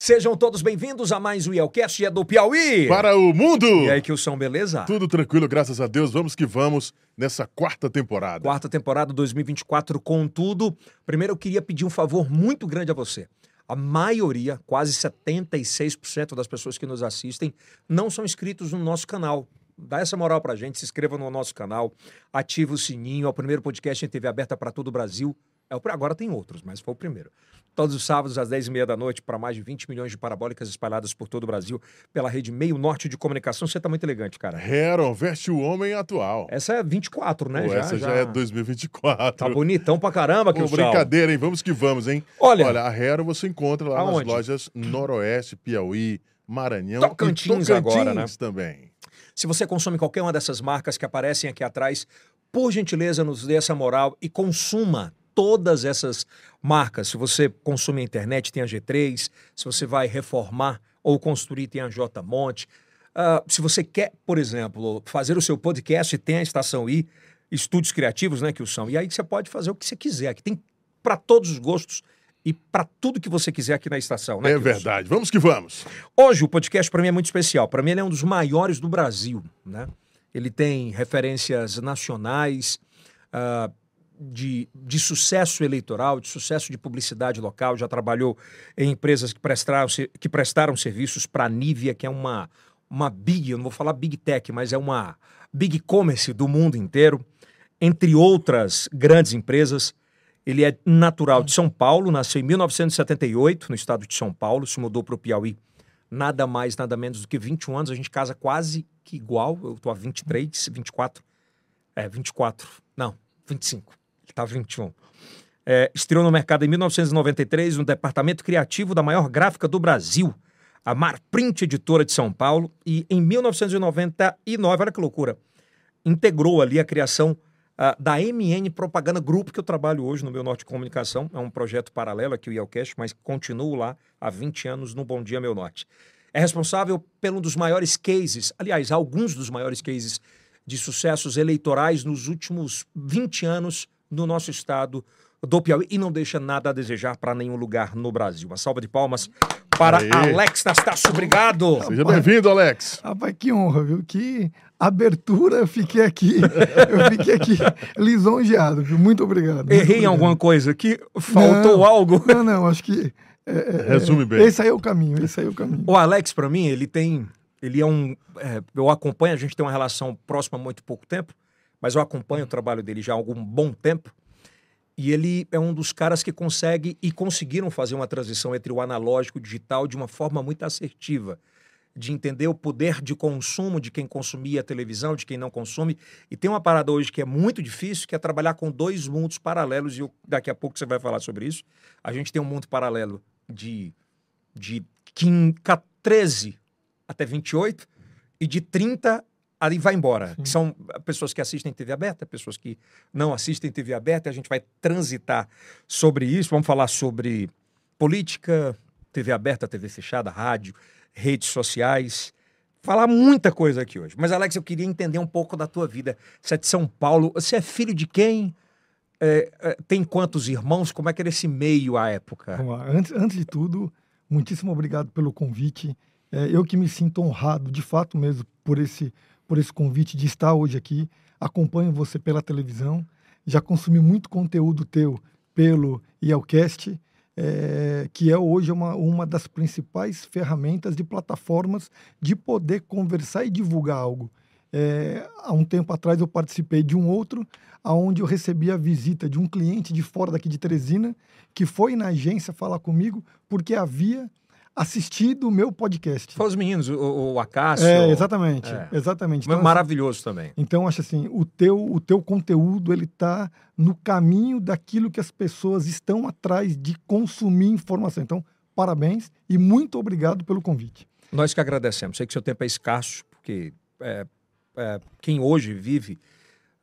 Sejam todos bem-vindos a mais um Yelcast é do Piauí. Para o mundo! E aí, que o som, beleza? Tudo tranquilo, graças a Deus. Vamos que vamos nessa quarta temporada. Quarta temporada 2024 com tudo. Primeiro eu queria pedir um favor muito grande a você. A maioria, quase 76% das pessoas que nos assistem, não são inscritos no nosso canal. Dá essa moral pra gente, se inscreva no nosso canal, ative o sininho. É o primeiro podcast em TV aberta para todo o Brasil. É o, agora tem outros, mas foi o primeiro. Todos os sábados, às 10h30 da noite, para mais de 20 milhões de parabólicas espalhadas por todo o Brasil, pela rede Meio Norte de Comunicação. Você tá muito elegante, cara. Heron, veste o homem atual. Essa é 24, né? Pô, essa já, é 2024. Tá bonitão pra caramba, que Pô, brincadeira, hein? Vamos que vamos, hein? Olha, Olha a Heron você encontra lá Aonde? nas lojas Noroeste, Piauí, Maranhão Tocantins e agora, né? também. se você consome qualquer uma dessas marcas que aparecem aqui atrás, por gentileza, nos dê essa moral e consuma todas essas marcas. Se você consome a internet, tem a G3. Se você vai reformar ou construir, tem a J Monte. Ah, se você quer, por exemplo, fazer o seu podcast, tem a Estação I, estúdios criativos, né, que o são. E aí você pode fazer o que você quiser. Aqui tem para todos os gostos e para tudo que você quiser aqui na estação, né? É Kilson? verdade. Vamos que vamos. Hoje o podcast para mim é muito especial. Para mim ele é um dos maiores do Brasil, né? Ele tem referências nacionais ah, de, de sucesso eleitoral, de sucesso de publicidade local. Já trabalhou em empresas que prestaram, que prestaram serviços para a Nivea, que é uma, uma big, eu não vou falar big tech, mas é uma big commerce do mundo inteiro, entre outras grandes empresas. Ele é natural de São Paulo, nasceu em 1978 no estado de São Paulo, se mudou para o Piauí nada mais, nada menos do que 21 anos. A gente casa quase que igual. Eu tô há 23, 24. É, 24. Não, 25. Tá 21. É, estreou no mercado em 1993 no departamento criativo da maior gráfica do Brasil, a Marprint Editora de São Paulo. E em 1999, olha que loucura, integrou ali a criação ah, da MN Propaganda Group, que eu trabalho hoje no meu Norte Comunicação. É um projeto paralelo aqui, o Yelcast, mas continuo lá há 20 anos no Bom Dia Meu Norte. É responsável pelo um dos maiores cases, aliás, alguns dos maiores cases de sucessos eleitorais nos últimos 20 anos no nosso estado do Piauí e não deixa nada a desejar para nenhum lugar no Brasil. Uma salva de palmas para Aê. Alex Nastácio, obrigado. Seja bem-vindo, Alex. Rapaz, que honra, viu? Que abertura eu fiquei aqui. eu fiquei aqui lisonjeado, viu? Muito obrigado. muito Errei em obrigado. alguma coisa aqui? Faltou Não. algo? Não, não, acho que. é, é, Resume é, bem. Esse aí é o caminho, esse aí é o caminho. O Alex, para mim, ele tem. Ele é um. é, eu acompanho, a gente tem uma relação próxima há muito pouco tempo, mas eu acompanho o trabalho dele já há algum bom tempo. E ele é um dos caras que consegue e conseguiram fazer uma transição entre o analógico e o digital de uma forma muito assertiva. De entender o poder de consumo de quem consumia a televisão, de quem não consome. E tem uma parada hoje que é muito difícil, que é trabalhar com dois mundos paralelos, e eu- daqui a pouco você vai falar sobre isso. A gente tem um mundo paralelo de, de 15, 13 até 28 e de 30 ali vai embora. Que são pessoas que assistem TV aberta, pessoas que não assistem TV aberta. A gente vai transitar sobre isso. Vamos falar sobre política, TV aberta, TV fechada, rádio, redes sociais. Falar muita coisa aqui hoje. Mas, Alex, eu queria entender um pouco da tua vida. Você é de São Paulo. Você é filho de quem? É, é, tem quantos irmãos? Como é que era esse meio à época? Vamos lá. Antes, antes de tudo, muitíssimo obrigado pelo convite. É, eu que me sinto honrado, de fato mesmo, por esse, por esse convite de estar hoje aqui. Acompanho você pela televisão. Já consumi muito conteúdo teu pelo Yelcast, é, que é hoje uma, uma das principais ferramentas de plataformas de poder conversar e divulgar algo. É, há um tempo atrás eu participei de um outro, aonde eu recebi a visita de um cliente de fora daqui de Teresina, que foi na agência falar comigo porque havia assistido o meu podcast. Foi os meninos, o, o Acácio. É, exatamente, É. exatamente. Então, assim, maravilhoso também. então, acho assim, o teu, o teu conteúdo, ele tá no caminho daquilo que as pessoas estão atrás de consumir informação. Então, parabéns e muito obrigado pelo convite. Nós que agradecemos. Sei que seu tempo é escasso, porque é, é, quem hoje vive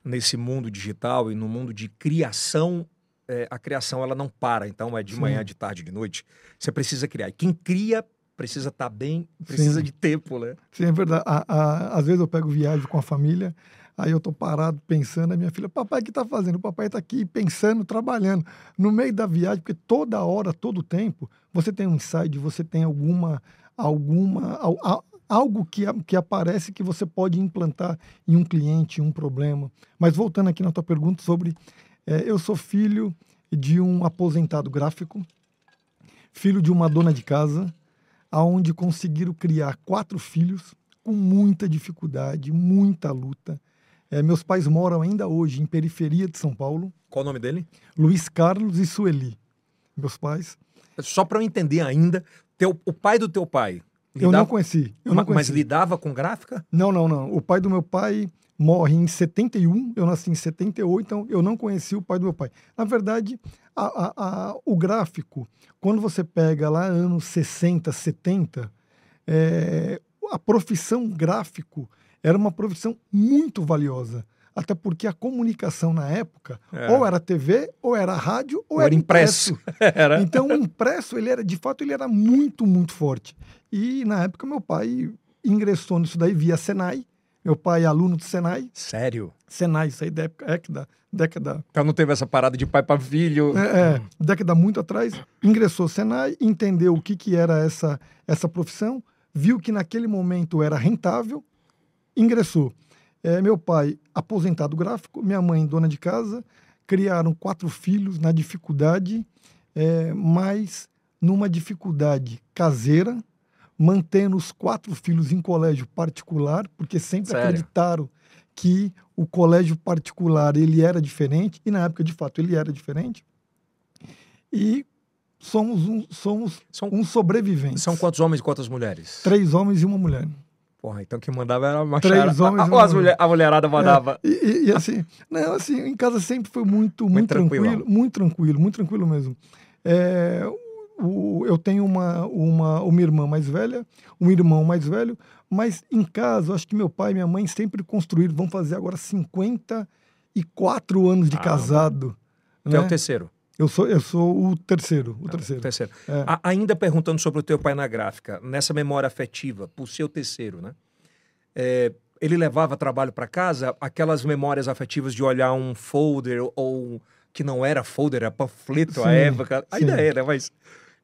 nesse mundo digital e no mundo de criação, é, a criação ela não para. Então é de Sim. manhã, de tarde, de noite. Você precisa criar. E quem cria precisa estar bem, precisa Sim. de tempo, né? Sim, é verdade. A- a- às vezes eu pego viagem com a família, Aí eu tô parado pensando, a minha filha, papai, o que tá fazendo? O papai tá aqui pensando, trabalhando. No meio da viagem, porque toda hora, todo tempo, você tem um insight, você tem alguma, alguma, algo que, que aparece que você pode implantar em um cliente, um problema. Mas voltando aqui na tua pergunta sobre, é, eu sou filho de um aposentado gráfico, filho de uma dona de casa, aonde conseguiram criar quatro filhos com muita dificuldade, muita luta. É, meus pais moram ainda hoje em periferia de São Paulo. Qual o nome dele? Luiz Carlos e Sueli. Meus pais. Só para eu entender ainda, teu, o pai do teu pai. Lidava... Eu não conheci. Eu não conheci. Mas lidava com gráfica? Não, não, não. O pai do meu pai morre em 71, eu nasci em 78, então eu não conheci o pai do meu pai. Na verdade, a, a, a, o gráfico, quando você pega lá anos 60, 70, é, a profissão gráfico era uma profissão muito valiosa. Até porque a comunicação na época, é. ou era TV, ou era rádio, ou, ou era, era impresso. impresso. era. Então o impresso, ele era, de fato, ele era muito, muito forte. E na época meu pai ingressou nisso daí via Senai, meu pai é aluno do Senai. Sério? Senai, isso aí década, década, década. Então não teve essa parada de pai para filho. É, é, década muito atrás. Ingressou Senai, entendeu o que, que era essa, essa profissão, viu que naquele momento era rentável, ingressou. É, meu pai, aposentado gráfico, minha mãe, dona de casa, criaram quatro filhos na dificuldade, é, mas numa dificuldade caseira, mantendo os quatro filhos em colégio particular, porque sempre Sério? acreditaram que o colégio particular ele era diferente, e na época, de fato, ele era diferente. E somos um, somos são, um sobrevivente. São quantos homens e quantas mulheres? Três homens e uma mulher. Porra, então quem mandava era a machara. Três homens a, a, a, mulher, a mulherada mandava. É, e, e, assim, não, assim, em casa sempre foi muito, muito, muito tranquilo, muito tranquilo, muito tranquilo mesmo. É, o, eu tenho uma, uma, uma irmã mais velha, um irmão mais velho, mas em casa, acho que meu pai e minha mãe sempre construíram, vão fazer agora 54 anos de ah, casado. Né? Que é o terceiro. Eu sou, eu sou o terceiro. O ah, terceiro. terceiro. É. A, ainda perguntando sobre o teu pai na gráfica, nessa memória afetiva, por ser o terceiro, né? É, ele levava trabalho para casa, aquelas memórias afetivas de olhar um folder ou que não era folder, era panfleto sim, à época. Ainda sim. é, né? Mas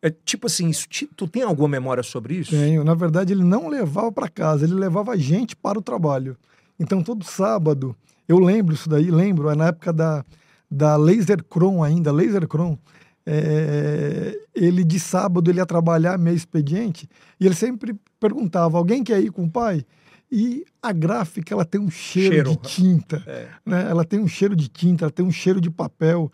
é, tipo assim, isso, tu tem alguma memória sobre isso? Tenho. Na verdade, ele não levava para casa, ele levava a gente para o trabalho. Então, todo sábado, eu lembro isso daí, lembro, é na época da, da Laser Chrome ainda, Laser Chrome. É, ele de sábado ele ia trabalhar meio expediente e ele sempre perguntava: alguém quer ir com o pai? E a gráfica ela tem um cheiro, cheiro. de tinta, é. né? Ela tem um cheiro de tinta, ela tem um cheiro de papel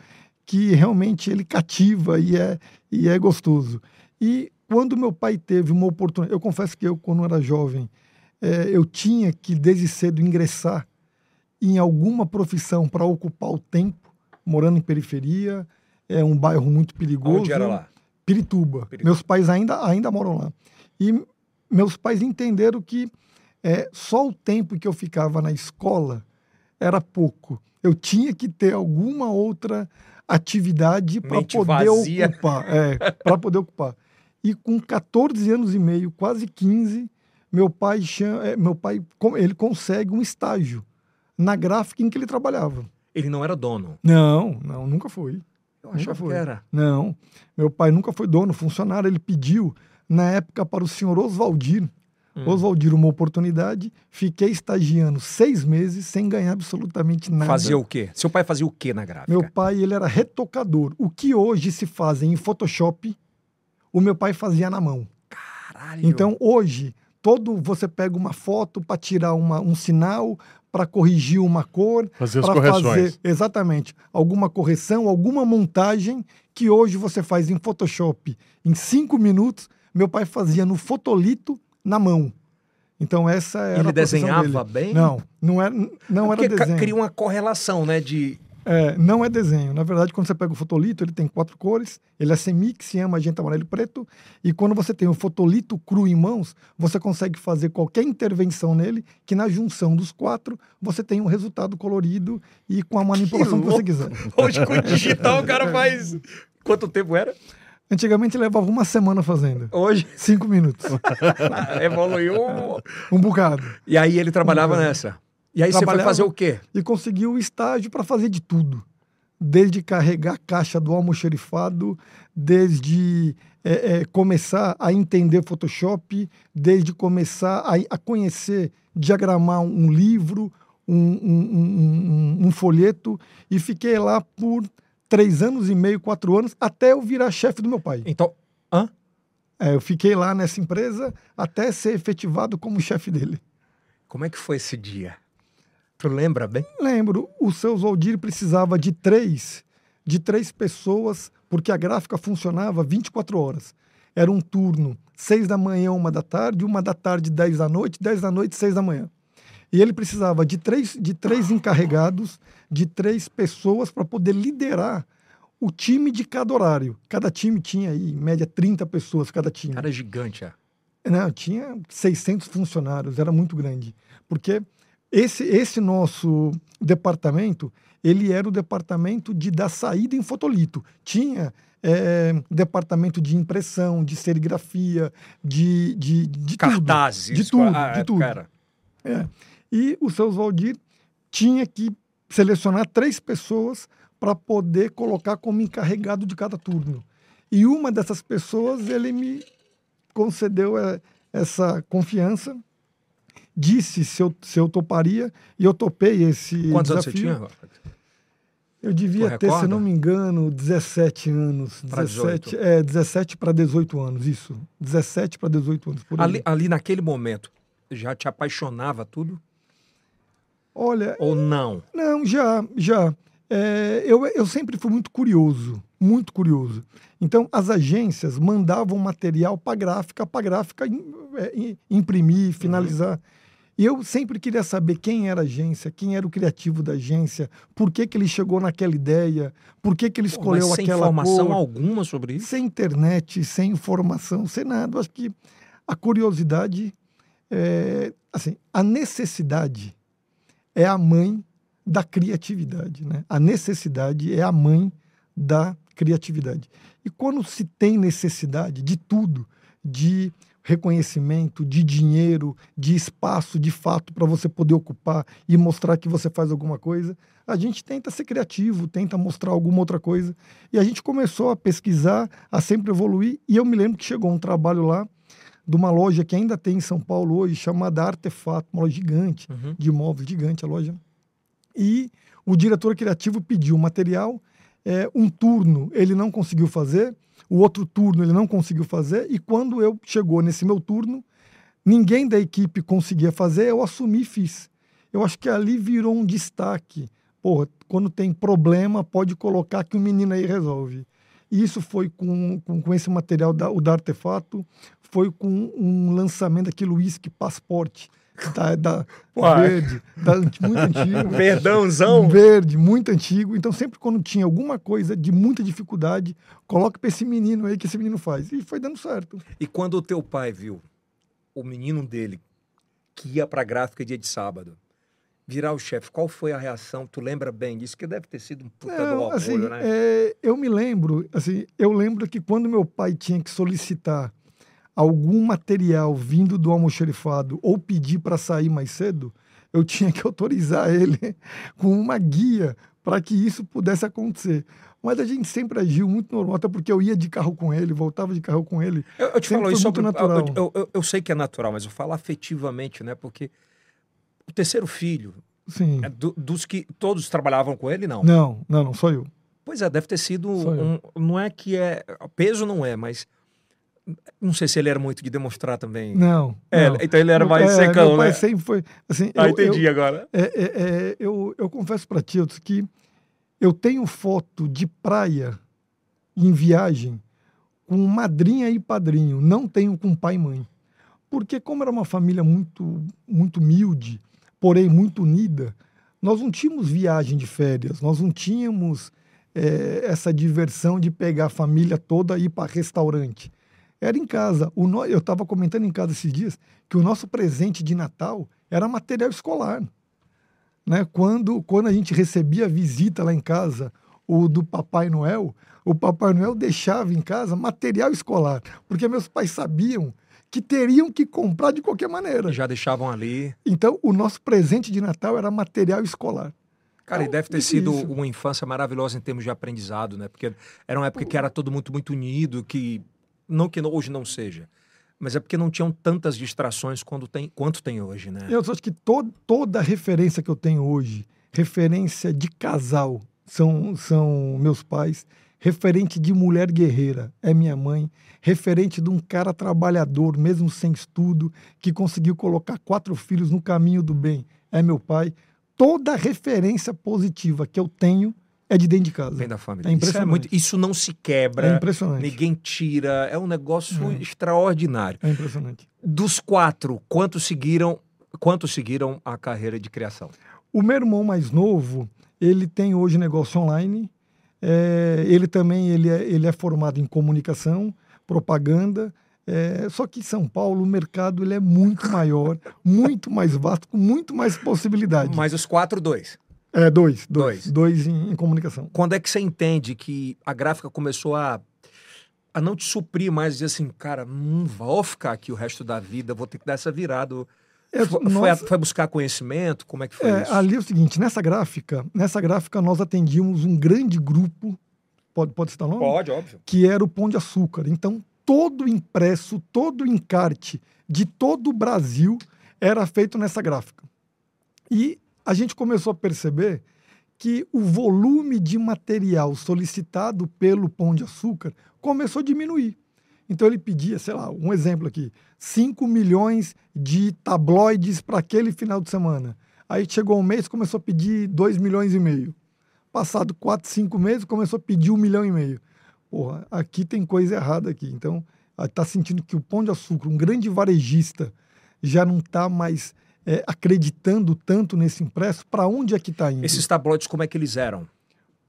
que realmente ele cativa e é, e é gostoso. E quando meu pai teve uma oportunidade, eu confesso que eu, quando era jovem, é, eu tinha que, desde cedo, ingressar em alguma profissão para ocupar o tempo, morando em periferia, é um bairro muito perigoso. Onde era lá? Pirituba. Pirituba. Meus pais ainda, ainda moram lá. E meus pais entenderam que é, só o tempo que eu ficava na escola era pouco. Eu tinha que ter alguma outra atividade para poder vazia. ocupar. É, para poder ocupar. E com 14 anos e meio, quase 15, meu pai, chama, é, meu pai ele consegue um estágio na gráfica em que ele trabalhava. Ele não era dono? Não, não, nunca foi. Eu achava foi. que era. Não, meu pai nunca foi dono, funcionário. Ele pediu, na época, para o senhor Oswaldir, Hum. Oswaldir, uma oportunidade, fiquei estagiando seis meses sem ganhar absolutamente nada. Fazia o quê? Seu pai fazia o quê na gráfica? Meu pai, ele era retocador. O que hoje se faz em Photoshop, o meu pai fazia na mão. Caralho! Então, hoje, todo você pega uma foto para tirar uma, um sinal, para corrigir uma cor, fazer as correções. Fazer, exatamente, alguma correção, alguma montagem que hoje você faz em Photoshop em cinco minutos, meu pai fazia no fotolito na mão. Então essa era Ele desenhava dele. bem? Não, não era, não era desenho. cria uma correlação, né, de... É, não é desenho. Na verdade, quando você pega o fotolito, ele tem quatro cores. Ele é semix, magenta, amarelo e preto. E quando você tem o fotolito cru em mãos, você consegue fazer qualquer intervenção nele, que na junção dos quatro, você tem um resultado colorido e com a manipulação que, que você quiser. Hoje, com o digital, o cara faz... Quanto tempo era? Antigamente levava uma semana fazendo. Hoje? Cinco minutos. Evoluiu. Um bocado. E aí ele trabalhava um nessa. E aí você foi Trabalhava- fazer o quê? e conseguiu estágio para fazer de tudo. Desde carregar a caixa do almoxerifado, desde é, é, começar a entender Photoshop, desde começar a, a conhecer, diagramar um livro, um- um- um folheto, e fiquei lá por três anos e meio, quatro anos, até eu virar chefe do meu pai. Então, hã? É, eu fiquei lá nessa empresa até ser efetivado como chefe dele. Como é que foi esse dia? Tu lembra bem? Lembro, o seu Valdir precisava de três, de três pessoas, porque a gráfica funcionava 24 horas. Era um turno, seis da manhã, uma da tarde, uma da tarde, dez da noite, dez da noite, seis da manhã. E ele precisava de três, de três encarregados, de três pessoas para poder liderar o time de cada horário. Cada time tinha aí, em média, 30 pessoas cada time. Cara gigante, é. Não, tinha 600 funcionários, era muito grande. Porque esse, esse nosso departamento, ele era o departamento de dar saída em fotolito. Tinha é, departamento de impressão, de serigrafia, de, de, de Cartazes. De tudo, Ah, de tudo. Cara, tudo. É. E o seu Valdir tinha que selecionar três pessoas para poder colocar como encarregado de cada turno. E uma dessas pessoas, ele me concedeu é, essa confiança, disse se eu, se eu toparia, e eu topei esse quantos anos você desafio. tinha? Eu devia ter, se não me engano, 17 anos. Pra 17, é, 17 para 18 anos, isso. 17 para 18 anos. Ali, ali naquele momento, já te apaixonava tudo? Olha, Ou não? Não, já, já. É, eu, eu sempre fui muito curioso, muito curioso. Então, as agências mandavam material para gráfica, para gráfica é, im- imprimir, finalizar. E eu sempre queria saber quem era a agência, quem era o criativo da agência, por que, que ele chegou naquela ideia, por que, que ele Pô, escolheu mas sem aquela informação cor. alguma sobre isso? Sem internet, sem informação, sem nada. Eu acho que a curiosidade, é, assim, a necessidade é a mãe da criatividade, né? A necessidade é a mãe da criatividade. E quando se tem necessidade de tudo, de reconhecimento, de dinheiro, de espaço, de fato para você poder ocupar e mostrar que você faz alguma coisa, a gente tenta ser criativo, tenta mostrar alguma outra coisa. E a gente começou a pesquisar, a sempre evoluir. E eu me lembro que chegou um trabalho lá de uma loja que ainda tem em São Paulo hoje, chamada Artefato, uma loja gigante, Uhum. de imóveis, gigante a loja. E o diretor criativo pediu material, é, um turno ele não conseguiu fazer, o outro turno ele não conseguiu fazer, e quando eu chegou nesse meu turno, ninguém da equipe conseguia fazer, eu assumi e fiz. Eu acho que ali virou um destaque. Porra, quando tem problema, pode colocar que o menino aí resolve. E isso foi com, com, com esse material, da, o da Artefato, foi com um lançamento daquele whisky Passporte, da, da verde, da, muito antigo. Verdãozão. Verde, muito antigo. Então, sempre quando tinha alguma coisa de muita dificuldade, coloca para esse menino aí que esse menino faz. E foi dando certo. E quando o teu pai viu o menino dele, que ia pra gráfica dia de sábado, virar o chefe, qual foi a reação? Tu lembra bem disso? Que deve ter sido um puta do Não, orgulho, assim, né? é, eu me lembro, assim, eu lembro que quando meu pai tinha que solicitar algum material vindo do almoxerifado ou pedir para sair mais cedo, eu tinha que autorizar ele com uma guia para que isso pudesse acontecer. Mas a gente sempre agiu muito normal, até porque eu ia de carro com ele, voltava de carro com ele. Eu, eu te falo isso sobre. natural. Eu, eu- eu- eu sei que é natural, mas eu falo afetivamente, né? Porque o terceiro filho, Sim. é do- dos que todos trabalhavam com ele, não. Não, não, não, sou eu. Pois é, deve ter sido um. Não é que é. Peso não é, mas. Não sei se ele era muito de demonstrar também. Não. É, não. então ele era mais é, secão, meu pai né? sempre foi. Assim, Ah, eu- entendi eu- agora. É, é, é, eu, eu confesso para ti, que eu tenho foto de praia em viagem com madrinha e padrinho, não tenho com pai e mãe. Porque como era uma família muito, muito humilde, porém muito unida, nós não tínhamos viagem de férias, nós não tínhamos é, essa diversão de pegar a família toda e ir para restaurante. Era em casa. No- Eu estava comentando em casa esses dias que o nosso presente de Natal era material escolar né? Quando, quando a gente recebia visita lá em casa, o do Papai Noel, o Papai Noel deixava em casa material escolar, porque meus pais sabiam que teriam que comprar de qualquer maneira. Já deixavam ali. Então, o nosso presente de Natal era material escolar. Cara, e Então, deve ter sido isso. uma infância maravilhosa em termos de aprendizado, né? Porque era uma época que era todo muito, muito unido, que não que hoje não seja, mas é porque não tinham tantas distrações quando tem, quanto tem hoje, né? Eu acho que to- toda referência que eu tenho hoje, referência de casal, são, são meus pais, referente de mulher guerreira, é minha mãe, referente de um cara trabalhador, mesmo sem estudo, que conseguiu colocar quatro filhos no caminho do bem, é meu pai. Toda referência positiva que eu tenho é de dentro de casa. Vem da família. É isso, impressionante. muito- isso não se quebra, É impressionante. ninguém tira, é um negócio É. extraordinário. É impressionante. Dos quatro, quantos seguiram, quantos seguiram a carreira de criação? O meu irmão mais novo, ele tem hoje negócio online. É, ele também ele é, ele é formado em comunicação, propaganda. é, só que em São Paulo o mercado ele é muito maior, muito mais vasto, com muito mais possibilidades. Mas os quatro, dois. É, dois, dois, Dois. dois em, em comunicação. Quando é que você entende que a gráfica começou a, a não te suprir mais, dizer assim, cara, não vou ficar aqui o resto da vida, vou ter que dar essa virada. É, Foi, nossa- foi buscar conhecimento? Como é que foi É, isso? ali é o seguinte, nessa gráfica, nessa gráfica nós atendíamos um grande grupo, pode, pode citar o nome? Pode, óbvio. que era o Pão de Açúcar. Então, todo o impresso, todo o encarte de todo o Brasil era feito nessa gráfica. E a gente começou a perceber que o volume de material solicitado pelo Pão de Açúcar começou a diminuir. Então ele pedia, sei lá, um exemplo aqui, 5 milhões de tabloides para aquele final de semana. Aí chegou um mês, começou a pedir 2 milhões e meio. Passado 4, 5 meses, começou a pedir 1 milhão e meio. Porra, aqui tem coisa errada aqui. Então, está sentindo que o Pão de Açúcar, um grande varejista, já não está mais é, acreditando tanto nesse impresso. Para onde é que está indo? Esses tabloides, como é que eles eram?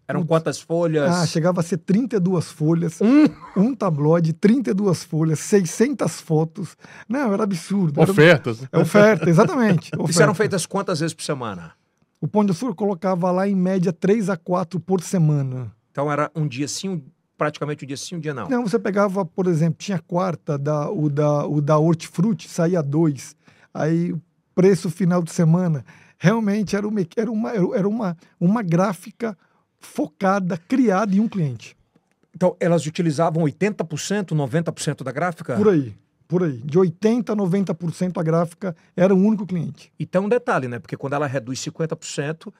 Eram quantas folhas? Ah, chegava a ser 32 folhas, Um? um tabloide, 32 folhas, 600 fotos. Não, era absurdo. Era- Ofertas. É oferta, exatamente. Isso oferta. eram feitas quantas vezes por semana? O Pão de Açúcar colocava lá em média 3 a 4 por semana. Então era um dia sim, um- praticamente um dia sim, um dia não. Não, você pegava, por exemplo, tinha quarta, da, o, da, o da Hortifruti saía dois. Aí o preço final de semana. Realmente era uma, era uma, era uma, uma gráfica focada, criada em um cliente. Então elas utilizavam 80%, 90% da gráfica? Por aí, por aí. De 80% a 90% a gráfica era um único cliente. E tem um detalhe, né? Porque quando ela reduz 50%,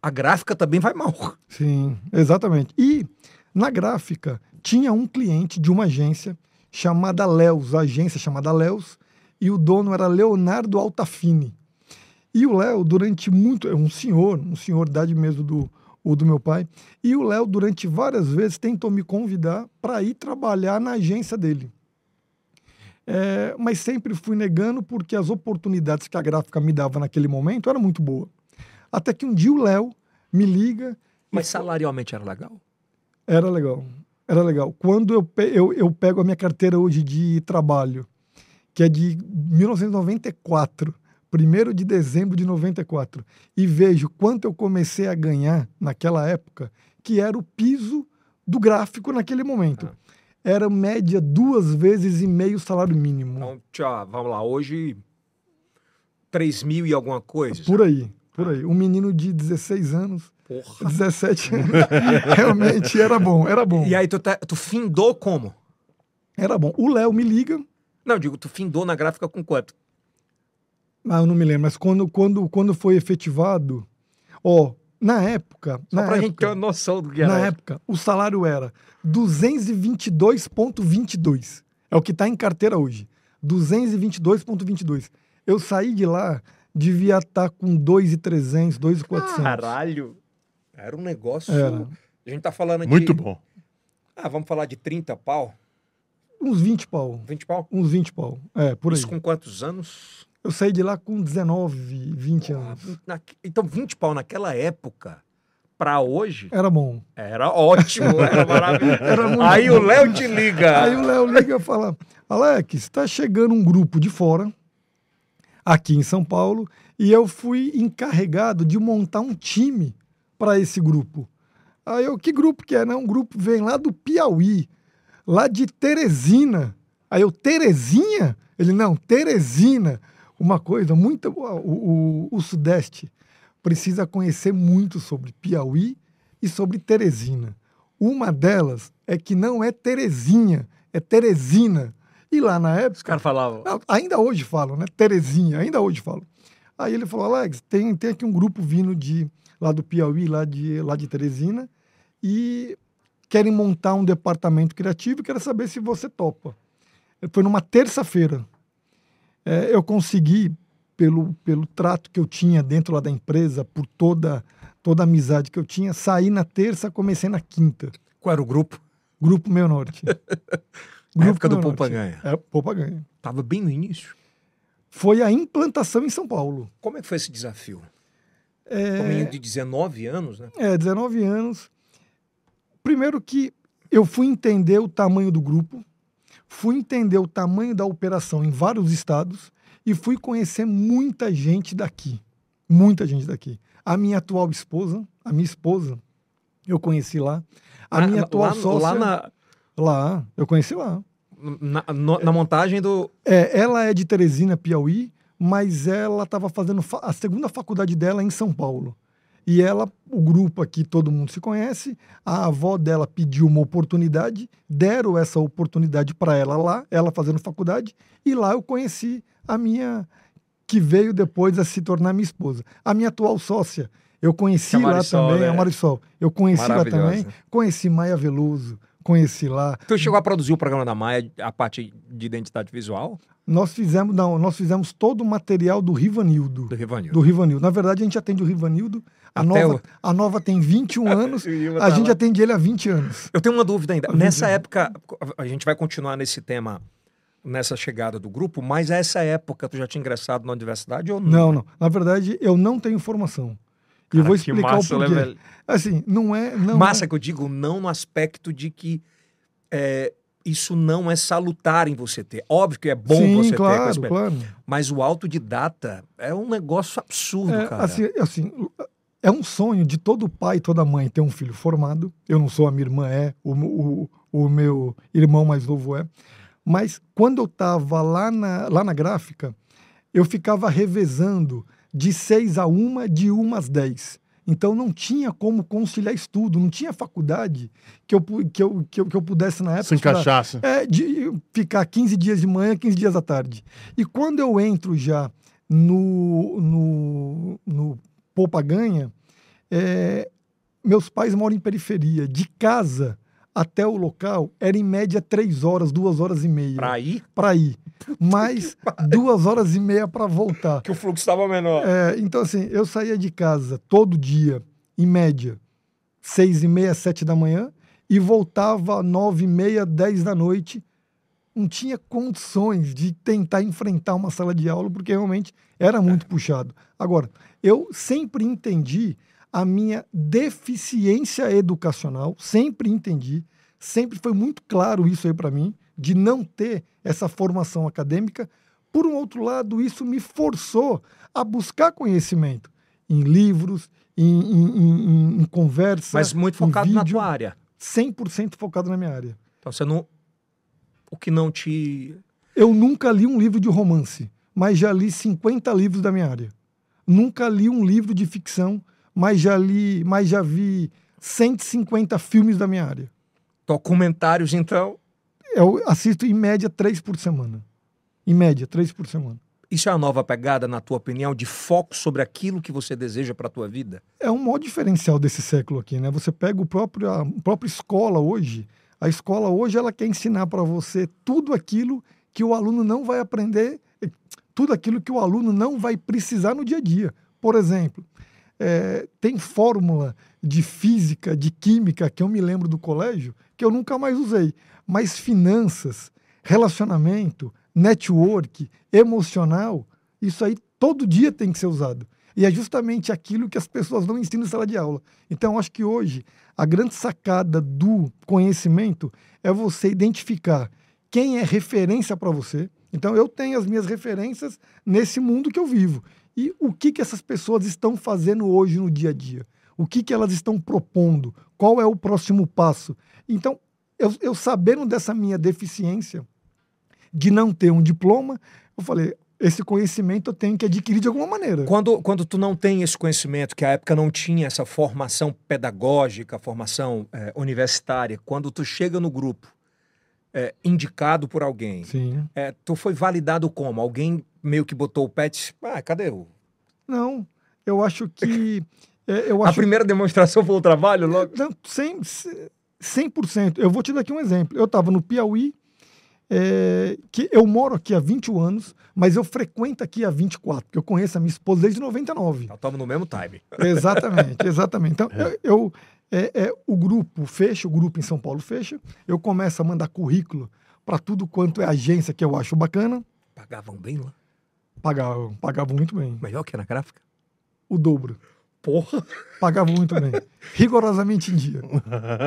a gráfica também vai mal. Sim, exatamente. E na gráfica tinha um cliente de uma agência chamada Leos, a agência chamada Leos, e o dono era Leonardo Altafini. E o Léo, durante muito. É um senhor, um senhor de idade mesmo do, o do meu pai. E o Léo, durante várias vezes, tentou me convidar para ir trabalhar na agência dele. É, mas sempre fui negando porque as oportunidades que a gráfica me dava naquele momento eram muito boas. Até que um dia o Léo me liga. Mas salarialmente era legal? Era legal. Era legal. Quando eu, pe- eu, eu pego a minha carteira hoje de trabalho, que é de 1994, 1 de dezembro de 94, e vejo quanto eu comecei a ganhar naquela época, que era o piso do gráfico naquele momento. Ah. Era média duas vezes e meio salário mínimo. Então, tchau, vamos lá, hoje 3 mil e alguma coisa. Por aí, por aí. Um menino de 16 anos, Porra. 17 anos, realmente era bom, era bom. E aí tu, tá- tu findou como? Era bom. O Léo me liga, Não, digo, tu findou na gráfica com quanto? Ah, eu não me lembro, mas quando, quando, quando foi efetivado, ó, na época, Só na pra gente ter época, uma noção do que era. na época, o salário era 222,22. É o que está em carteira hoje. 222,22. Eu saí de lá, devia estar com 2,300, 2,400. Caralho. Era um negócio. Era. A gente tá falando de. Muito bom. Ah, vamos falar de 30 pau? Uns 20 pau. 20 pau? Uns 20 pau. É, por aí. Isso com quantos anos? Eu saí de lá com 19, 20 anos. Na- Então, 20 pau naquela época, pra hoje, Era bom. era ótimo, era maravilhoso. Era Aí bom. o Léo te liga. Aí o Léo liga e fala: Alex, está chegando um grupo de fora, aqui em São Paulo, e eu fui encarregado de montar um time para esse grupo. Aí eu, que grupo que é? Não, um grupo vem lá do Piauí, lá de Teresina. Aí eu, Terezinha? Ele, não, Teresina, uma coisa muito. O, o, o Sudeste precisa conhecer muito sobre Piauí e sobre Teresina. Uma delas é que não é Terezinha, é Teresina. E lá na época. Os caras falavam. Ainda hoje falam, né? Terezinha, ainda hoje falam. Aí ele falou: Alex, tem, tem aqui um grupo vindo de lá do Piauí, lá de, lá de Teresina, e querem montar um departamento criativo e quero saber se você topa. Foi numa terça-feira. É, eu consegui, pelo, pelo trato que eu tinha dentro lá da empresa, por toda, toda a amizade que eu tinha, sair na terça, comecei na quinta. Qual era o grupo? Grupo Meio Norte. Na época do Poupa Ganha. É, Poupa Ganha. Tava bem no início. Foi a implantação em São Paulo. Como é que foi esse desafio? É... Menino de 19 anos, né? É, 19 anos. Primeiro que eu fui entender o tamanho do grupo, fui entender o tamanho da operação em vários estados e fui conhecer muita gente daqui. Muita gente daqui. A minha atual esposa, a minha esposa, eu conheci lá. A minha atual lá, sócia... Lá, na... lá, eu conheci lá. Na, no, na montagem do... É, ela é de Teresina, Piauí, mas ela estava fazendo a segunda faculdade dela em São Paulo. E ela, o grupo aqui, todo mundo se conhece, a avó dela pediu uma oportunidade, deram essa oportunidade para ela lá, ela fazendo faculdade, e lá eu conheci a minha, que veio depois a se tornar minha esposa. A minha atual sócia, eu conheci lá também, né? a Marisol. Eu conheci lá também, conheci Maia Veloso, conheci lá. Tu chegou a produzir o programa da Maia, a parte de identidade visual? Nós fizemos, não, nós fizemos todo o material do Rivanildo. Do Rivanildo. Do Rivanildo. Na verdade, a gente atende o Rivanildo. A, nova, o... a nova tem 21 anos, a gente lá. atende ele há 20 anos. Eu tenho uma dúvida ainda. Nessa anos. época, a gente vai continuar nesse tema, nessa chegada do grupo, mas essa época tu já tinha ingressado na universidade ou não? Não, não. Na verdade, eu não tenho formação. E eu vou explicar massa, o porquê. Né, assim, não é... Não massa é... que eu digo, não no aspecto de que... É, isso não é salutar em você ter. Óbvio que é bom Sim, você claro, ter. Claro. Mas o autodidata é um negócio absurdo, é, cara. Assim, assim, é um sonho de todo pai e toda mãe ter um filho formado. Eu não sou, a minha irmã é, o, o, o meu irmão mais novo é. Mas quando eu estava lá na, lá na gráfica, eu ficava revezando de seis a uma, de uma às dez. Então não tinha como conciliar estudo, não tinha faculdade que eu, que eu, que eu, que eu pudesse na época. Se encaixasse. É, de ficar 15 dias de manhã, 15 dias à tarde. E quando eu entro já no, no, no Poupa Ganha, é, meus pais moram em periferia. De casa até o local era em média três horas, duas horas e meia. Para ir? Para ir. Mais duas horas e meia para voltar. Que o fluxo estava menor. É, então, assim, eu saía de casa todo dia, em média, seis e meia, sete da manhã, e voltava nove e meia, dez da noite. Não tinha condições de tentar enfrentar uma sala de aula, porque realmente era muito é. puxado. Agora, eu sempre entendi a minha deficiência educacional, sempre entendi, sempre foi muito claro isso aí para mim, de não ter essa formação acadêmica. Por um outro lado, isso me forçou a buscar conhecimento em livros, em, em, em, em conversa. Mas muito focado vídeo, na tua área. 100% focado na minha área. Então você não. O que não te. Eu nunca li um livro de romance, mas já li 50 livros da minha área. Nunca li um livro de ficção mas já li, mas já vi 150 filmes da minha área. Documentários, então? Eu assisto em média três por semana. Em média, três por semana. Isso é a nova pegada, na tua opinião, de foco sobre aquilo que você deseja para a tua vida? É um maior diferencial desse século aqui, né? Você pega o próprio, a própria escola hoje, a escola hoje ela quer ensinar para você tudo aquilo que o aluno não vai aprender, tudo aquilo que o aluno não vai precisar no dia a dia. Por exemplo, é, tem fórmula de física, de química, que eu me lembro do colégio, que eu nunca mais usei. Mas finanças, relacionamento, network, emocional, isso aí todo dia tem que ser usado. E é justamente aquilo que as pessoas não ensinam em sala de aula. Então, acho que hoje a grande sacada do conhecimento é você identificar quem é referência para você. Então, eu tenho as minhas referências nesse mundo que eu vivo. E o que, que essas pessoas estão fazendo hoje no dia a dia? O que, que elas estão propondo? Qual é o próximo passo? Então, eu, eu sabendo dessa minha deficiência, de não ter um diploma, eu falei, esse conhecimento eu tenho que adquirir de alguma maneira. Quando, quando tu não tem esse conhecimento, que a época não tinha essa formação pedagógica, formação é, universitária, quando tu chega no grupo, é, indicado por alguém, Sim. é, tu foi validado como? Alguém meio que botou o disse, ah, cadê o... Não, eu acho que... é, eu A acho primeira demonstração foi o trabalho logo? Não, 100%, 100%. Eu vou te dar aqui um exemplo. Eu estava no Piauí, é, que eu moro aqui há 21 anos, mas eu frequento aqui há 24, porque eu conheço a minha esposa desde 99. Nós estamos no mesmo time. Exatamente, exatamente. Então, eu, eu- é, é, o grupo fecha, o grupo em São Paulo fecha, eu começo a mandar currículo para tudo quanto é agência que eu acho bacana, Pagavam bem lá. pagavam, pagavam muito bem, Melhor que na gráfica. o dobro. Porra. Pagavam muito bem, rigorosamente em dia.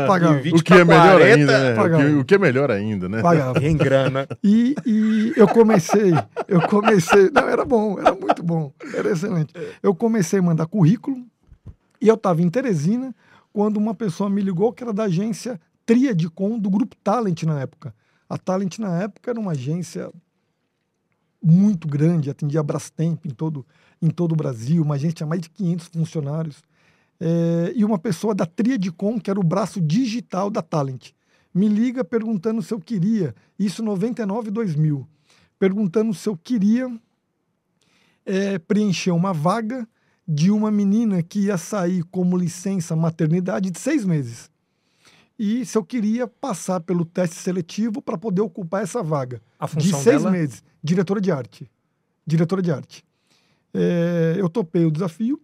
Pagavam. E O que é melhor 40, ainda, né? O pagava. que, o que é melhor ainda, né? Pagavam. Em grana. E, e eu comecei, eu comecei, não, era bom, era muito bom, era excelente. Eu comecei a mandar currículo e eu estava em Teresina quando uma pessoa me ligou que era da agência Triadicom do grupo Talent na época. A Talent na época era uma agência muito grande, atendia a Brastemp em todo, em todo o Brasil, uma agência tinha mais de 500 funcionários. É, e uma pessoa da Triadicom, que era o braço digital da Talent, me liga perguntando se eu queria, isso 99 e 2000, perguntando se eu queria é, preencher uma vaga de uma menina que ia sair como licença maternidade de seis meses. E se eu queria passar pelo teste seletivo para poder ocupar essa vaga A de função seis dela... meses. Diretora de arte. Diretora de arte. É, eu topei o desafio,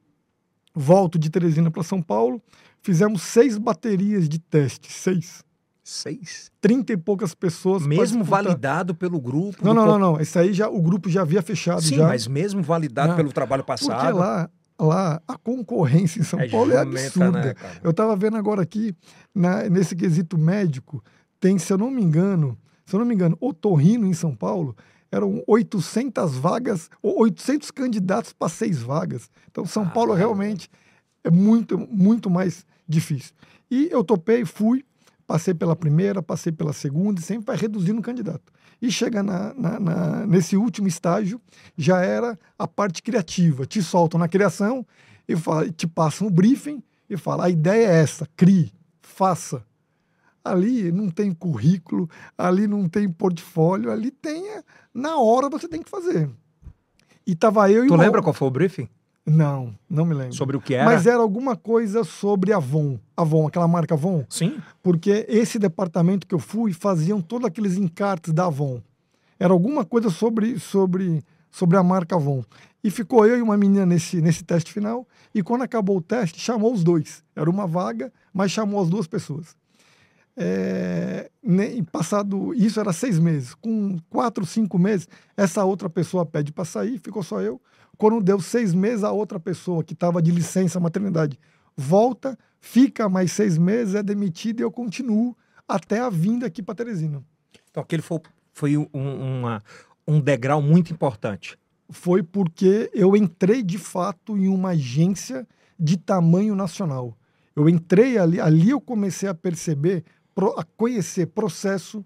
volto de Teresina para São Paulo, fizemos seis baterias de teste, seis. Seis. Trinta e poucas pessoas. Mesmo validado pelo grupo. Não, não, não, não. Esse aí já, o grupo já havia fechado. Sim, já. mas mesmo validado Não, pelo trabalho Porque passado. lá, lá a concorrência em São é Paulo é jumenta, absurda. né? Eu estava vendo agora aqui, na- nesse quesito médico, tem, se eu não me engano, se eu não me engano, Otorrino em São Paulo, eram 800 vagas, ou 800 candidatos para seis vagas. Então, São Paulo Caramba. realmente é muito, muito mais difícil. E eu topei, fui, passei pela primeira, passei pela segunda, e sempre vai reduzindo o candidato. E chega na, na- na- nesse último estágio, já era a parte criativa. Te soltam na criação e fala, te passam um briefing e fala: a ideia é essa, crie, faça. Ali não tem currículo, ali não tem portfólio, ali tem. é, Na hora você tem que fazer. E tava eu e Tu uma- lembra qual foi o briefing? Não, não me lembro. Sobre o que era? Mas era alguma coisa sobre a Avon. Avon, aquela marca Avon. Sim. Porque esse departamento que eu fui faziam todos aqueles encartes da Avon. Era alguma coisa sobre, sobre, sobre a marca Avon. E ficou eu e uma menina nesse, nesse teste final. E quando acabou o teste, chamou os dois. Era uma vaga, mas chamou as duas pessoas. É, ne- e passado, isso era seis meses. Com quatro, cinco meses, essa outra pessoa pede para sair, ficou só eu. Quando deu seis meses, a outra pessoa que estava de licença maternidade volta, fica mais seis meses, é demitida e eu continuo até a vinda aqui para Teresina. Então aquele foi, foi um, uma- um degrau muito importante. Foi porque eu entrei de fato em uma agência de tamanho nacional. Eu entrei ali, ali eu comecei a perceber, a conhecer processo,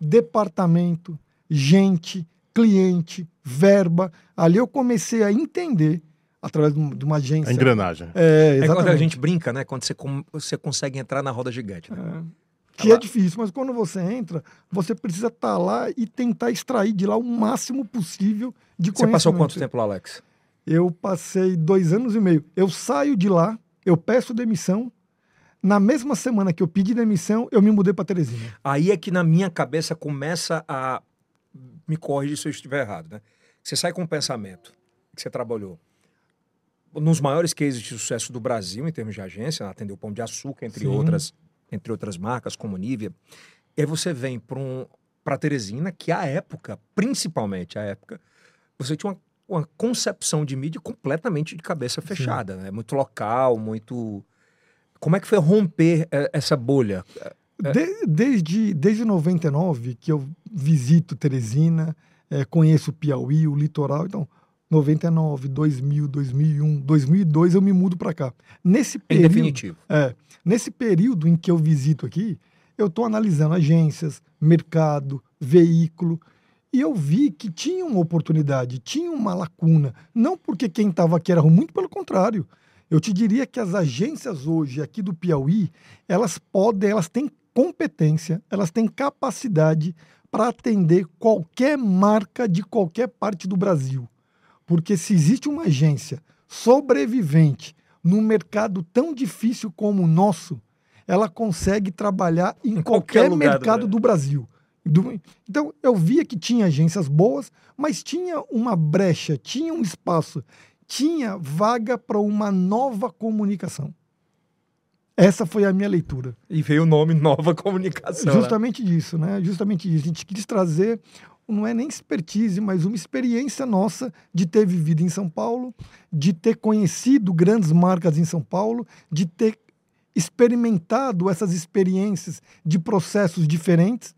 departamento, gente, cliente, verba. Ali eu comecei a entender, através de um- uma agência. A engrenagem. É, É quando a exatamente. gente brinca, né? Quando você, com- você consegue entrar na roda gigante. né? É. Que é difícil, mas quando você entra, você precisa estar lá e tentar extrair de lá o máximo possível de Você conhecimento. passou quanto tempo lá, Alex? Eu passei dois anos e meio. Eu saio de lá, eu peço demissão. Na mesma semana que eu pedi demissão, eu me mudei para Teresina. Aí é que na minha cabeça começa a. Me corrige se eu estiver errado, né? Você sai com um pensamento que você trabalhou nos maiores cases de sucesso do Brasil em termos de agência, atendeu o Pão de Açúcar, entre Sim. outras, entre outras marcas, como Nivea. E aí você vem para um, para Teresina, que à época, principalmente à época, você tinha uma, uma concepção de mídia completamente de cabeça fechada, né? Muito local, muito. Como é que foi romper eh, essa bolha? De- desde, desde 99 que eu visito Teresina, eh, conheço o Piauí, o litoral. Então, 99, 2000, 2001, 2002 eu me mudo para cá. Nesse Em período, definitivo. É, nesse período em que eu visito aqui, eu estou analisando agências, mercado, veículo, E eu vi que tinha uma oportunidade, tinha uma lacuna. Não porque quem estava aqui era ruim, muito pelo contrário. Eu te diria que as agências hoje aqui do Piauí, elas podem, elas têm competência, elas têm capacidade para atender qualquer marca de qualquer parte do Brasil. Porque se existe uma agência sobrevivente num mercado tão difícil como o nosso, ela consegue trabalhar em, em qualquer, qualquer mercado do, do Brasil. Do, então, eu via que tinha agências boas, mas tinha uma brecha, tinha um espaço, tinha vaga para uma nova comunicação. Essa foi a minha leitura. E veio o nome Nova Comunicação. Né? Justamente né? disso, né? Justamente isso. A gente quis trazer, não é nem expertise, mas uma experiência nossa de ter vivido em São Paulo, de ter conhecido grandes marcas em São Paulo, de ter experimentado essas experiências de processos diferentes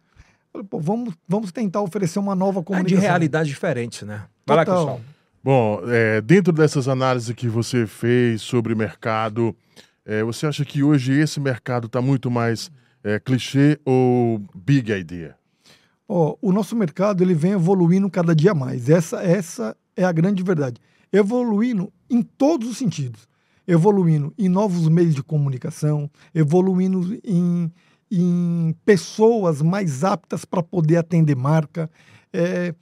Falei, pô, vamos, vamos tentar oferecer uma nova comunicação. É de realidades diferentes, né? Vai Total. lá, Cristal. Bom, é, dentro dessas análises que você fez sobre mercado, é, você acha que hoje esse mercado está muito mais é, clichê ou big idea? Oh, o nosso mercado ele vem evoluindo cada dia mais. Essa, essa é a grande verdade. Evoluindo em todos os sentidos. Evoluindo em novos meios de comunicação, evoluindo em em pessoas mais aptas para poder atender marca, é,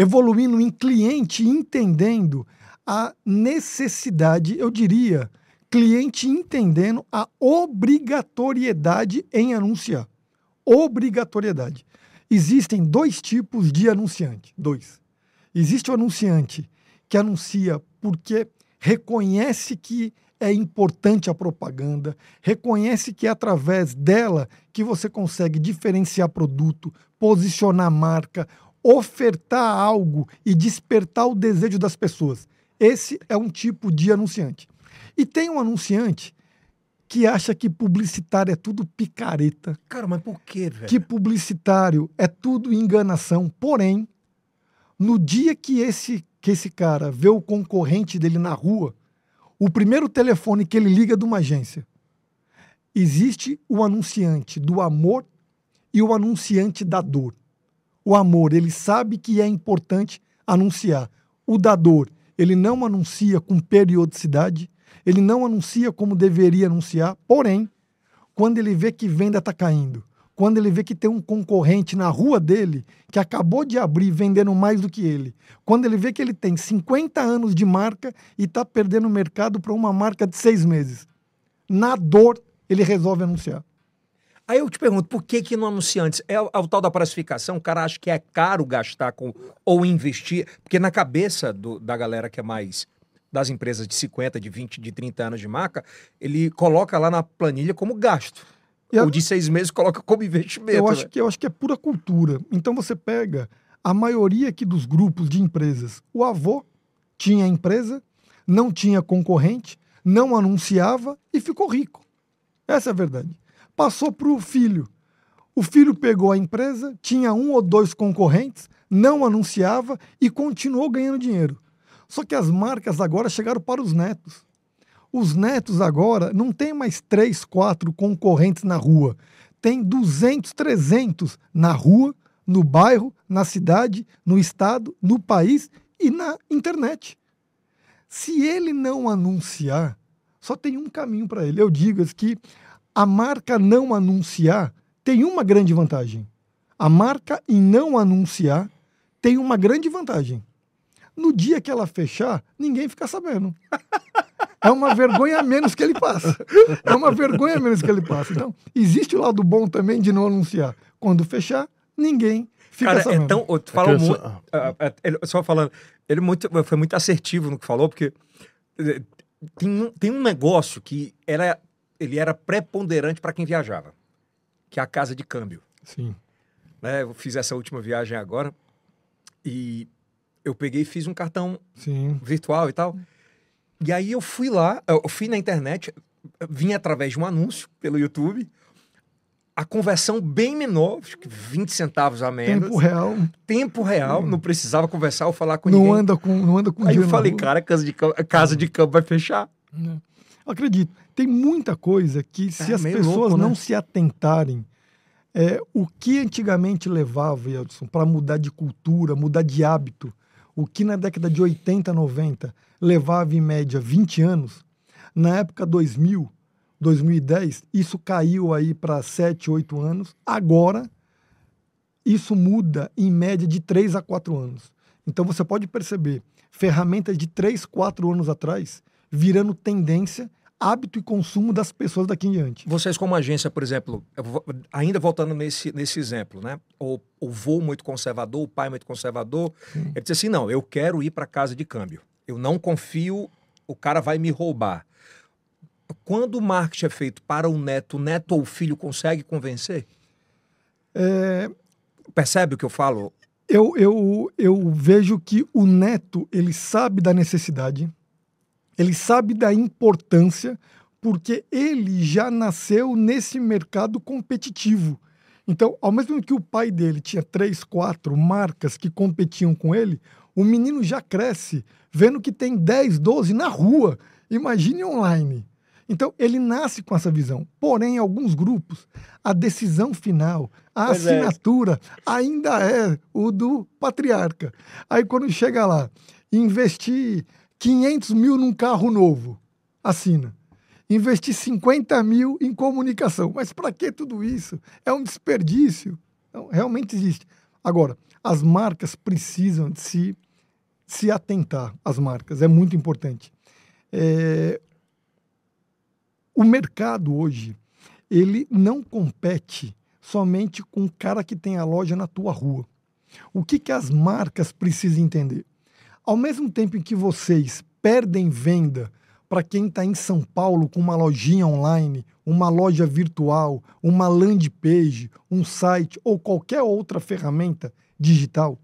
evoluindo em cliente entendendo a necessidade, eu diria, cliente entendendo a obrigatoriedade em anunciar. Obrigatoriedade. Existem dois tipos de anunciante. Dois. Existe o anunciante que anuncia porque reconhece que é importante a propaganda, reconhece que é através dela que você consegue diferenciar produto, posicionar marca, ofertar algo e despertar o desejo das pessoas. Esse é um tipo de anunciante. E tem um anunciante que acha que publicitário é tudo picareta. Cara, mas por quê, velho? Que publicitário é tudo enganação. Porém, no dia que esse, que esse cara vê o concorrente dele na rua, o primeiro telefone que ele liga de uma agência, existe o anunciante do amor e o anunciante da dor. O amor, ele sabe que é importante anunciar. O da dor, ele não anuncia com periodicidade, ele não anuncia como deveria anunciar, porém, quando ele vê que venda está caindo, quando ele vê que tem um concorrente na rua dele que acabou de abrir vendendo mais do que ele, quando ele vê que ele tem 50 anos de marca e está perdendo o mercado para uma marca de seis meses, na dor ele resolve anunciar. Aí eu te pergunto, por que que no anunciantes? É o, é o, tal da precificação, o cara acha que é caro gastar com ou investir, porque na cabeça do, da galera que é mais das empresas de 50, de 20, de 30 anos de marca, ele coloca lá na planilha como gasto. E Ou de seis meses coloca como investimento. Eu acho, né? que, eu acho que é pura cultura. Então você pega a maioria aqui dos grupos de empresas. O avô tinha empresa, não tinha concorrente, não anunciava e ficou rico. Essa é a verdade. Passou para o filho. O filho pegou a empresa, tinha um ou dois concorrentes, não anunciava e continuou ganhando dinheiro. Só que as marcas agora chegaram para os netos. Os netos agora não tem mais três, quatro concorrentes na rua. Tem 200, 300 na rua, no bairro, na cidade, no estado, no país e na internet. Se ele não anunciar, só tem um caminho para ele. Eu digo que a marca não anunciar tem uma grande vantagem. A marca em não anunciar tem uma grande vantagem. No dia que ela fechar, ninguém fica sabendo. é uma vergonha a menos que ele passa. É uma vergonha a menos que ele passa. Então, existe o lado bom também de não anunciar. Quando fechar, ninguém fica Cara, é sabendo. é tão... Tu falou é muito... Uh, uh, só falando, ele muito, foi muito assertivo no que falou, porque eh, tem, tem um negócio que era, ele era preponderante para quem viajava, que é a casa de câmbio. Sim. Né, eu fiz essa última viagem agora e eu peguei e fiz um cartão Sim. virtual e tal. E aí eu fui lá, eu fui na internet, vim através de um anúncio pelo YouTube, a conversão bem menor, acho que 20 centavos a menos. Tempo real. Tempo real, hum. não precisava conversar ou falar com não ninguém. Anda com, não anda com Aí eu falei, cara, casa de, casa de campo vai fechar. É. Acredito, tem muita coisa que se é, as pessoas louco, né? não se atentarem, É, o que antigamente levava, Edson, para mudar de cultura, mudar de hábito, o que na década de 80, 90 levava em média 20 anos, na época 2000, 2010, isso caiu aí para 7, 8 anos. Agora, isso muda em média de 3 a 4 anos. Então você pode perceber ferramentas de 3, 4 anos atrás virando tendência, hábito e consumo das pessoas daqui em diante. Vocês, como agência, por exemplo, ainda voltando nesse, nesse exemplo, né? O, o vô muito conservador, o pai muito conservador, Sim. ele disse assim: não, eu quero ir para casa de câmbio. Eu não confio, o cara vai me roubar. Quando o marketing é feito para o neto, o neto ou o filho consegue convencer? É... Percebe o que eu falo? Eu, eu, eu vejo que o neto ele sabe da necessidade, ele sabe da importância, porque ele já nasceu nesse mercado competitivo. Então, ao mesmo tempo que o pai dele tinha três, quatro marcas que competiam com ele, o menino já cresce vendo que tem 10, 12 na rua. Imagine online. Então, ele nasce com essa visão. Porém, em alguns grupos, a decisão final, a pois é. assinatura é. ainda é o do patriarca. Aí, quando chega lá, investir 500 mil num carro novo, assina. Investir 50 mil em comunicação. Mas para que tudo isso? É um desperdício. Não, realmente existe. Agora, as marcas precisam de se, se atentar às marcas. É muito importante. É, o mercado hoje, ele não compete somente com o cara que tem a loja na tua rua. O que, que as marcas precisam entender? Ao mesmo tempo em que vocês perdem venda para quem está em São Paulo com uma lojinha online, uma loja virtual, uma landing page, um site ou qualquer outra ferramenta digital,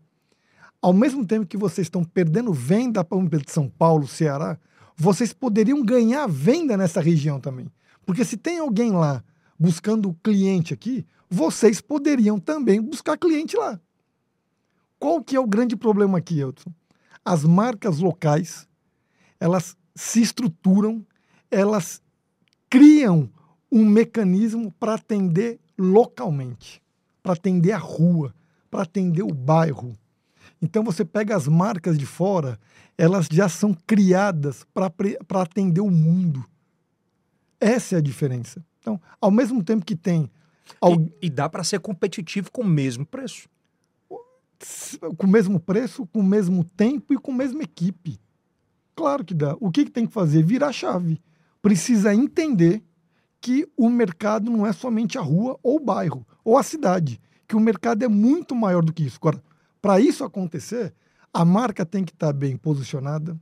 ao mesmo tempo que vocês estão perdendo venda para de São Paulo, Ceará, vocês poderiam ganhar venda nessa região também. Porque se tem alguém lá buscando cliente aqui, vocês poderiam também buscar cliente lá. Qual que é o grande problema aqui, Elton? As marcas locais, elas se estruturam, elas criam um mecanismo para atender localmente, para atender a rua, para atender o bairro. Então você pega as marcas de fora, elas já são criadas para atender o mundo. Essa é a diferença. Então, ao mesmo tempo que tem. Ao... E, e, dá para ser competitivo com o mesmo preço. Com o mesmo preço, com o mesmo tempo e com a mesma equipe. Claro que dá. O que, que tem que fazer? Virar chave. Precisa entender que o mercado não é somente a rua ou o bairro ou a cidade, que o mercado é muito maior do que isso. Agora, para isso acontecer, a marca tem que estar tá bem posicionada,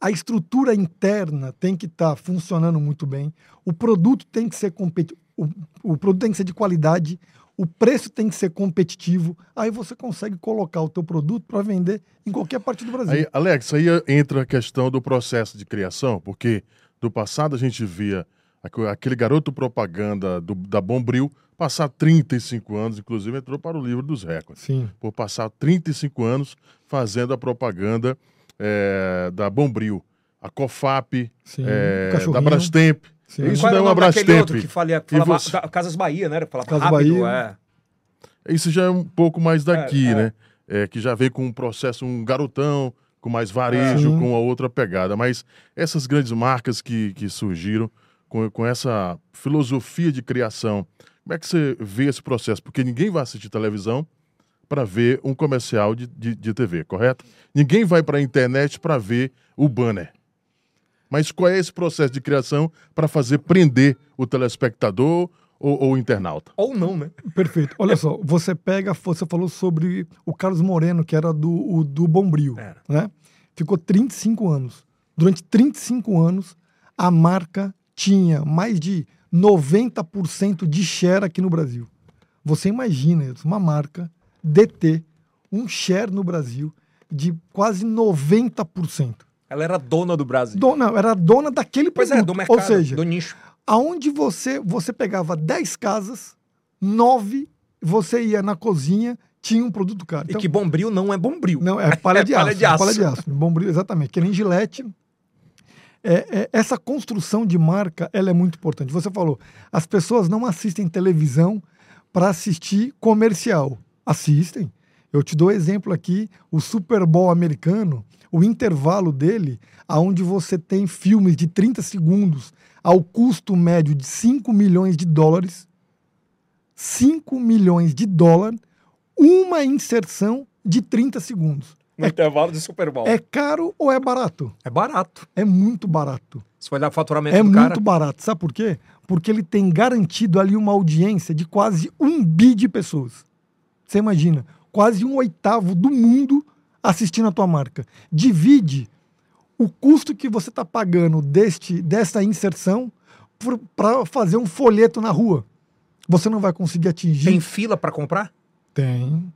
a estrutura interna tem que estar tá funcionando muito bem, o produto tem que ser competitivo, o, o produto tem que ser de qualidade, o preço tem que ser competitivo, aí você consegue colocar o teu produto para vender em qualquer parte do Brasil. Aí, Alex, aí entra a questão do processo de criação, porque do passado a gente via aquele garoto propaganda do, da Bombril passar 35 anos, inclusive entrou para o livro dos recordes. Sim. Por passar 35 anos fazendo a propaganda é, da Bombril, a COFAP, é, da Brastemp. Sim. Isso não é uma Brastemp. outro que falava, falava você... Casas Bahia, né? Falava Casas rápido, Bahia. É. Isso já é um pouco mais daqui, é, é. né? É, que já veio com um processo, um garotão, com mais varejo, com a outra pegada. Mas essas grandes marcas que, que surgiram com, com essa filosofia de criação como é que você vê esse processo? Porque ninguém vai assistir televisão para ver um comercial de, de, de, TV, correto? Ninguém vai para a internet para ver o banner. Mas qual é esse processo de criação para fazer prender o telespectador ou, ou, o internauta? Ou não, né? Perfeito. Olha só, você pega, você falou sobre o Carlos Moreno, que era do, o, do Bombril, né? Ficou 35 anos. Durante 35 anos, a marca tinha mais de 90% de share aqui no Brasil. Você imagina, uma marca DT um share no Brasil de quase 90%. Ela era dona do Brasil. Dona, era dona daquele pois produto. é, do mercado, Ou seja, do nicho. Aonde você, você pegava 10 casas, 9 você ia na cozinha, tinha um produto caro. Então, e que bombril não é bombril. Não, é palha de é aço. palha de aço. É palha de aço. Bombril, exatamente. Que nem gilete, é, é, essa construção de marca ela é muito importante. Você falou, as pessoas não assistem televisão para assistir comercial. Assistem. Eu te dou exemplo aqui, o Super Bowl americano, o intervalo dele, aonde você tem filmes de 30 segundos ao custo médio de 5 milhões de dólares, 5 milhões de dólares, uma inserção de 30 segundos. No é, intervalo de Super Bowl. É caro ou é barato? É barato. É muito barato. Você vai dar faturamento É do muito cara. barato. Sabe por quê? Porque ele tem garantido ali uma audiência de quase um bi de pessoas. Você imagina, quase um oitavo do mundo assistindo a tua marca. Divide o custo que você está pagando deste, dessa inserção para fazer um folheto na rua. Você não vai conseguir atingir. Tem fila para comprar? Tem.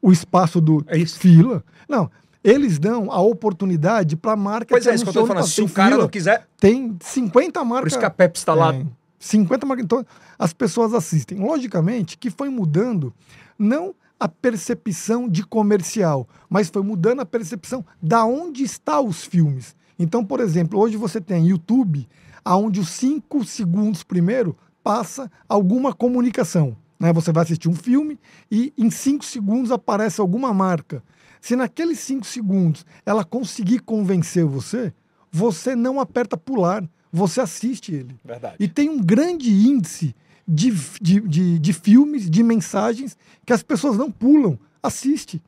O espaço do É isso. fila. Não. Eles dão a oportunidade para a marca. Pois é, isso que eu tô falando. "Opa, Se o cara fila". não quiser. Tem 50 marcas. Por isso que a Pepsi está lá. Tem. 50 marcas. Então, as pessoas assistem. Logicamente que foi mudando, não a percepção de comercial, mas foi mudando a percepção da onde estão os filmes. Então, por exemplo, hoje você tem YouTube, aonde os 5 segundos primeiro passa alguma comunicação. Né? Você vai assistir um filme e em 5 segundos aparece alguma marca. Se naqueles 5 segundos ela conseguir convencer você, você não aperta pular, você assiste ele. Verdade. E tem um grande índice de, de, de, de filmes, de mensagens que as pessoas não pulam, assiste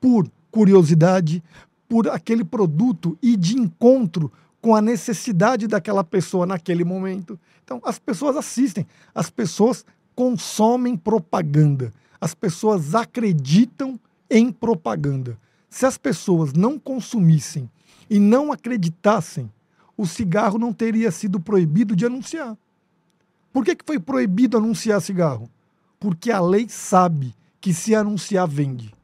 por curiosidade, por aquele produto e de encontro com a necessidade daquela pessoa naquele momento. Então, as pessoas assistem, as pessoas consomem propaganda, as pessoas acreditam em propaganda. Se as pessoas não consumissem e não acreditassem, o cigarro não teria sido proibido de anunciar. Por que, que foi proibido anunciar cigarro? Porque a lei sabe que se anunciar vende.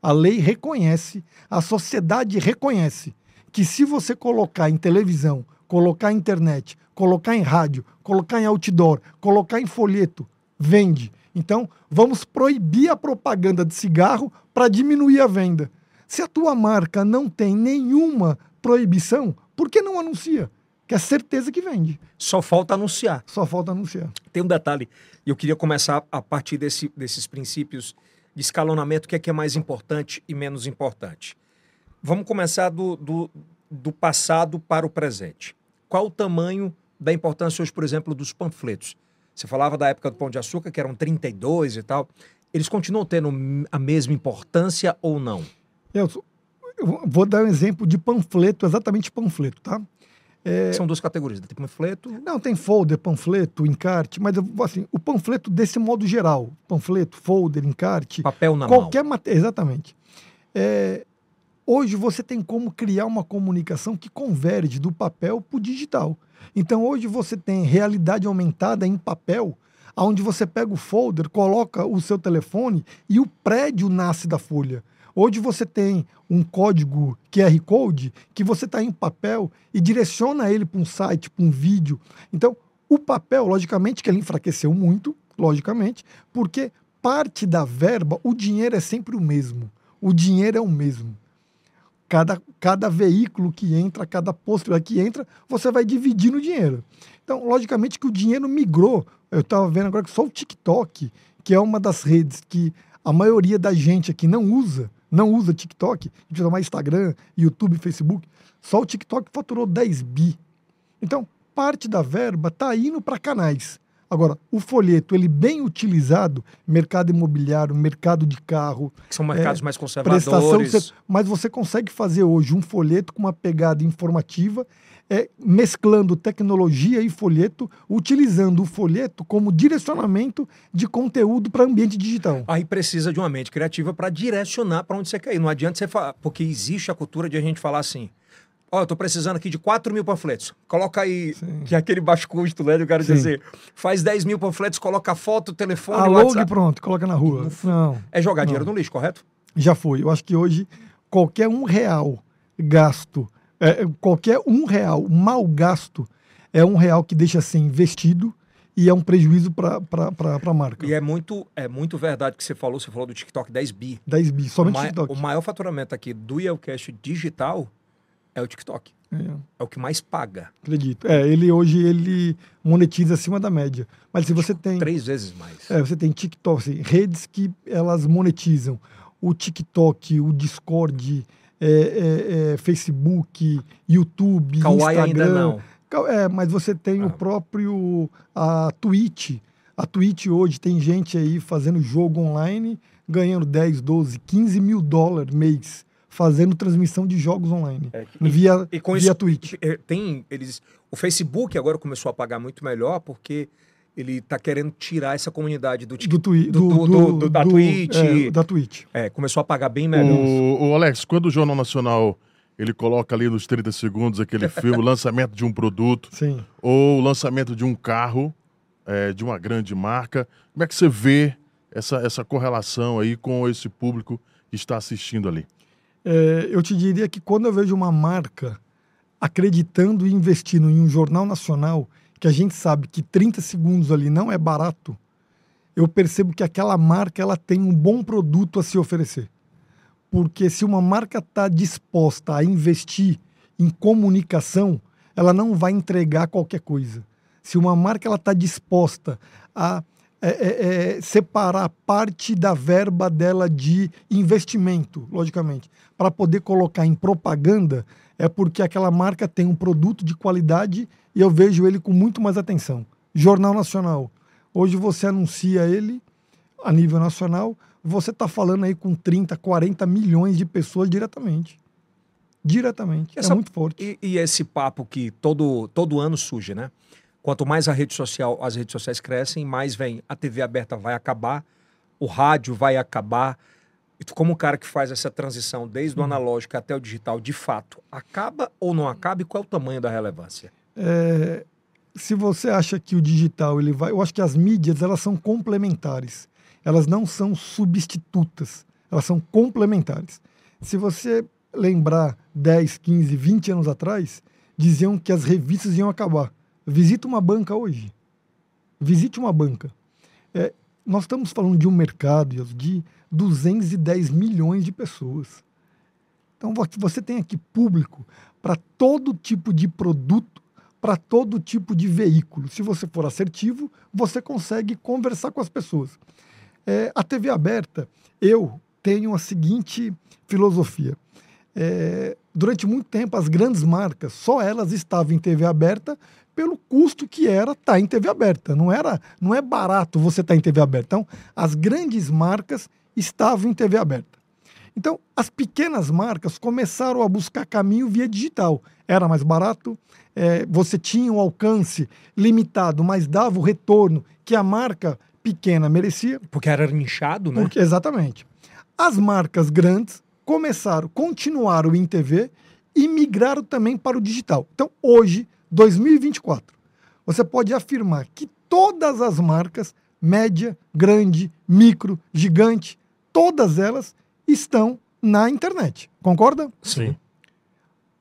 A lei reconhece, a sociedade reconhece que se você colocar em televisão, colocar em internet, colocar em rádio, colocar em outdoor, colocar em folheto, vende. Então, vamos proibir a propaganda de cigarro para diminuir a venda. Se a tua marca não tem nenhuma proibição, por que não anuncia? Que é certeza que vende. Só falta anunciar. Só falta anunciar. Tem um detalhe, e eu queria começar a partir desse- desses princípios de escalonamento, o que é que é mais importante e menos importante. Vamos começar do, do, do passado para o presente. Qual o tamanho da importância hoje, por exemplo, dos panfletos? Você falava da época do Pão de Açúcar, que eram 32 e tal. Eles continuam tendo a mesma importância ou não? Eu, eu vou dar um exemplo de panfleto, exatamente panfleto, tá? São duas categorias, tem panfleto... Não, tem folder, panfleto, encarte, mas assim, o panfleto desse modo geral, panfleto, folder, encarte, Papel na mão. qualquer matéria, exatamente. É, hoje você tem como criar uma comunicação que converge do papel para o digital. Então hoje você tem realidade aumentada em papel, onde você pega o folder, coloca o seu telefone e o prédio nasce da folha. Hoje você tem um código QR Code que você está em papel e direciona ele para um site, para um vídeo. Então, o papel, logicamente, que ele enfraqueceu muito, logicamente, porque parte da verba, o dinheiro é sempre o mesmo. O dinheiro é o mesmo. Cada, cada veículo que entra, cada posto que entra, você vai dividindo o dinheiro. Então, logicamente que o dinheiro migrou. Eu estava vendo agora que só o TikTok, que é uma das redes que a maioria da gente aqui não usa, não usa TikTok, a gente usa mais Instagram, YouTube, Facebook, só o TikTok faturou 10 bi. Então, parte da verba está indo para canais. Agora, o folheto, ele bem utilizado, mercado imobiliário, mercado de carro, Que são mercados É, mais prestação, conservadores. você- mas você consegue fazer hoje um folheto com uma pegada informativa, é, mesclando tecnologia e folheto, utilizando o folheto como direcionamento de conteúdo para ambiente digital. Aí precisa de uma mente criativa para direcionar para onde você quer ir. Não adianta você falar, porque existe a cultura de a gente falar assim. Ó, eu tô precisando aqui de 4 mil panfletos. Coloca aí, que é aquele baixo custo, né? Eu quero Sim. dizer, faz 10 mil panfletos, coloca foto, telefone, Alô, e WhatsApp. pronto, coloca na rua. Não, É jogar dinheiro Não. no lixo, correto? já foi. Eu acho que hoje qualquer um real gasto, é, qualquer um real mal gasto é um real que deixa ser investido e é um prejuízo para a marca. E é muito, é muito verdade que você falou, você falou do TikTok 10 bi. 10 bi, O, somente mai- TikTok. o maior faturamento aqui do Yelcast digital é o TikTok. É. é. o que mais paga. Acredito. É, ele hoje ele monetiza acima da média. Mas se você tem. Três vezes mais. É, você tem TikTok, assim, redes que elas monetizam. O TikTok, o Discord, é, é, é Facebook, YouTube, Kawaii Instagram. ainda não. É, mas você tem ah. o próprio a Twitch. A Twitch hoje tem gente aí fazendo jogo online, ganhando 10, 12, 15 mil dólares mês fazendo transmissão de jogos online é, e, via, e via isso, Twitch. É, tem eles, o Facebook agora começou a pagar muito melhor porque ele está querendo tirar essa comunidade do, do, twi do, do, do, do da Twitch. É, da Twitch. É, começou a pagar bem melhor. O, o Alex, quando o Jornal Nacional ele coloca ali nos 30 segundos aquele filme, o lançamento de um produto, Sim. ou o lançamento de um carro é, de uma grande marca. Como é que você vê essa, essa correlação aí com esse público que está assistindo ali? É, eu te diria que quando eu vejo uma marca acreditando e investindo em um jornal nacional, que a gente sabe que 30 segundos ali não é barato, eu percebo que aquela marca ela tem um bom produto a se oferecer. Porque se uma marca está disposta a investir em comunicação, ela não vai entregar qualquer coisa. Se uma marca está disposta a é, é, é, separar parte da verba dela de investimento, logicamente, para poder colocar em propaganda, é porque aquela marca tem um produto de qualidade e eu vejo ele com muito mais atenção. Jornal Nacional. Hoje você anuncia ele a nível nacional, você está falando aí com 30, 40 milhões de pessoas diretamente. Diretamente. É Essa, é muito forte. E, e esse papo que todo, todo ano surge, né? Quanto mais a rede social, as redes sociais crescem, mais vem a TV aberta vai acabar, o rádio vai acabar. E tu, como um cara que faz essa transição desde o uhum. analógico até o digital, de fato, acaba ou não acaba? E qual é o tamanho da relevância? É, se você acha que o digital ele vai, eu acho que as mídias elas são complementares. Elas não são substitutas. Elas são complementares. Se você lembrar 10, 15, 20 anos atrás, diziam que as revistas iam acabar. Visita uma banca hoje. Visite uma banca. É, nós estamos falando de um mercado de 210 milhões de pessoas. Então você tem aqui público para todo tipo de produto, para todo tipo de veículo. Se você for assertivo, você consegue conversar com as pessoas. É, a TV aberta, eu tenho a seguinte filosofia. É, durante muito tempo, as grandes marcas, só elas estavam em TV aberta pelo custo que era estar tá em TV aberta. Não era, não é barato você estar tá em TV aberta. Então, as grandes marcas estavam em TV aberta. Então, as pequenas marcas começaram a buscar caminho via digital. Era mais barato, é, você tinha um alcance limitado, mas dava o retorno que a marca pequena merecia. Porque era nichado, né? Porque, exatamente. As marcas grandes começaram, continuaram em TV e migraram também para o digital. Então, hoje, 2024, você pode afirmar que todas as marcas, média, grande, micro, gigante, todas elas estão na internet. Concorda? Sim.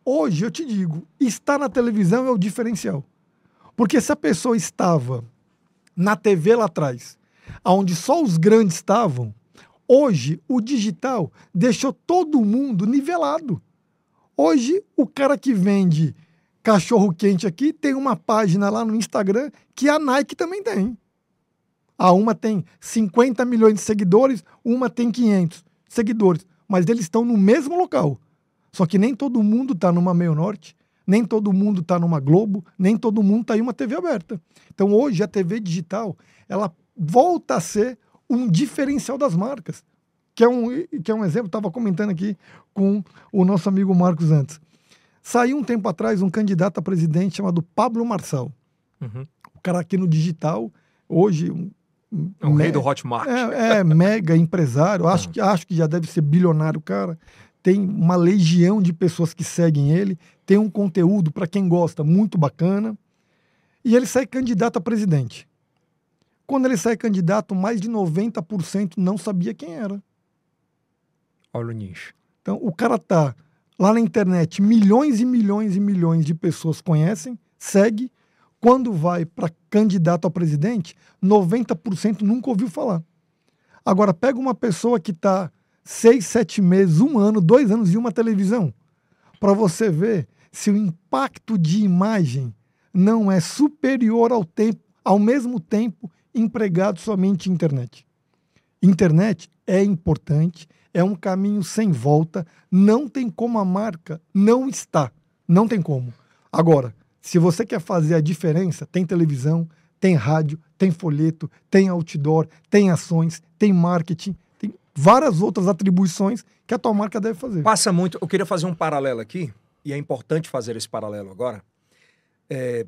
Hoje eu te digo, estar na televisão é o diferencial. Porque se a pessoa estava na TV lá atrás, onde só os grandes estavam, hoje o digital deixou todo mundo nivelado. Hoje o cara que vende cachorro quente aqui, tem uma página lá no Instagram que a Nike também tem. A uma tem 50 milhões de seguidores, uma tem 500 seguidores, mas eles estão no mesmo local. Só que nem todo mundo está numa Meio Norte, nem todo mundo está numa Globo, nem todo mundo está em uma TV aberta. Então hoje a TV digital, ela volta a ser um diferencial das marcas. Que é um, que é um exemplo, estava comentando aqui com o nosso amigo Marcos antes. Saiu um tempo atrás um candidato a presidente chamado Pablo Marçal. Uhum. O cara aqui no digital, hoje. Um, é um rei do Hotmart. É, é mega empresário. Acho, que, acho que já deve ser bilionário cara. Tem uma legião de pessoas que seguem ele. Tem um conteúdo, para quem gosta, muito bacana. E ele sai candidato a presidente. Quando ele sai candidato, mais de 90% não sabia quem era. Olha o nicho. Então, o cara tá Lá na internet, milhões e milhões e milhões de pessoas conhecem, segue. Quando vai para candidato a presidente, 90% nunca ouviu falar. Agora, pega uma pessoa que está seis, sete meses, um ano, dois anos em uma televisão, para você ver se o impacto de imagem não é superior ao tempo, ao mesmo tempo empregado somente em internet. Internet é importante, é um caminho sem volta, não tem como a marca não está, não tem como. Agora, se você quer fazer a diferença, tem televisão, tem rádio, tem folheto, tem outdoor, tem ações, tem marketing, tem várias outras atribuições que a tua marca deve fazer. Passa muito. Eu queria fazer um paralelo aqui, e é importante fazer esse paralelo agora. É,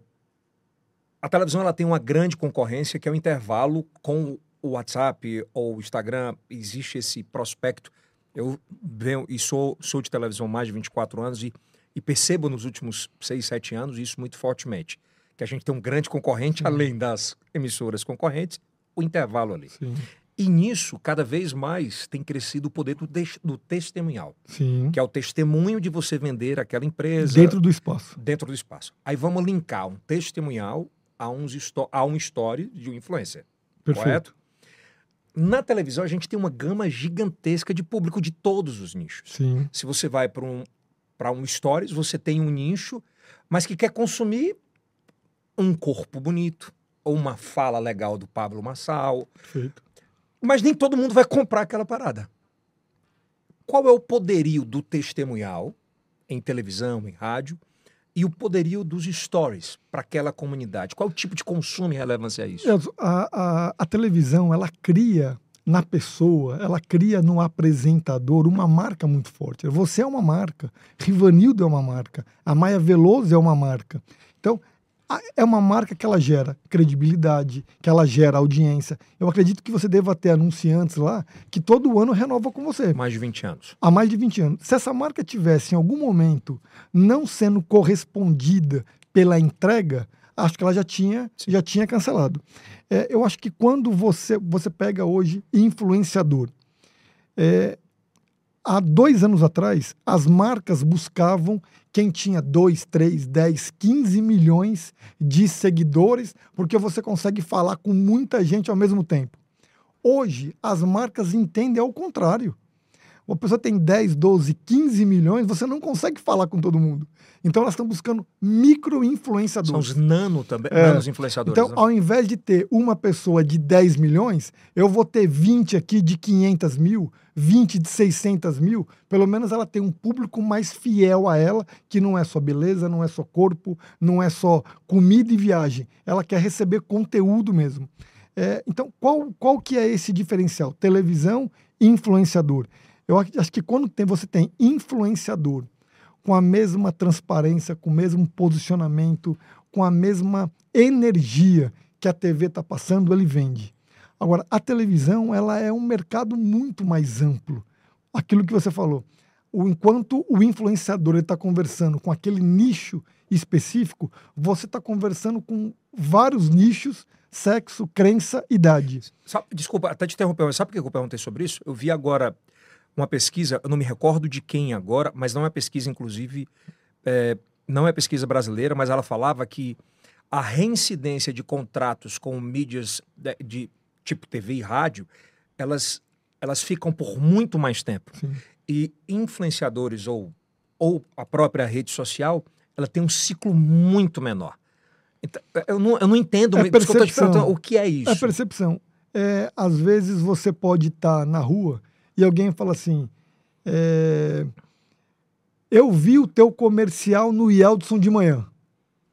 a televisão ela tem uma grande concorrência que é o intervalo com o WhatsApp ou o Instagram. Existe esse prospecto. Eu venho e sou, sou de televisão mais de 24 anos e, e percebo nos últimos 6, 7 anos isso muito fortemente que a gente tem um grande concorrente, além das emissoras concorrentes, o intervalo ali. Sim. E nisso, cada vez mais tem crescido o poder do, do testemunhal. Sim. Que é o testemunho de você vender aquela empresa. Dentro do espaço. Dentro do espaço. Aí vamos linkar um testemunhal a, uns a um story de um influencer. Perfeito. Correto? Na televisão, a gente tem uma gama gigantesca de público de todos os nichos. Sim. Se você vai para um, um stories, você tem um nicho, mas que quer consumir um corpo bonito ou uma fala legal do Pablo Massal. Perfeito. Mas nem todo mundo vai comprar aquela parada. Qual é o poderio do testemunhal em televisão, em rádio, e o poderio dos stories para aquela comunidade? Qual é o tipo de consumo e relevância é isso? A, a, a televisão, ela cria na pessoa, ela cria no apresentador uma marca muito forte. Você é uma marca, Rivanildo é uma marca, a Maia Veloso é uma marca. Então, é uma marca que ela gera credibilidade, que ela gera audiência. Eu acredito que você deva ter anunciantes lá que todo ano renova com você. Mais de 20 anos. Há mais de 20 anos. Se essa marca tivesse em algum momento não sendo correspondida pela entrega, acho que ela já tinha, já tinha cancelado. É, eu acho que quando você, você pega hoje influenciador, é, há dois anos atrás, as marcas buscavam quem tinha 2, 3, 10, 15 milhões de seguidores, porque você consegue falar com muita gente ao mesmo tempo. Hoje, as marcas entendem ao contrário. Uma pessoa tem 10, 12, 15 milhões, você não consegue falar com todo mundo. Então elas estão buscando micro-influenciadores. São os nano também, é. nanos influenciadores. Então, né? ao invés de ter uma pessoa de 10 milhões, eu vou ter 20 aqui de 500 mil, 20 de 600 mil. Pelo menos ela tem um público mais fiel a ela, que não é só beleza, não é só corpo, não é só comida e viagem. Ela quer receber conteúdo mesmo. É, então, qual, qual que é esse diferencial? Televisão e influenciador. Eu acho que quando tem, você tem influenciador com a mesma transparência, com o mesmo posicionamento, com a mesma energia que a TV está passando, ele vende. Agora, a televisão ela é um mercado muito mais amplo. Aquilo que você falou, o, enquanto o influenciador está conversando com aquele nicho específico, você está conversando com vários nichos, sexo, crença, idade. Desculpa, até te interromper, mas sabe por que eu perguntei sobre isso? Eu vi agora uma pesquisa, eu não me recordo de quem agora, mas não é pesquisa, inclusive, é, não é pesquisa brasileira, mas ela falava que a reincidência de contratos com mídias de, de tipo TV e rádio, elas, elas ficam por muito mais tempo. Sim. E influenciadores ou, ou a própria rede social, ela tem um ciclo muito menor. Então, eu, não, eu não entendo é percepção. o que é isso. É percepção. É, às vezes você pode estar tá na rua e alguém fala assim: é, Eu vi o teu comercial no Yeldson de manhã.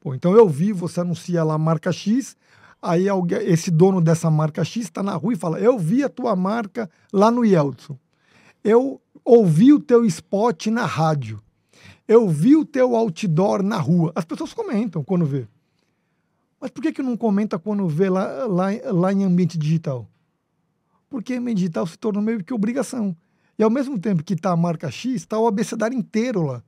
Pô, então eu vi, você anuncia lá a marca X, aí alguém, esse dono dessa marca X está na rua e fala: Eu vi a tua marca lá no Yeldson. Eu ouvi o teu spot na rádio. Eu vi o teu outdoor na rua. As pessoas comentam quando vê. Mas por que, que não comenta quando vê lá, lá, lá em ambiente digital? Porque meio digital se tornou meio que obrigação. E ao mesmo tempo que está a marca X, está o abecedário inteiro lá.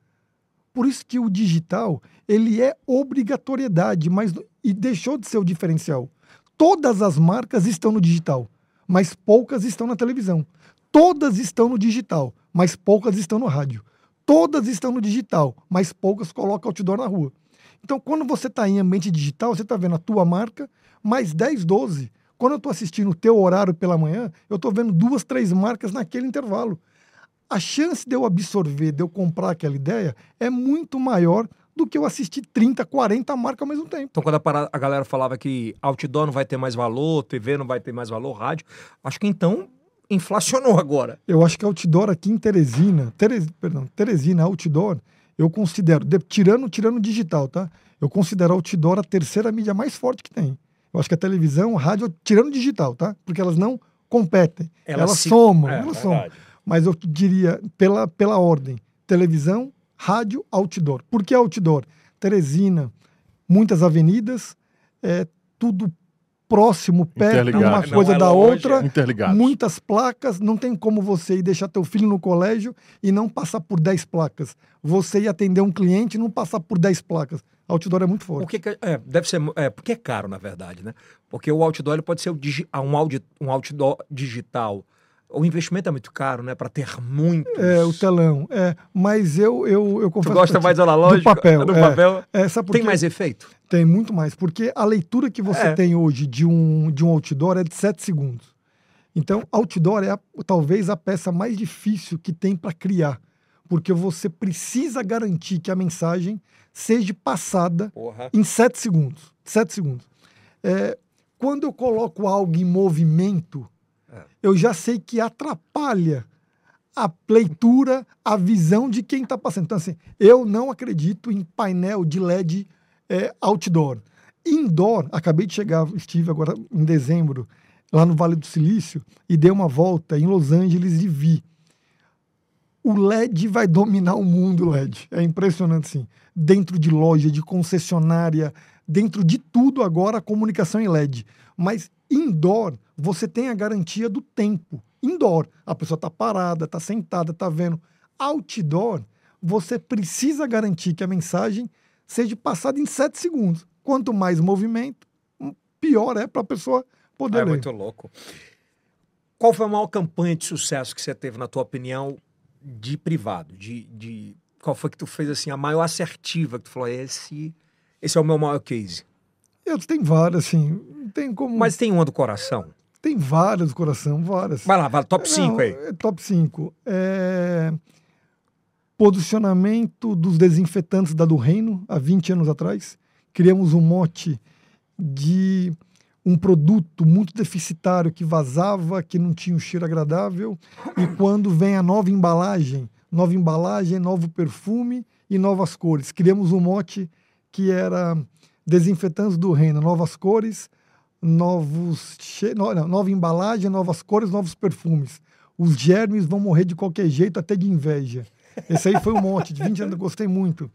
Por isso que o digital, ele é obrigatoriedade, mas e deixou de ser o diferencial. Todas as marcas estão no digital, mas poucas estão na televisão. Todas estão no digital, mas poucas estão no rádio. Todas estão no digital, mas poucas colocam outdoor na rua. Então, quando você está em ambiente digital, você está vendo a tua marca, mais 10, 12 quando eu estou assistindo o teu horário pela manhã, eu estou vendo duas, três marcas naquele intervalo. a chance de eu absorver, de eu comprar aquela ideia, é muito maior do que eu assistir 30, 40 marcas ao mesmo tempo. Então, quando a, a, galera falava que outdoor não vai ter mais valor, TV não vai ter mais valor, rádio, acho que então inflacionou agora. Eu acho que outdoor aqui em Teresina, Teres, perdão, Teresina outdoor, eu considero, de, tirando tirando digital, tá? Eu considero outdoor a terceira mídia mais forte que tem. Eu acho que a televisão, a rádio, tirando digital, tá? Porque elas não competem. Elas, elas se... somam, é, elas somam. Mas eu diria, pela, pela ordem, televisão, rádio, outdoor. Por que outdoor? Teresina, muitas avenidas, é tudo próximo, perto uma coisa é da outra, muitas placas, não tem como você ir deixar teu filho no colégio e não passar por 10 placas. Você ir atender um cliente e não passar por 10 placas. Outdoor é muito forte. Por que, é, deve ser, é, porque é caro, na verdade, né? Porque o outdoor pode ser um, audi, um outdoor digital o investimento é muito caro, né? Para ter muito. É, o telão. É, mas eu, eu, eu confesso. Tu gosta mais do analógico? Do papel. Do é, papel. É, tem mais efeito? Tem muito mais. Porque a leitura que você é. tem hoje de um, de um outdoor é de 7 segundos. Então, outdoor é a, talvez a peça mais difícil que tem para criar. Porque você precisa garantir que a mensagem seja passada Porra. em 7 segundos. 7 segundos. É, quando eu coloco algo em movimento é. eu já sei que atrapalha a leitura, a visão de quem está passando. Então, assim, eu não acredito em painel de LED é, outdoor. Indoor, acabei de chegar, estive agora em dezembro, lá no Vale do Silício, e dei uma volta em Los Angeles e vi. O LED vai dominar o mundo, LED. É impressionante, sim. Dentro de loja, de concessionária, dentro de tudo agora a comunicação em LED. Mas indoor, você tem a garantia do tempo. Indoor, a pessoa está parada, está sentada, está vendo. Outdoor, você precisa garantir que a mensagem seja passada em 7 segundos. Quanto mais movimento, pior é para a pessoa poder é ler. É muito louco. Qual foi a maior campanha de sucesso que você teve, na tua opinião, de privado? De, de... Qual foi que tu fez assim, a maior assertiva que tu falou, esse, esse é o meu maior case? Eu, tem várias, assim. Tem como... Mas tem uma do coração? Tem várias do coração, várias. Vai lá, vai, top 5 aí. É, top 5. É... Posicionamento dos desinfetantes da do Reino, há 20 anos atrás. Criamos um mote de um produto muito deficitário que vazava, que não tinha um cheiro agradável. E quando vem a nova embalagem, nova embalagem, novo perfume e novas cores. Criamos um mote que era desinfetantes do reino, novas cores, novos che... não, nova embalagem, novas cores, novos perfumes. Os germes vão morrer de qualquer jeito, até de inveja. Esse aí foi um monte, de 20 anos, eu gostei muito.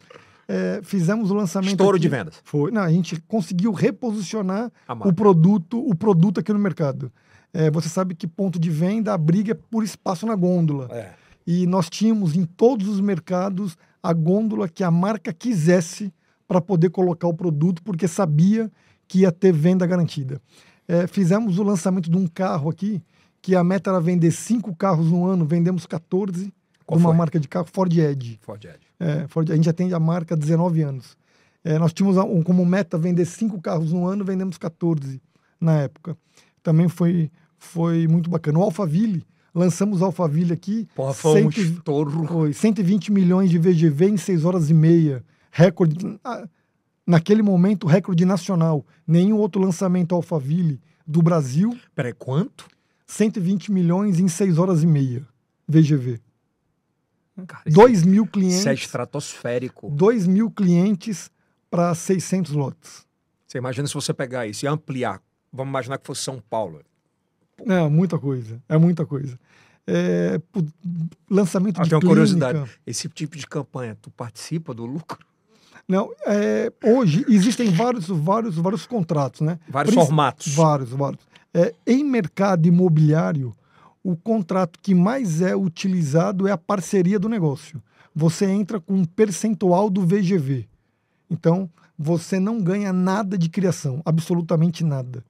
É, fizemos o lançamento. Estouro aqui. de vendas. Foi. Não, a gente conseguiu reposicionar o produto, o produto aqui no mercado. É, você sabe que ponto de venda, a briga é por espaço na gôndola. É. E nós tínhamos em todos os mercados a gôndola que a marca quisesse para poder colocar o produto, porque sabia que ia ter venda garantida. É, fizemos o lançamento de um carro aqui, que a meta era vender cinco carros no ano, vendemos 14 Qual uma marca de carro, Ford Edge. Ford Edge. É, Ford, a gente atende a marca há 19 anos. É, nós tínhamos como meta vender cinco carros no ano, vendemos 14 na época. Também foi, foi muito bacana. O Alphaville, lançamos o Alphaville aqui. Porra, foi 100, um estouro. Foi 120 milhões de VGV em 6 horas e meia. Recorde. Naquele momento, recorde nacional. Nenhum outro lançamento Alphaville do Brasil. Peraí, quanto? 120 milhões em 6 horas e meia. VGV. 2 mil clientes. Isso é estratosférico. 2 mil clientes para 600 lotes. Você imagina se você pegar isso e ampliar. Vamos imaginar que fosse São Paulo. É, muita coisa. É muita coisa. É, lançamento ah, de tenho clínica. curiosidade. Esse tipo de campanha, tu participa do lucro? Não, é, hoje existem vários, vários, vários contratos, né? Vários formatos. Vários, vários. É, em mercado imobiliário, o contrato que mais é utilizado é a parceria do negócio. Você entra com um percentual do VGV. Então, você não ganha nada de criação, absolutamente nada.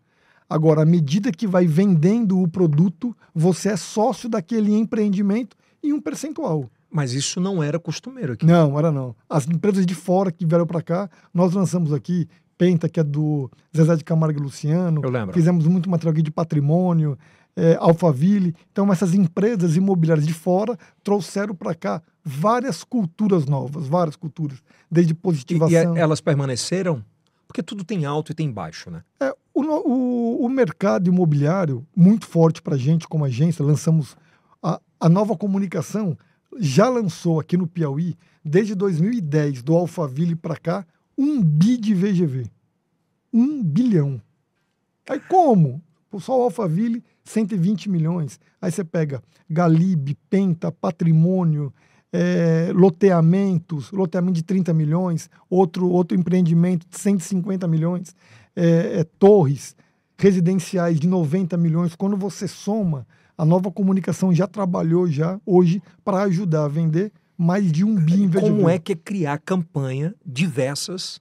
Agora, à medida que vai vendendo o produto, você é sócio daquele empreendimento em um percentual. Mas isso não era costumeiro aqui. Não, era não. As empresas de fora que vieram para cá, nós lançamos aqui Penta, que é do Zezé de Camargo e Luciano. Eu lembro. Fizemos muito material aqui de patrimônio. É, Alphaville. Então, essas empresas imobiliárias de fora trouxeram para cá várias culturas novas, várias culturas, desde positivação. E, e elas permaneceram? Porque tudo tem alto e tem baixo, né? É, o, o, o mercado imobiliário, muito forte para a gente como agência, lançamos a, a nova comunicação, já lançou aqui no Piauí, desde 2010, do Alphaville para cá, um bi de VGV. Um bilhão. Aí como? Só o Alphaville, 120 milhões. Aí você pega Galib, Penta, Patrimônio, é, loteamentos, loteamento de 30 milhões, outro, outro empreendimento de 150 milhões, é, é, torres residenciais de 90 milhões. Quando você soma, a nova comunicação já trabalhou já hoje para ajudar a vender mais de um bi em Como é que é criar campanha diversas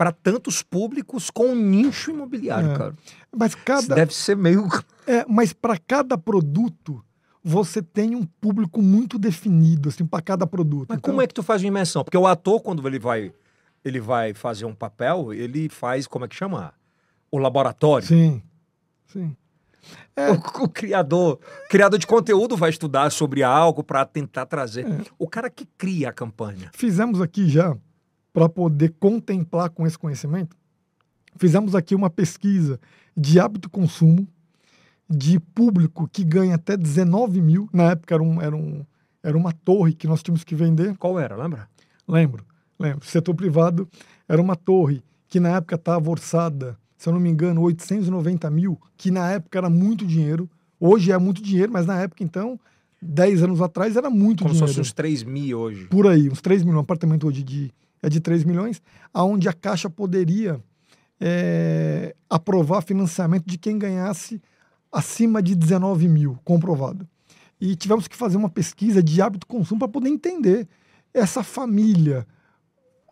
para tantos públicos com um nicho imobiliário, é. cara? Mas cada Isso deve ser meio É, mas para cada produto você tem um público muito definido assim para cada produto. Mas então... como é que tu faz uma imersão? Porque o ator quando ele vai ele vai fazer um papel, ele faz como é que chama? O laboratório. Sim. Sim. É. O, o, criador, criador de conteúdo vai estudar sobre algo para tentar trazer. É. O cara que cria a campanha. Fizemos aqui já para poder contemplar com esse conhecimento. Fizemos aqui uma pesquisa de hábito consumo de público que ganha até 19 mil. Na época era, um, era, um, era uma torre que nós tínhamos que vender. Qual era, lembra? Lembro, lembro. Setor privado era uma torre que na época estava orçada, se eu não me engano, 890 mil, que na época era muito dinheiro. Hoje é muito dinheiro, mas na época, então, 10 anos atrás, era muito Como dinheiro. Como se fosse uns 3 mil hoje. Por aí, uns 3 mil. Um apartamento hoje de, é de 3 milhões, aonde a Caixa poderia é, aprovar financiamento de quem ganhasse acima de 19 mil, comprovado. E tivemos que fazer uma pesquisa de hábito consumo para poder entender essa família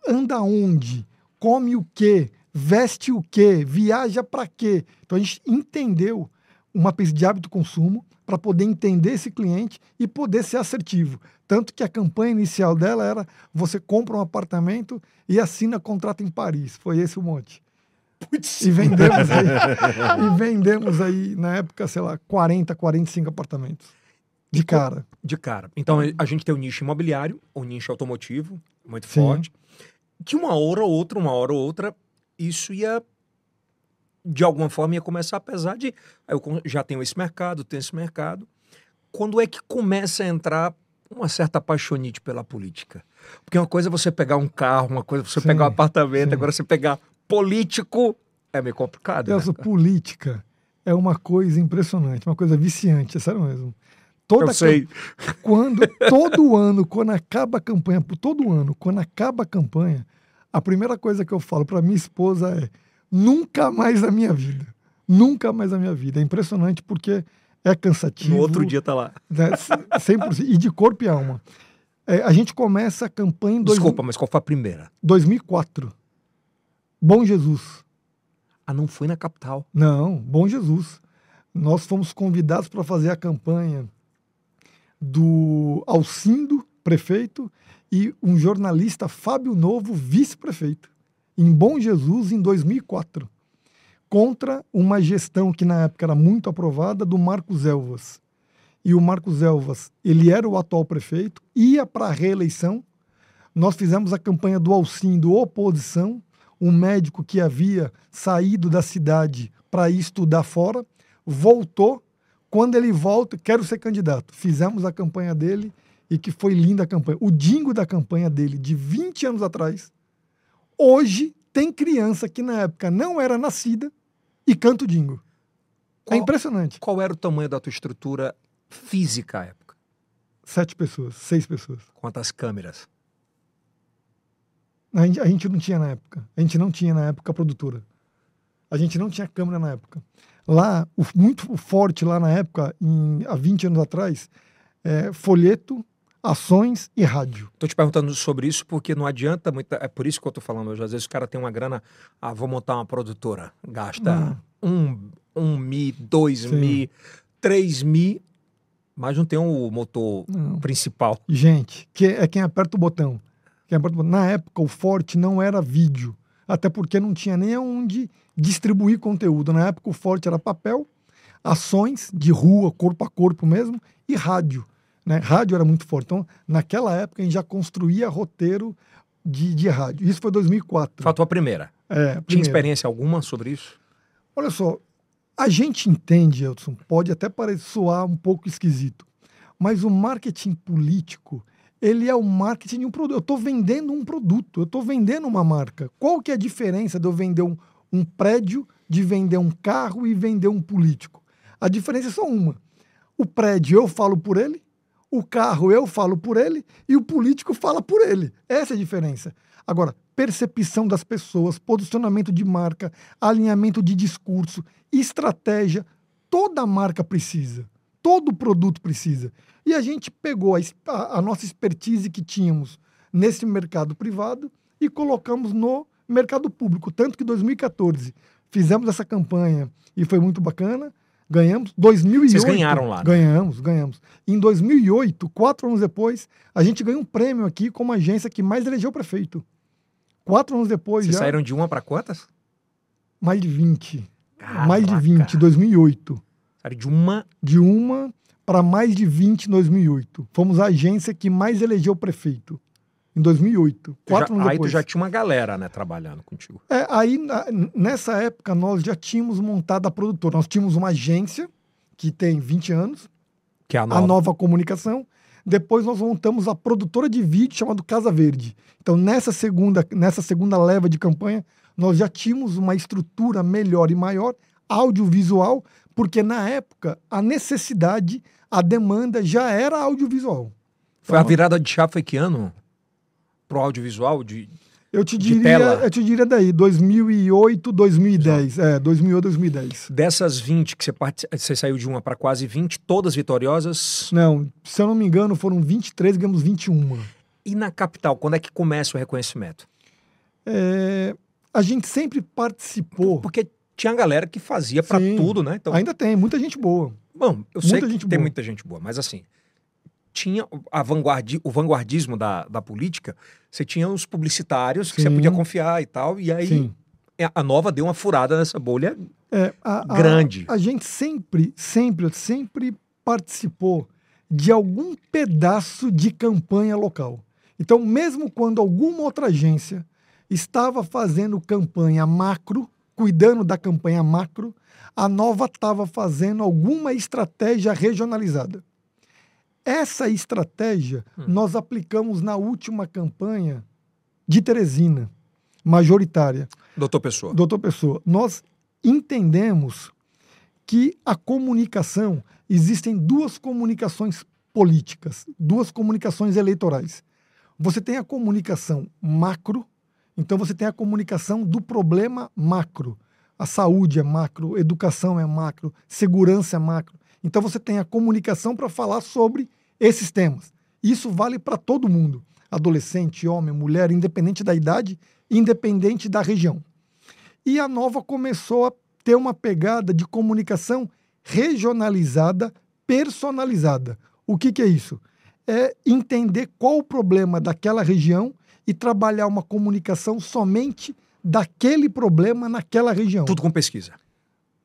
anda onde, come o quê, veste o quê, viaja para quê. Então a gente entendeu uma pesquisa de hábito consumo para poder entender esse cliente e poder ser assertivo. Tanto que a campanha inicial dela era você compra um apartamento e assina contrato em Paris. Foi esse o monte. Putz. E vendemos aí, e vendemos aí, na época, sei lá, 40, 45 apartamentos. De cara. De cara. Então a gente tem o nicho imobiliário, o nicho automotivo, muito Sim. forte. Que uma hora ou outra, uma hora ou outra, isso ia de alguma forma ia começar a pesar de eu já tenho esse mercado, tenho esse mercado. Quando é que começa a entrar uma certa paixonite pela política? Porque uma coisa é você pegar um carro, uma coisa é você sim, pegar um apartamento, sim. agora você pegar político é meio complicado. Essa né? política é uma coisa impressionante, uma coisa viciante, é sério mesmo. Toda Eu sei. Quando, todo ano, quando acaba a campanha, todo ano, quando acaba a campanha, a primeira coisa que eu falo para minha esposa é nunca mais na minha vida. Nunca mais na minha vida. É impressionante porque é cansativo. No outro dia tá lá. Né, 100%, e de corpo e alma. É, a gente começa a campanha em... Desculpa, dois, mas qual foi a primeira? 2004. Bom Jesus. Ah, não foi na capital? Não, Bom Jesus. Nós fomos convidados para fazer a campanha do Alcindo, prefeito, e um jornalista, Fábio Novo, vice-prefeito, em Bom Jesus, em 2004, contra uma gestão que na época era muito aprovada do Marcos Elvas. E o Marcos Elvas, ele era o atual prefeito, ia para a reeleição. Nós fizemos a campanha do Alcindo oposição, um médico que havia saído da cidade para estudar fora, voltou. Quando ele volta, quero ser candidato. Fizemos a campanha dele e que foi linda a campanha. O dingo da campanha dele, de 20 anos atrás, hoje tem criança que na época não era nascida e canta o dingo. É qual, é impressionante. Qual era o tamanho da tua estrutura física à época? Sete pessoas, seis pessoas. Quantas câmeras? A gente, a gente não tinha na época. A gente não tinha na época a produtora. A gente não tinha câmera na época. Lá, o, muito forte lá na época, em, há 20 anos atrás, é folheto, ações e rádio. Tô te perguntando sobre isso porque não adianta muito. É por isso que eu tô falando hoje. Às vezes o cara tem uma grana, ah, vou montar uma produtora. Gasta ah. um, um mi, dois Sim. mi, três mi, mas não tem o um motor não. principal. Gente, que é quem aperta o botão. Na época, o forte não era vídeo, até porque não tinha nem onde distribuir conteúdo. Na época, o forte era papel. ações de rua, corpo a corpo mesmo, e rádio. Né? Rádio era muito forte. Então, naquela época, a gente já construía roteiro de, de rádio. Isso foi 2004. Faltou a primeira. É, Tinha primeiro. experiência alguma sobre isso? Olha só, a gente entende, Edson, pode até parecer soar um pouco esquisito, mas o marketing político, ele é o marketing de um produto. Eu estou vendendo um produto, eu estou vendendo uma marca. Qual que é a diferença de eu vender um, um prédio, de vender um carro e vender um político? A diferença é só uma. O prédio eu falo por ele, o carro eu falo por ele e o político fala por ele. Essa é a diferença. Agora, percepção das pessoas, posicionamento de marca, alinhamento de discurso, estratégia, toda marca precisa, todo produto precisa. E a gente pegou a, a, nossa expertise que tínhamos nesse mercado privado e colocamos no mercado público. Tanto que em 2014 fizemos essa campanha e foi muito bacana. Ganhamos. 2008. Vocês ganharam lá. Né? Ganhamos, ganhamos. Em 2008, quatro anos depois, a gente ganhou um prêmio aqui como agência que mais elegeu prefeito. Quatro anos depois Vocês já. saíram de uma para quantas? Mais de 20. Caraca. Mais de 20, 2008. Saíram de uma. De uma para mais de 20 em 2008. Fomos a agência que mais elegeu prefeito. Em 2008. Quatro já, anos aí depois. tu já tinha uma galera, né, trabalhando contigo. É, aí, na, nessa época, nós já tínhamos montado a produtora. Nós tínhamos uma agência que tem 20 anos. Que é a nova. A nova comunicação. Depois nós montamos a produtora de vídeo chamada Casa Verde. Então, nessa segunda, nessa segunda leva de campanha, nós já tínhamos uma estrutura melhor e maior, audiovisual, porque na época a necessidade, a demanda já era audiovisual. Foi a virada de chave foi que ano? Pro audiovisual? De, eu te de diria, tela? eu te diria daí, 2008, 2010. É, 2008, 2010. Dessas 20 que você, part... você saiu de uma para quase 20, todas vitoriosas. Não, se eu não me engano, foram 23, ganhamos 21. E na capital, quando é que começa o reconhecimento? É, a gente sempre participou. Porque tinha galera que fazia para tudo, né? Então, Ainda tem, muita gente boa. bom, eu muita sei que tem boa. muita gente boa, mas assim, tinha a vanguardi... o vanguardismo da, da política, você tinha os publicitários que você podia confiar e tal, e aí Sim. é, a nova deu uma furada nessa bolha. É, a, a- Grande. A, gente sempre, sempre, sempre participou de algum pedaço de campanha local. Então, mesmo quando alguma outra agência estava fazendo campanha macro, cuidando da campanha macro, a nova estava fazendo alguma estratégia regionalizada. Essa estratégia Hum. nós aplicamos na última campanha de Teresina, majoritária. Doutor Pessoa. Doutor Pessoa, nós entendemos que a comunicação, existem duas comunicações políticas, duas comunicações eleitorais. Você tem a comunicação macro, então você tem a comunicação do problema macro. A saúde é macro, educação é macro, segurança é macro. Então você tem a comunicação para falar sobre esses temas. Isso vale para todo mundo, adolescente, homem, mulher, independente da idade, independente da região. E a Nova começou a ter uma pegada de comunicação regionalizada, personalizada. O que, que é isso? É entender qual o problema daquela região e trabalhar uma comunicação somente daquele problema naquela região Tudo com pesquisa.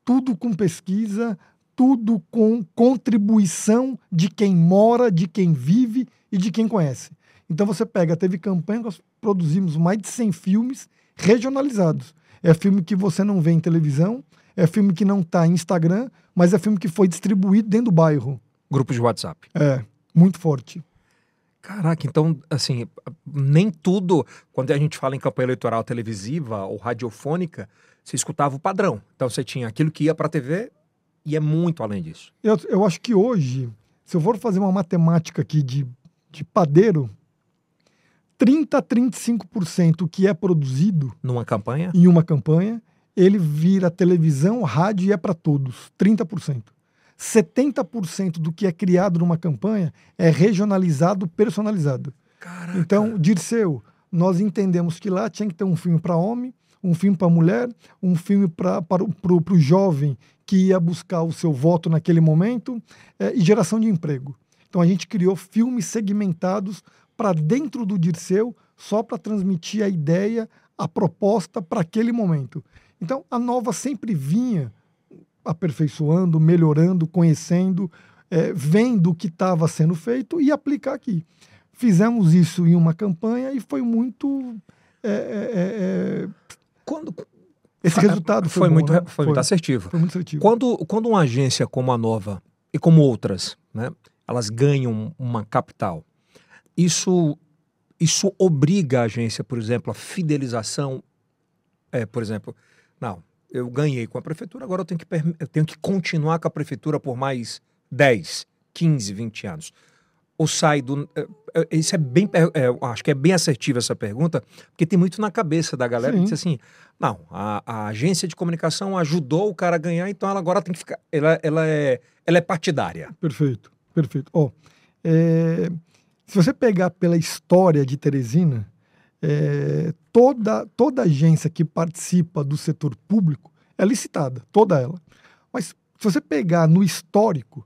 tudo com pesquisa, tudo com contribuição de quem mora, de quem vive e de quem conhece. Então você pega, teve campanha, nós produzimos mais de 100 filmes regionalizados. É filme que você não vê em televisão, é filme que não está em Instagram, mas é filme que foi distribuído dentro do bairro. Grupo de WhatsApp. É, muito forte. Caraca, então, assim, nem tudo, quando a gente fala em campanha eleitoral televisiva ou radiofônica, você escutava o padrão. Então você tinha aquilo que ia para a TV e é muito além disso. Eu, eu acho que hoje, se eu for fazer uma matemática aqui de, de padeiro, 30 a 35% que é produzido Numa campanha, em uma campanha, ele vira televisão, rádio e é para todos, 30%. 70% do que é criado numa campanha é regionalizado, personalizado. caraca. Então, Dirceu, nós entendemos que lá tinha que ter um filme para homem, um filme para mulher, um filme pra, para o jovem que ia buscar o seu voto naquele momento eh, e geração de emprego. Então, a gente criou filmes segmentados para dentro do Dirceu, só para transmitir a ideia, a proposta para aquele momento. Então, a Nova sempre vinha aperfeiçoando, melhorando, conhecendo, é, vendo o que estava sendo feito e aplicar aqui. Fizemos isso em uma campanha e foi muito. É, é, é, é quando, esse resultado foi, foi bom, muito, né? foi, muito assertivo. Foi muito assertivo. Quando, quando uma agência como a Nova e como outras, né, elas ganham uma capital, isso, isso obriga a agência, por exemplo, a fidelização. É, por exemplo, não, eu ganhei com a prefeitura, agora eu tenho que, eu tenho que continuar com a prefeitura por mais 10, 15, 20 anos. Ou sai do. É, é, isso é bem. É, acho que é bem assertiva essa pergunta, porque tem muito na cabeça da galera Sim. que diz assim: não, a, a, agência de comunicação ajudou o cara a ganhar, então ela agora tem que ficar. Ela, ela, é, ela é partidária. Perfeito, perfeito. Ó, oh, é, se você pegar pela história de Teresina, é, toda, toda agência que participa do setor público é licitada, toda ela. Mas se você pegar no histórico,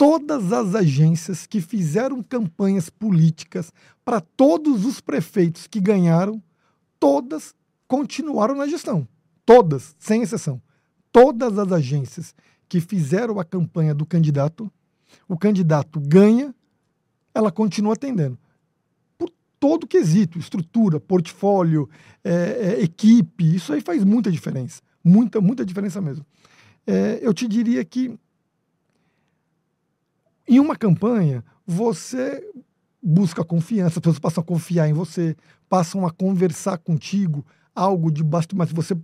todas as agências que fizeram campanhas políticas para todos os prefeitos que ganharam, todas continuaram na gestão. Todas, sem exceção. Todas as agências que fizeram a campanha do candidato, o candidato ganha, ela continua atendendo. Por todo quesito, estrutura, portfólio, é, é, equipe, isso aí faz muita diferença. Muita, muita diferença mesmo. É, eu te diria que em uma campanha, você busca confiança, as pessoas passam a confiar em você, passam a conversar contigo, algo de baixo, mas você,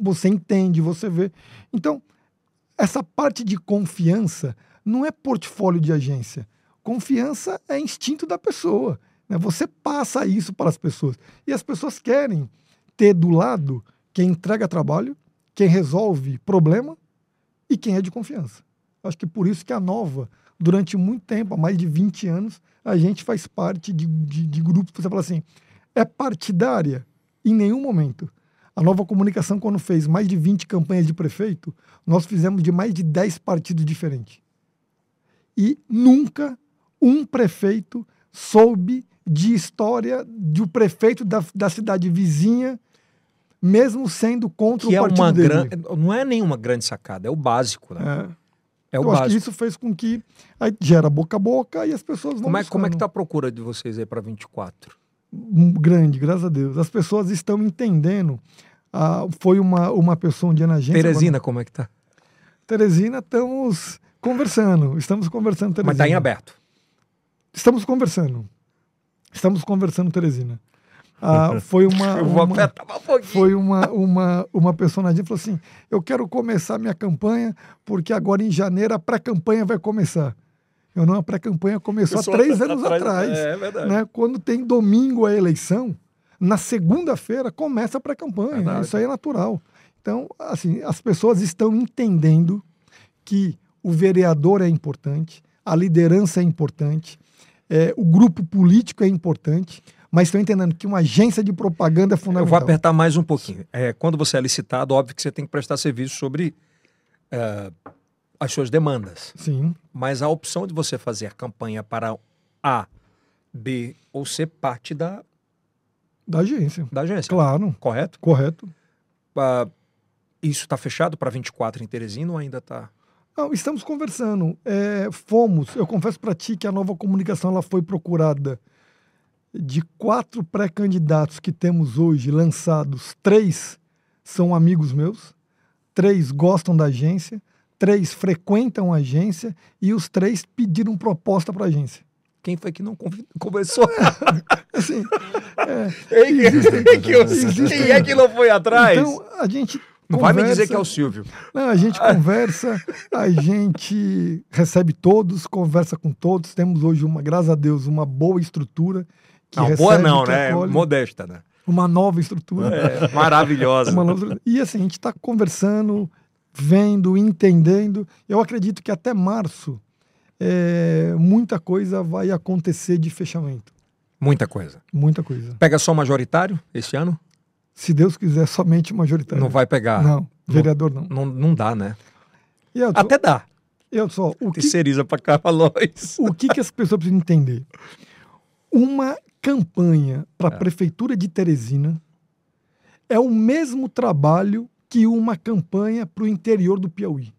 você entende, você vê. Então, essa parte de confiança não é portfólio de agência. Confiança é instinto da pessoa. Né? Você passa isso para as pessoas. E as pessoas querem ter do lado quem entrega trabalho, quem resolve problema e quem é de confiança. Acho que por isso que a Nova, durante muito tempo, há mais de 20 anos, a gente faz parte de, de, de grupos, você fala assim, é partidária? Em nenhum momento. A nova comunicação, quando fez mais de 20 campanhas de prefeito, nós fizemos de mais de 10 partidos diferentes. E nunca um prefeito soube de história do prefeito da, da cidade vizinha, mesmo sendo contra que o partido é uma dele. Gran... Não é nenhuma grande sacada, é o básico, né? É. É o Eu básico. acho que isso fez com que gera boca a boca e as pessoas vão Como é, como é que está a procura de vocês aí para 24? grande, graças a Deus. As pessoas estão entendendo. Ah, foi uma, uma pessoa um dia na agência. Teresina, como é que tá? Teresina, estamos conversando. Estamos conversando, Teresina. Mas está em aberto. Estamos conversando. Estamos conversando, Teresina. Ah, foi uma, uma foi uma, uma, uma personagem falou assim: eu quero começar minha campanha porque agora em janeiro a pré-campanha vai começar. Eu não, a pré-campanha começou há três anos atrás. atrás é, é verdade. Né? Quando tem domingo a eleição, na segunda-feira começa a pré-campanha. Isso aí é natural. Então, assim, as pessoas estão entendendo que o vereador é importante, a liderança é importante, é, o grupo político é importante, mas estão entendendo que uma agência de propaganda é fundamental. Eu vou apertar mais um pouquinho. É, quando você é licitado, óbvio que você tem que prestar serviço sobre é, as suas demandas. Sim. Mas a opção de você fazer campanha para A, B ou C parte da da agência. Da agência. Claro. Correto? Correto. Uh, isso está fechado para 24 em Teresina ou ainda está? Não, estamos conversando. É, fomos, eu confesso para ti que a nova comunicação ela foi procurada de quatro pré-candidatos que temos hoje lançados, três são amigos meus, três gostam da agência, três frequentam a agência e os três pediram proposta para a agência. Quem foi que não começou? assim, é, existem, quem é que não foi atrás? Então, a gente não conversa, vai me dizer que é o Silvio. Não, a gente conversa, a gente recebe todos, conversa com todos. Temos hoje, uma, graças a Deus, uma boa estrutura. Que não, boa não, né? Acolhe, Modesta, né? Uma nova estrutura. É, maravilhosa. Nova, e assim, a gente está conversando, vendo, entendendo. Eu acredito que até março é, muita coisa vai acontecer de fechamento. Muita coisa. Muita coisa. Pega só majoritário esse ano? Se Deus quiser, somente majoritário. Não vai pegar. Não, vereador não. Não, não dá, né? Eu, Até dá. Eu só. O Terceiriza para Carvalhóis. O que, que as pessoas precisam entender? Uma campanha para a é. Prefeitura de Teresina é o mesmo trabalho que uma campanha para o interior do Piauí.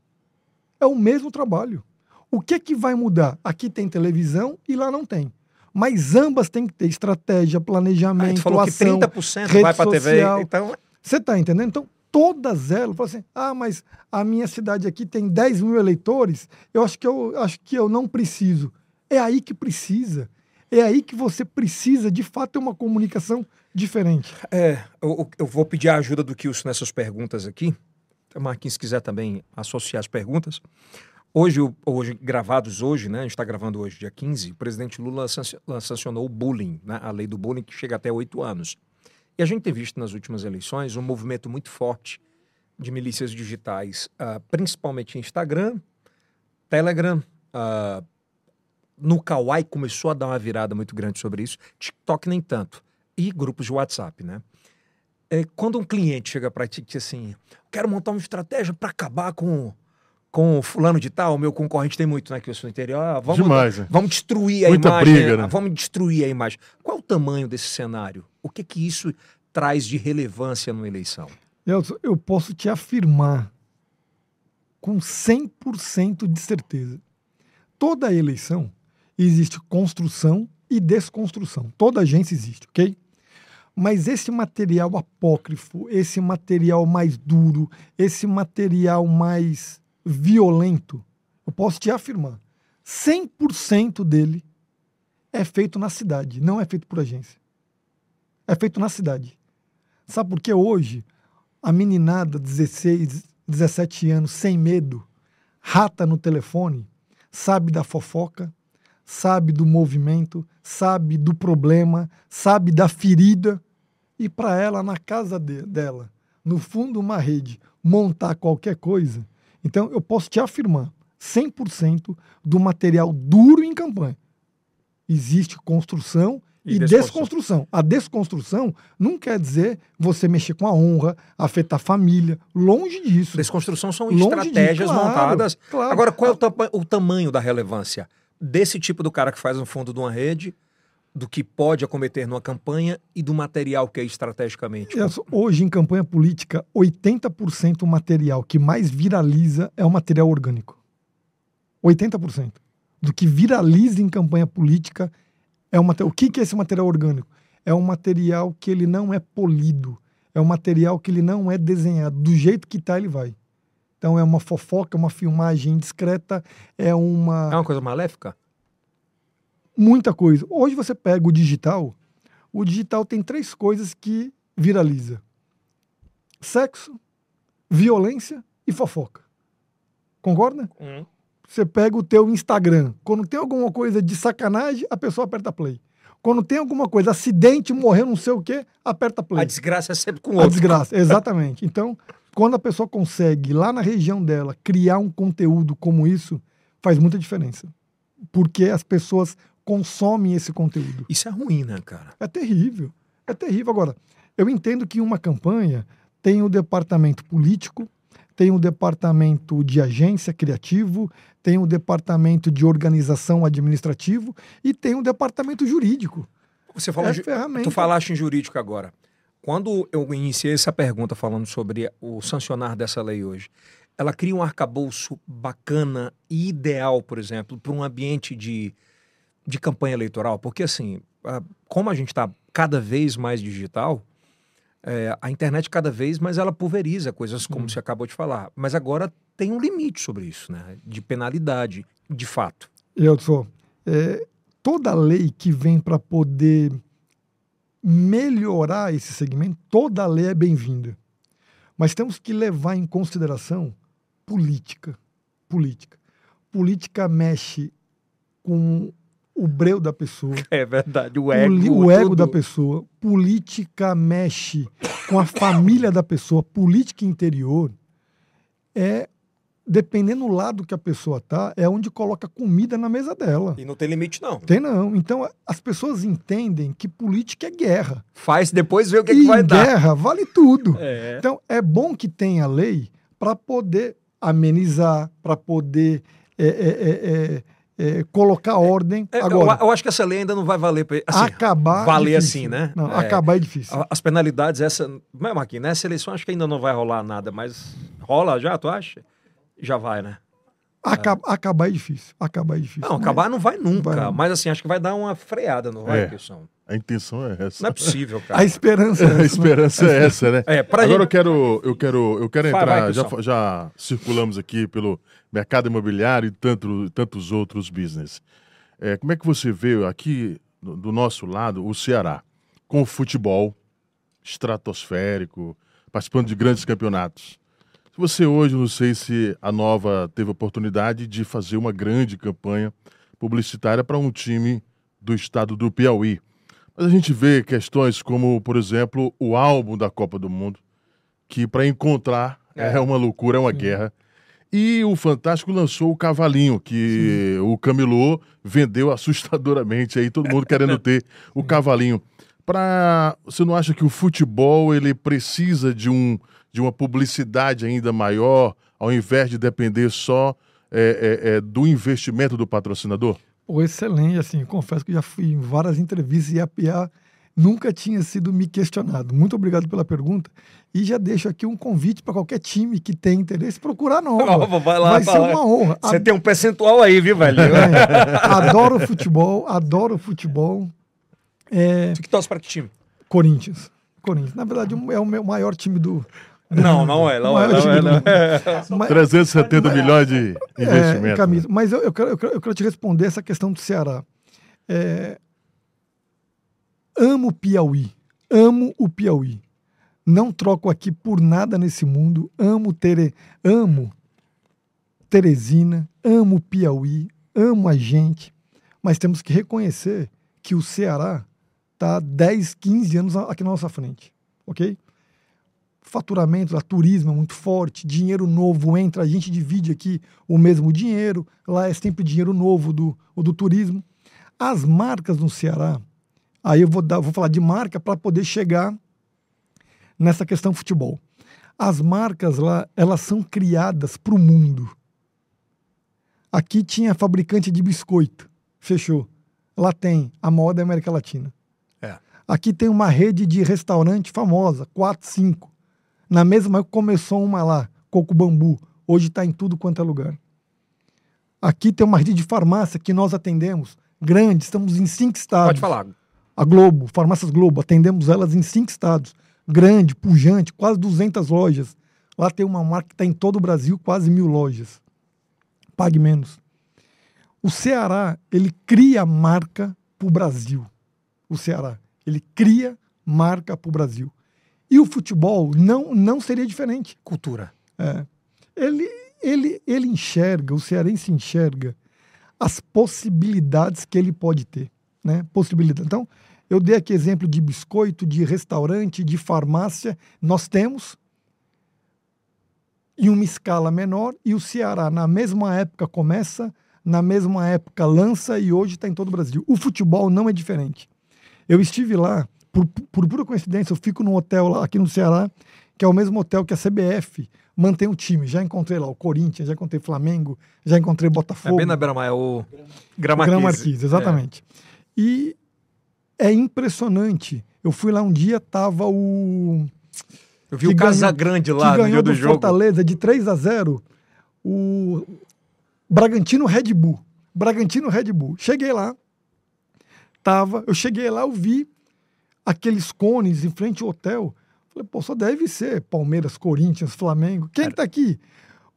É o mesmo trabalho. O que que vai mudar? Aqui tem televisão e lá não tem. Mas ambas têm que ter estratégia, planejamento, ah, tu falou ação, que 30% vai para TV, então... Você está entendendo? Então, todas elas, falam assim, ah, mas a minha cidade aqui tem 10 mil eleitores, eu acho que eu acho que eu não preciso. É aí que precisa. É aí que você precisa, de fato, ter uma comunicação diferente. É, eu, eu vou pedir a ajuda do Kilson nessas perguntas aqui. Marquinhos, se quiser também associar as perguntas. Hoje, hoje, gravados hoje, né? A gente está gravando hoje, dia 15, o presidente Lula sancionou o bullying, né, a lei do bullying, que chega até oito anos. E a gente tem visto nas últimas eleições um movimento muito forte de milícias digitais, uh, principalmente Instagram, Telegram, uh, no Kawaii começou a dar uma virada muito grande sobre isso, TikTok nem tanto, e grupos de WhatsApp, né? É, quando um cliente chega para ti e diz assim, quero montar uma estratégia para acabar com com fulano de tal, meu concorrente tem muito, né? Que eu sou interior. Ah, vamos, Demais, né? vamos destruir a Muita imagem. Briga, né? Vamos destruir a imagem. Qual o tamanho desse cenário? O que que isso traz de relevância numa eleição? Nelson, eu posso te afirmar com 100% de certeza. Toda eleição existe construção e desconstrução. Toda agência existe, ok? Mas esse material apócrifo, esse material mais duro, esse material mais violento, eu posso te afirmar, 100% dele é feito na cidade, não é feito por agência. É feito na cidade. Sabe por que hoje a meninada 16, 17 anos, sem medo, rata no telefone, sabe da fofoca, sabe do movimento, sabe do problema, sabe da ferida, e para ela, na casa de, dela, no fundo uma rede, montar qualquer coisa, então, eu posso te afirmar: 100% do material duro em campanha. Existe construção e, e desconstrução. desconstrução. A desconstrução não quer dizer você mexer com a honra, afetar a família. Longe disso. Desconstrução são Longe estratégias claro, montadas. Claro. Agora, qual é o, o tamanho da relevância desse tipo do cara que faz no fundo de uma rede do que pode acometer numa campanha e do material que é estrategicamente. Hoje, em campanha política, 80% do material que mais viraliza é o material orgânico. 80%. Do que viraliza em campanha política é o material. O que, que é esse material orgânico? É um material que ele não é polido. É um material que ele não é desenhado. Do jeito que está, ele vai. Então é uma fofoca, uma filmagem indiscreta, é uma. É uma coisa maléfica? muita coisa. Hoje você pega o digital, o digital tem três coisas que viraliza: sexo, violência e fofoca. Concorda? Uhum. Você pega o teu Instagram, quando tem alguma coisa de sacanagem, a pessoa aperta play. Quando tem alguma coisa, acidente, morreu, não sei o quê, aperta play. A desgraça é sempre com o outro. A desgraça, exatamente. Então, quando a pessoa consegue, lá na região dela, criar um conteúdo como isso, faz muita diferença. Porque as pessoas consomem esse conteúdo. Isso é ruim, né, cara? É terrível. É terrível. Agora, eu entendo que uma campanha tem o departamento político, tem o departamento de agência criativo, tem o departamento de organização administrativo e tem o departamento jurídico. Você falou, é ju... tu falaste em jurídico agora. Quando eu iniciei essa pergunta falando sobre o sancionar dessa lei hoje, ela cria um arcabouço bacana e ideal, por exemplo, para um ambiente de de campanha eleitoral, porque assim, como a gente está cada vez mais digital, é, a internet cada vez mais ela pulveriza coisas como hum. você acabou de falar. Mas agora tem um limite sobre isso, né? De penalidade, de fato. Eu sou. É, toda lei que vem para poder melhorar esse segmento, toda lei é bem-vinda. Mas temos que levar em consideração política. Política. Política mexe com o breu da pessoa. É verdade, o ego. O, o ego da pessoa. Política mexe com a família da pessoa. Política interior é, dependendo do lado que a pessoa tá, é onde coloca comida na mesa dela. E não tem limite, não. Tem não. Então, as pessoas entendem que política é guerra. Faz, depois vê o que, e que vai guerra dar. guerra vale tudo. É. Então, é bom que tenha lei para poder amenizar, para poder... É, é, é é, colocar ordem. É, agora, eu, eu, acho que essa lei ainda não vai valer. Assim, acabar. É valer é assim, né? Não, é, acabar é difícil. As penalidades, essa. Mesmo aqui, nessa eleição, acho que ainda não vai rolar nada, mas rola já, tu acha? Já vai, né? Acab acabar é difícil. Acabar é difícil. Não, acabar não vai nunca. Vai. Mas assim, acho que vai dar uma freada, não vai, É. A intenção é essa. Não é possível, cara. A esperança é A essa, né? esperança é essa, né? É, pra Agora gente- eu quero, eu quero, eu quero Vai, entrar. vai, já, já circulamos aqui pelo mercado imobiliário e tanto, tantos outros business. É, como é que você vê aqui do, do nosso lado o Ceará com o futebol estratosférico, participando de grandes campeonatos? Se você hoje, não sei se a Nova teve a oportunidade de fazer uma grande campanha publicitária para um time do estado do Piauí. Mas a gente vê questões como, por exemplo, o álbum da Copa do Mundo, que para encontrar é. É. uma loucura, é uma guerra. E o Fantástico lançou o Cavalinho, que o Camilô vendeu assustadoramente aí, todo mundo querendo ter o Cavalinho. Pra, você não acha que o futebol ele precisa de, um, de uma publicidade ainda maior, ao invés de depender só é, é, é, do investimento do patrocinador? Pô, excelente, assim, confesso que já fui em várias entrevistas e a PA nunca tinha sido me questionado. Muito obrigado pela pergunta. E já deixo aqui um convite para qualquer time que tenha interesse procurar nova. Nova, vai lá, Vai ser lá. uma honra. Você tem um percentual aí, viu, velho? É, adoro futebol, adoro futebol. É, Tu que torce pra que time? Corinthians. Corinthians. Na verdade, é o meu maior time do. Não, não é, não Maior é, não é. Não é. Mas- 370 milhões de É, investimento. camisa. Mas eu, eu, quero, eu, quero, eu quero te responder essa questão do Ceará. É, amo o Piauí. Amo o Piauí. Não troco aqui por nada nesse mundo. Amo, Tere, amo Teresina, amo o Piauí, amo a gente. Mas temos que reconhecer que o Ceará está 10, 15 anos aqui na nossa frente. Ok? faturamento, a turismo é muito forte, dinheiro novo entra, a gente divide aqui o mesmo dinheiro, lá é sempre dinheiro novo do, do turismo. As marcas no Ceará, aí eu vou, dar, vou falar de marca para poder chegar nessa questão futebol. As marcas lá, elas são criadas para o mundo. Aqui tinha fabricante de biscoito, fechou. Lá tem a maior da América Latina. Aqui tem uma rede de restaurante famosa, quatro, cinco. Na mesma começou uma lá, Coco Bambu. Hoje está em tudo quanto é lugar. Aqui tem uma rede de farmácia que nós atendemos, grande, estamos em cinco estados. Pode falar. A Globo, Farmácias Globo, atendemos elas em cinco estados. Grande, pujante, quase 200 lojas. Lá tem uma marca que está em todo o Brasil, quase mil lojas. Pague menos. O Ceará, ele cria marca para o Brasil. O Ceará, ele cria marca para o Brasil. E o futebol não, não seria diferente. Cultura. É. Ele, ele, ele enxerga, o cearense enxerga as possibilidades que ele pode ter. Né? Possibilidade. Então, eu dei aqui exemplo de biscoito, de restaurante, de farmácia. Nós temos em uma escala menor e o Ceará, na mesma época, começa, na mesma época lança e hoje está em todo o Brasil. O futebol não é diferente. Eu estive lá, por, por pura coincidência, eu fico num hotel lá aqui no Ceará, que é o mesmo hotel que a CBF mantém o time. Já encontrei lá o Corinthians, já encontrei Flamengo, já encontrei É Botafogo. bem na beira-mar, é o O Gramarquise. Marquise, exatamente. E é impressionante. Eu fui lá um dia, tava o. Eu vi o Casagrande lá que no dia do jogo. Fortaleza de 3 a 0 o Bragantino Red Bull. Bragantino Red Bull. Cheguei lá, tava, eu cheguei lá, eu vi aqueles cones em frente ao hotel. Falei, pô, só deve ser Palmeiras, Corinthians, Flamengo. Quem que tá aqui?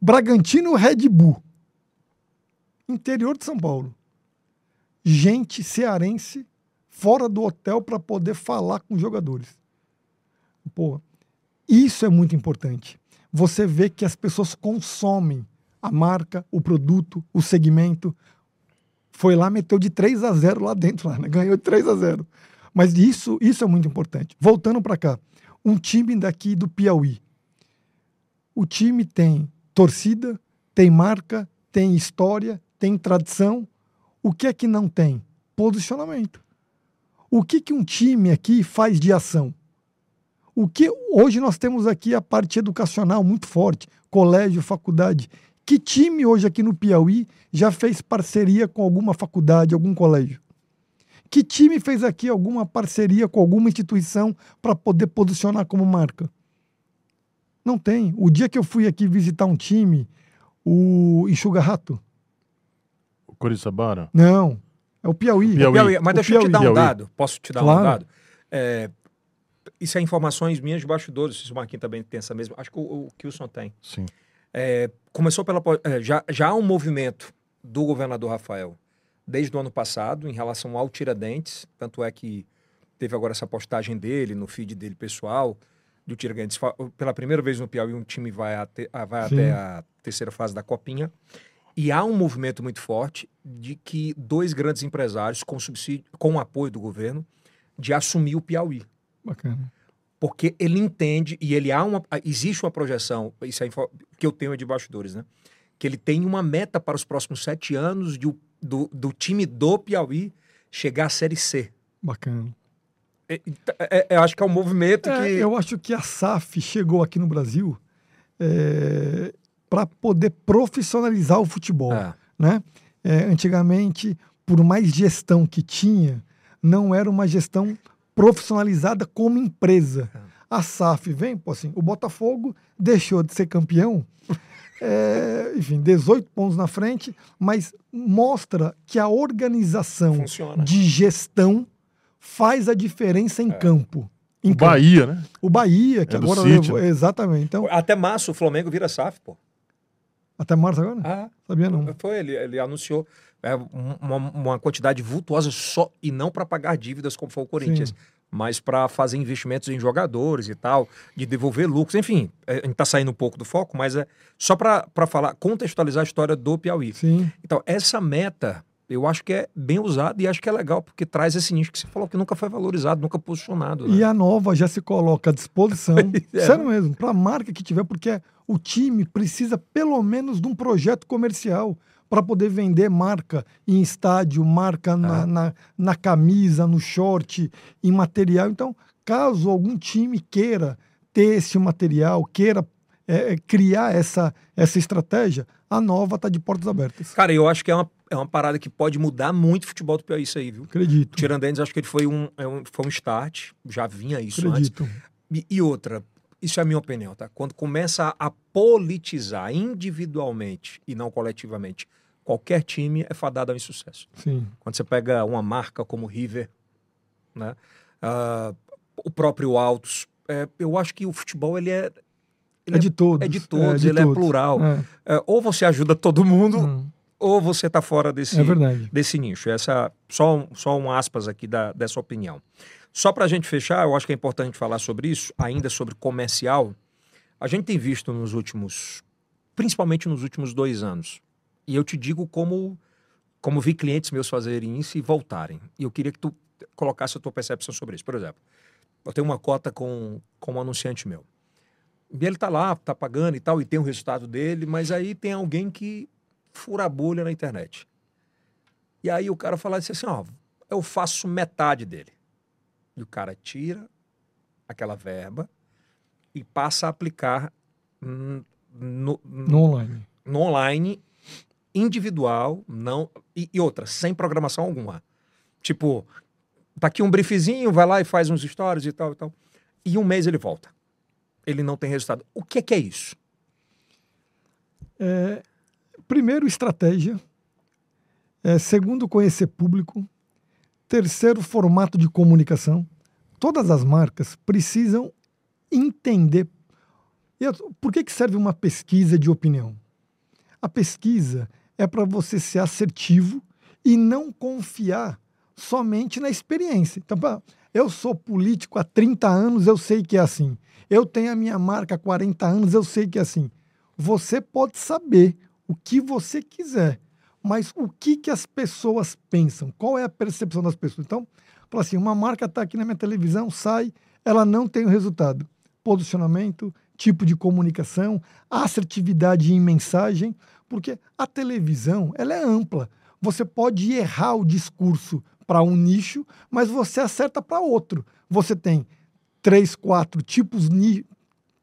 Bragantino Red Bull. Interior de São Paulo. Gente cearense fora do hotel para poder falar com os jogadores. Pô, isso é muito importante. Você vê que as pessoas consomem a marca, o produto, o segmento. Foi lá, meteu de 3 a 0 lá dentro, lá, né? ganhou de 3 a 0. Mas isso, isso é muito importante. Voltando para cá, um time daqui do Piauí. O time tem torcida, tem marca, tem história, tem tradição. O que é que não tem? Posicionamento. O que, que um time aqui faz de ação? O que hoje nós temos aqui a parte educacional muito forte, colégio, faculdade. Que time hoje aqui no Piauí já fez parceria com alguma faculdade, algum colégio? Que time fez aqui alguma parceria com alguma instituição para poder posicionar como marca? Não tem. O dia que eu fui aqui visitar um time, o Enxuga Rato. O Coriçabara? Não, é o Piauí. Piauí. Piauí, Mas O deixa eu te Piauí. dar um Piauí. dado. Posso te dar um Claro. dado? É, isso é informações minhas de bastidores. Se o Marquinhos também tem essa mesma. Acho que o, o Kilson tem. Sim. É, começou pela. é, já, já há um movimento do governador Rafael desde o ano passado em relação ao Tiradentes. Tanto é que teve agora essa postagem dele no feed dele pessoal do Tiradentes. Pela primeira vez no Piauí, um time vai, ate- a- vai até a terceira fase da Copinha. E há um movimento muito forte de que dois grandes empresários, com, subsídio, com o apoio do governo, de assumir o Piauí Bacana. Porque ele entende e ele há uma existe uma projeção isso é que eu tenho de bastidores né que ele tem uma meta para os próximos sete anos de, do, do time do Piauí chegar à série C Bacana. É, é- é- eu acho que é um movimento É, que eu acho que a SAF chegou aqui no Brasil para poder profissionalizar o futebol. É, né? É, antigamente, por mais gestão que tinha, não era uma gestão profissionalizada como empresa. A SAF vem, pô, assim, o Botafogo deixou de ser campeão, é, enfim, 18 pontos na frente, mas mostra que a organização funciona de gestão faz a diferença em campo. Em O campo. Bahia, né? O Bahia, que É agora levou. né? Exatamente. Então, até março o Flamengo vira SAF pô até março agora? ah, Sabia não. foi ele ele anunciou é, um- uma, uma quantidade vultuosa só e não para pagar dívidas como foi o Corinthians Sim. mas para fazer investimentos em jogadores e tal, de devolver lucros, enfim, é, a gente está saindo um pouco do foco, mas é só para falar, contextualizar a história do Piauí. Sim. Então, essa meta, eu acho que é bem usada e acho que é legal, porque traz esse nicho que você falou que nunca foi valorizado, nunca posicionado. né? E a nova já se coloca à disposição, É. sério mesmo, para a marca que tiver, porque o time precisa pelo menos de um projeto comercial para poder vender marca em estádio, marca na, Ah. na, na camisa, no short, em material. Então, caso algum time queira ter esse material, queira é, é, criar essa, essa estratégia, a nova está de portas abertas. Cara, eu acho que é uma, é uma parada que pode mudar muito o futebol do Piauí, isso aí, viu? Acredito. Tiradentes, acho que ele foi um, é um- foi um start, já vinha isso antes. Acredito. E, e outra, isso é a minha opinião, tá? Quando começa a politizar individualmente e não coletivamente, qualquer time é fadado ao insucesso. Sim. Quando você pega uma marca como River, né? Ah, o próprio Altos, é, eu acho que o futebol ele é, ele É de todos. é de todos, ele é todos. plural. É. É, ou você ajuda todo mundo, Hum, ou você está fora desse, é desse nicho. Essa só um, só um aspas aqui da, dessa opinião. Só para a gente fechar, eu acho que é importante falar sobre isso, ainda sobre comercial. A gente tem visto nos últimos, principalmente nos últimos dois anos, e eu te digo como como vi clientes meus fazerem isso e voltarem. E eu queria que tu colocasse a tua percepção sobre isso. Por exemplo, eu tenho uma cota com, com um anunciante meu. E ele tá lá, tá pagando e tal, e tem o resultado dele, mas aí tem alguém que fura a bolha na internet. E aí o cara fala assim, ó, eu faço metade dele. E o cara tira aquela verba e passa a aplicar hum, no, No online. no online, individual, não e, e outra, sem programação alguma. Tipo, tá aqui um briefzinho, vai lá e faz uns stories e tal e tal. E um mês ele volta. Ele não tem resultado. O que é que é isso? É, primeiro, estratégia. É, segundo, conhecer público. Terceiro, formato de comunicação. Todas as marcas precisam entender. Por que, que serve uma pesquisa de opinião? A pesquisa é para você ser assertivo e não confiar somente na experiência. Então, eu sou político há 30 anos, eu sei que é assim. Eu tenho a minha marca há 40 anos, eu sei que é assim. Você pode saber o que você quiser, mas o que, que as pessoas pensam? Qual é a percepção das pessoas? Então, fala assim, uma marca está aqui na minha televisão, sai, ela não tem o resultado. Posicionamento, tipo de comunicação, assertividade em mensagem, porque a televisão ela é ampla. Você pode errar o discurso para um nicho, mas você acerta para outro. Você tem três, quatro tipos,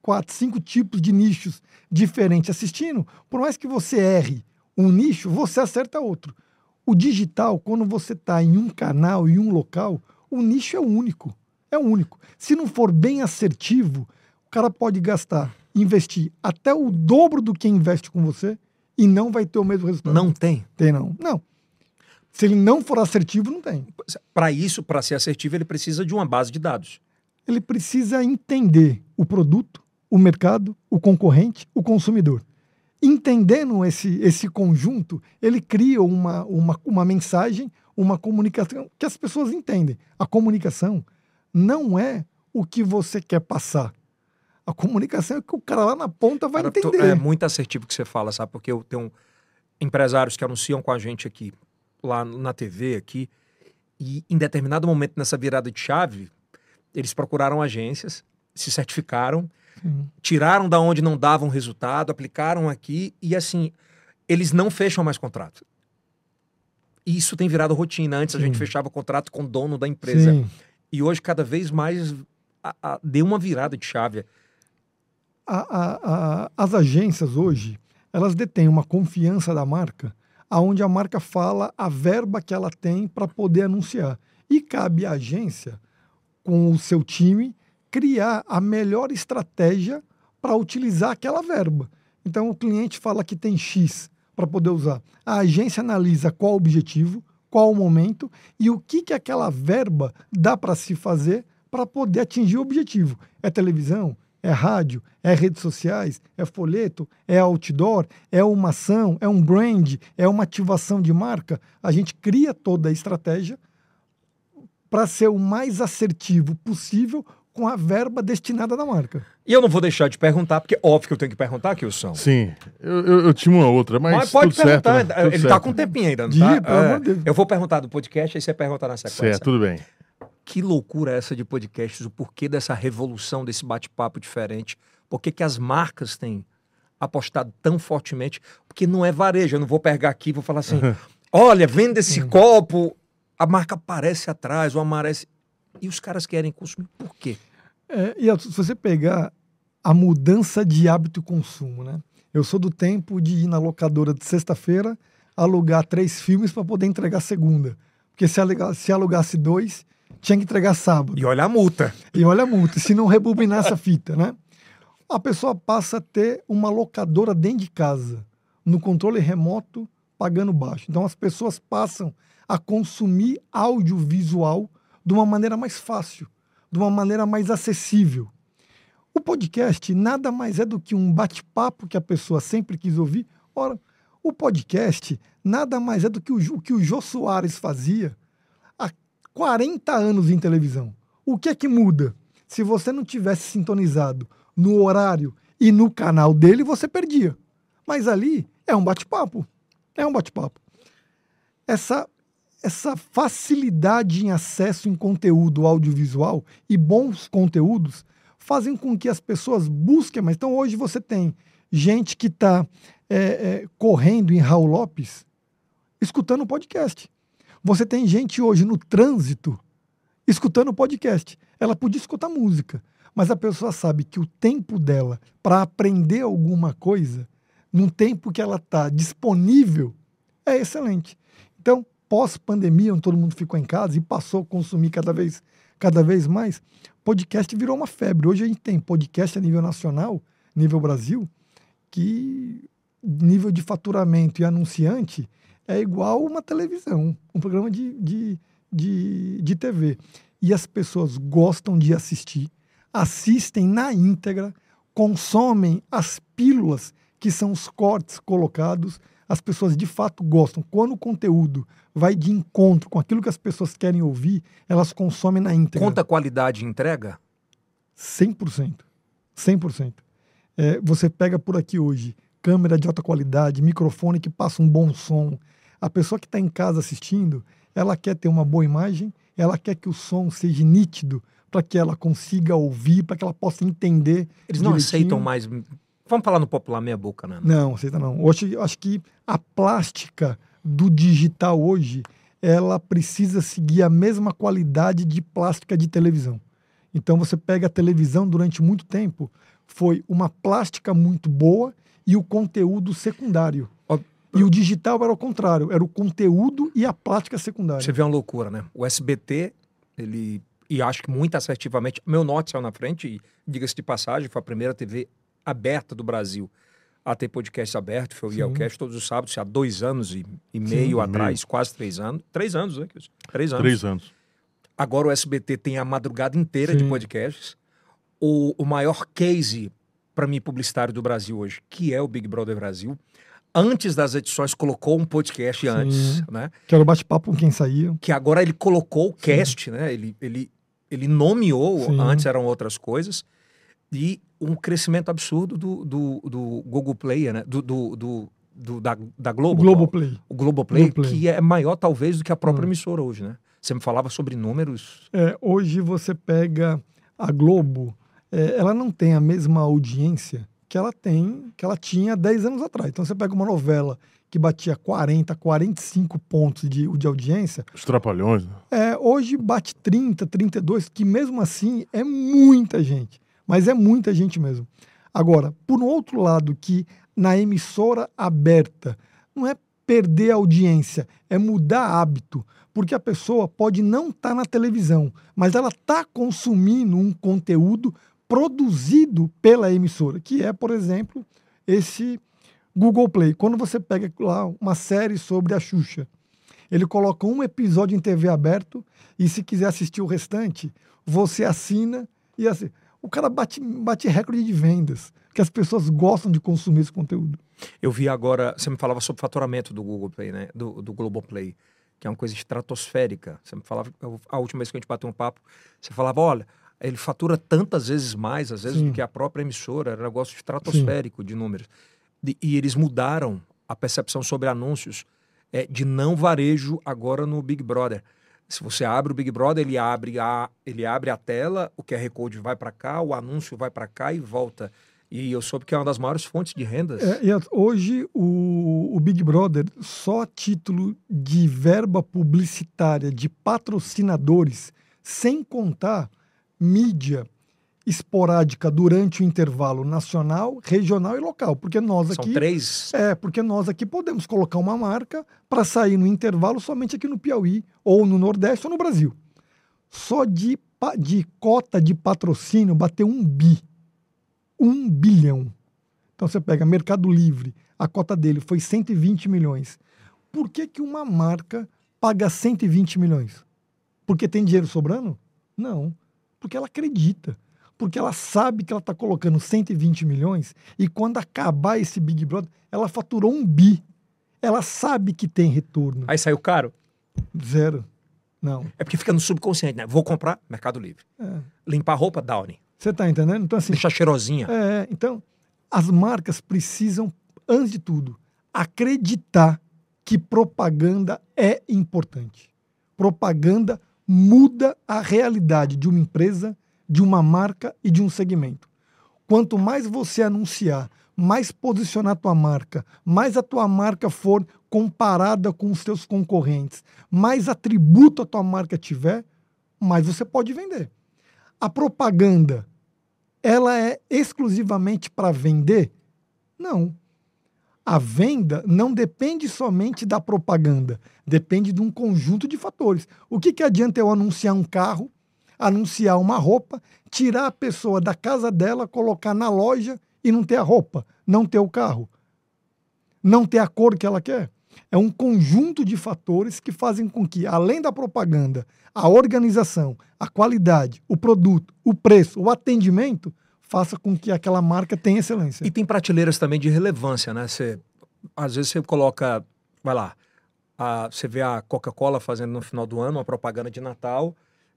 quatro, cinco tipos de nichos diferentes assistindo. Por mais que você erre um nicho, você acerta outro. O digital, quando você está em um canal e um local, o nicho é único. É único. Se não for bem assertivo, o cara pode gastar, investir até o dobro do que investe com você e não vai ter o mesmo resultado. Não tem. Tem, não. Não. Se ele não for assertivo, não tem. Para isso, para ser assertivo, ele precisa de uma base de dados. Ele precisa entender o produto, o mercado, o concorrente, o consumidor. Entendendo esse, esse conjunto, ele cria uma, uma, uma mensagem, uma comunicação que as pessoas entendem. A comunicação não é o que você quer passar. A comunicação é que o cara lá na ponta vai cara, entender. É muito assertivo que você fala, sabe? Porque eu tenho empresários que anunciam com a gente aqui, lá na TV, aqui, e em determinado momento nessa virada de chave, eles procuraram agências, se certificaram, Sim. tiraram da onde não davam resultado, aplicaram aqui e assim, eles não fecham mais contrato. E isso tem virado rotina. Antes Sim. a gente fechava contrato com o dono da empresa. Sim. E hoje, cada vez mais, a, a, deu uma virada de chave. A, as agências hoje, elas detêm uma confiança da marca, aonde a marca fala a verba que ela tem para poder anunciar. E cabe à agência, com o seu time, criar a melhor estratégia para utilizar aquela verba. Então, o cliente fala que tem X para poder usar. A agência analisa qual o objetivo, qual o momento e o que, que aquela verba dá para se fazer para poder atingir o objetivo. É televisão? É rádio? É redes sociais? É folheto? É outdoor? É uma ação? É um brand? É uma ativação de marca? A gente cria toda a estratégia para ser o mais assertivo possível com a verba destinada da marca. E eu não vou deixar de perguntar, porque óbvio que eu tenho que perguntar, Kilson. Sim, eu, eu, eu tinha uma outra, mas. Mas pode perguntar, certo, né? ele está tá com um tempinho ainda, não tá? É, eu vou perguntar do podcast, aí você pergunta na sequência. Certo, tudo bem. Que loucura essa de podcasts, o porquê dessa revolução, desse bate-papo diferente? Por que, as marcas têm apostado tão fortemente? Porque não é varejo, eu não vou pegar aqui e vou falar assim: olha, venda esse hum. copo, a marca aparece atrás, ou aparece. E os caras querem consumir por quê? É, e se você pegar a mudança de hábito e consumo, né? Eu sou do tempo de ir na locadora de sexta-feira, alugar três filmes para poder entregar segunda. Porque se alugasse dois, tinha que entregar sábado. E olha a multa. E olha a multa, se não rebobinar essa fita, né? A pessoa passa a ter uma locadora dentro de casa, no controle remoto, pagando baixo. Então as pessoas passam a consumir audiovisual de uma maneira mais fácil de uma maneira mais acessível. O podcast nada mais é do que um bate-papo que a pessoa sempre quis ouvir. Ora, o podcast nada mais é do que o, o que o Jô Soares fazia 40 anos em televisão. O que é que muda? Se você não tivesse sintonizado no horário e no canal dele, você perdia. Mas ali é um bate-papo. É um bate-papo. Essa essa facilidade em acesso em conteúdo audiovisual e bons conteúdos fazem com que as pessoas busquem mais. Então, hoje você tem gente que está é, é, correndo em Raul Lopes escutando o podcast. Você tem gente hoje no trânsito escutando podcast. Ela podia escutar música, mas a pessoa sabe que o tempo dela para aprender alguma coisa, num tempo que ela está disponível, é excelente. Então, pós-pandemia, onde todo mundo ficou em casa e passou a consumir cada vez, cada vez mais, podcast virou uma febre. Hoje a gente tem podcast a nível nacional, nível Brasil, que nível de faturamento e anunciante é igual uma televisão, um programa de, de, de, de TV. E as pessoas gostam de assistir, assistem na íntegra, consomem as pílulas, que são os cortes colocados, as pessoas de fato gostam. Quando o conteúdo vai de encontro com aquilo que as pessoas querem ouvir, elas consomem na íntegra. Conta qualidade entrega? 100%. 100%. É, você pega por aqui hoje câmera de alta qualidade, microfone que passa um bom som. A pessoa que está em casa assistindo, ela quer ter uma boa imagem, ela quer que o som seja nítido para que ela consiga ouvir, para que ela possa entender. Eles não direitinho. aceitam mais Vamos falar no popular meia boca, né? Não, aceita não. Hoje, acho que a plástica do digital hoje, ela precisa seguir a mesma qualidade de plástica de televisão. Então você pega a televisão durante muito tempo, foi uma plástica muito boa e o conteúdo secundário. E o digital era o contrário, era o conteúdo e a plástica secundária. Você vê uma loucura, né? O SBT, ele, e acho que muito assertivamente, meu norte saiu na frente, e diga-se de passagem, foi a primeira TV aberta do Brasil a ter podcast aberto, foi o. Yelcast todos os sábados, há dois anos e, e meio Sim, atrás, meio. quase três anos. Três anos, né? Kilson? Três anos. Três anos. Agora o SBT tem a madrugada inteira de Sim. podcasts. O, o maior case para mim publicitário do Brasil hoje, que é o Big Brother Brasil, antes das edições colocou um podcast Sim. antes, né? Que era o bate-papo com quem saía. Que agora ele colocou o cast, né? Ele, ele, ele nomeou, Sim. antes eram outras coisas, e um crescimento absurdo do, do, do Google Play, né? Do, do, do, do- da, da Globo. Globoplay. O Globoplay, Globoplay. que é maior talvez do que a própria Hum. emissora hoje, né? Você me falava sobre números. É, hoje você pega a Globo, é, ela não tem a mesma audiência que ela tem, que ela tinha 10 anos atrás. Então você pega uma novela que batia 40, 45 pontos de, de audiência, Os trapalhões. né? é, hoje bate 30, 32, que mesmo assim é muita gente. Mas é muita gente mesmo. Agora, por um outro lado, que na emissora aberta, não é perder a audiência, é mudar hábito. Porque a pessoa pode não estar na televisão, mas ela está consumindo um conteúdo produzido pela emissora, que é, por exemplo, esse Google Play. Quando você pega lá uma série sobre a Xuxa, ele coloca um episódio em TV aberto e se quiser assistir o restante, você assina e assim. O cara bate, bate recorde de vendas, que as pessoas gostam de consumir esse conteúdo. Eu vi agora, você me falava sobre faturamento do Google Play, né? Do, do Globoplay, que é uma coisa estratosférica. Você me falava, a última vez que a gente bateu um papo, você falava, olha, ele fatura tantas vezes mais, às vezes, Sim. do que a própria emissora, era um negócio estratosférico de números. De- e eles mudaram a percepção sobre anúncios é, de não varejo agora no Big Brother. Se você abre o Big Brother, ele abre a, ele abre a tela, o QR Code vai para cá, o anúncio vai para cá e volta. E eu soube que é uma das maiores fontes de rendas. É, e hoje o, o Big Brother, só a título de verba publicitária de patrocinadores, sem contar mídia esporádica durante o intervalo nacional, regional e local. Porque nós São aqui. três. É, porque nós aqui podemos colocar uma marca para sair no intervalo somente aqui no Piauí, ou no Nordeste, ou no Brasil. Só de, de cota de patrocínio bateu um bi. Um bilhão. Então você pega Mercado Livre, a cota dele foi 120 milhões. Por que, que uma marca paga 120 milhões? Porque tem dinheiro sobrando? Não. Porque ela acredita. Porque ela sabe que ela está colocando 120 milhões e quando acabar esse Big Brother, ela faturou um bi. Ela sabe que tem retorno. Aí saiu caro. Zero. Não. É porque fica no subconsciente, né? Vou comprar, Mercado Livre. É. Limpar roupa, Downy. Você está entendendo? Então, assim, Deixar cheirosinha. É, então, as marcas precisam, antes de tudo, acreditar que propaganda é importante. Propaganda muda a realidade de uma empresa, de uma marca e de um segmento. Quanto mais você anunciar, mais posicionar a tua marca, mais a tua marca for comparada com os teus concorrentes, mais atributo a tua marca tiver, mais você pode vender. A propaganda, ela é exclusivamente para vender? Não. A venda não depende somente da propaganda, depende de um conjunto de fatores. O que, que adianta eu anunciar um carro, anunciar uma roupa, tirar a pessoa da casa dela, colocar na loja e não ter a roupa, não ter o carro, não ter a cor que ela quer? É um conjunto de fatores que fazem com que, além da propaganda, a organização, a qualidade, o produto, o preço, o atendimento, faça com que aquela marca tenha excelência. E tem prateleiras também de relevância, né? Você, às vezes você coloca, vai lá, a- você vê a Coca-Cola fazendo no final do ano uma propaganda de Natal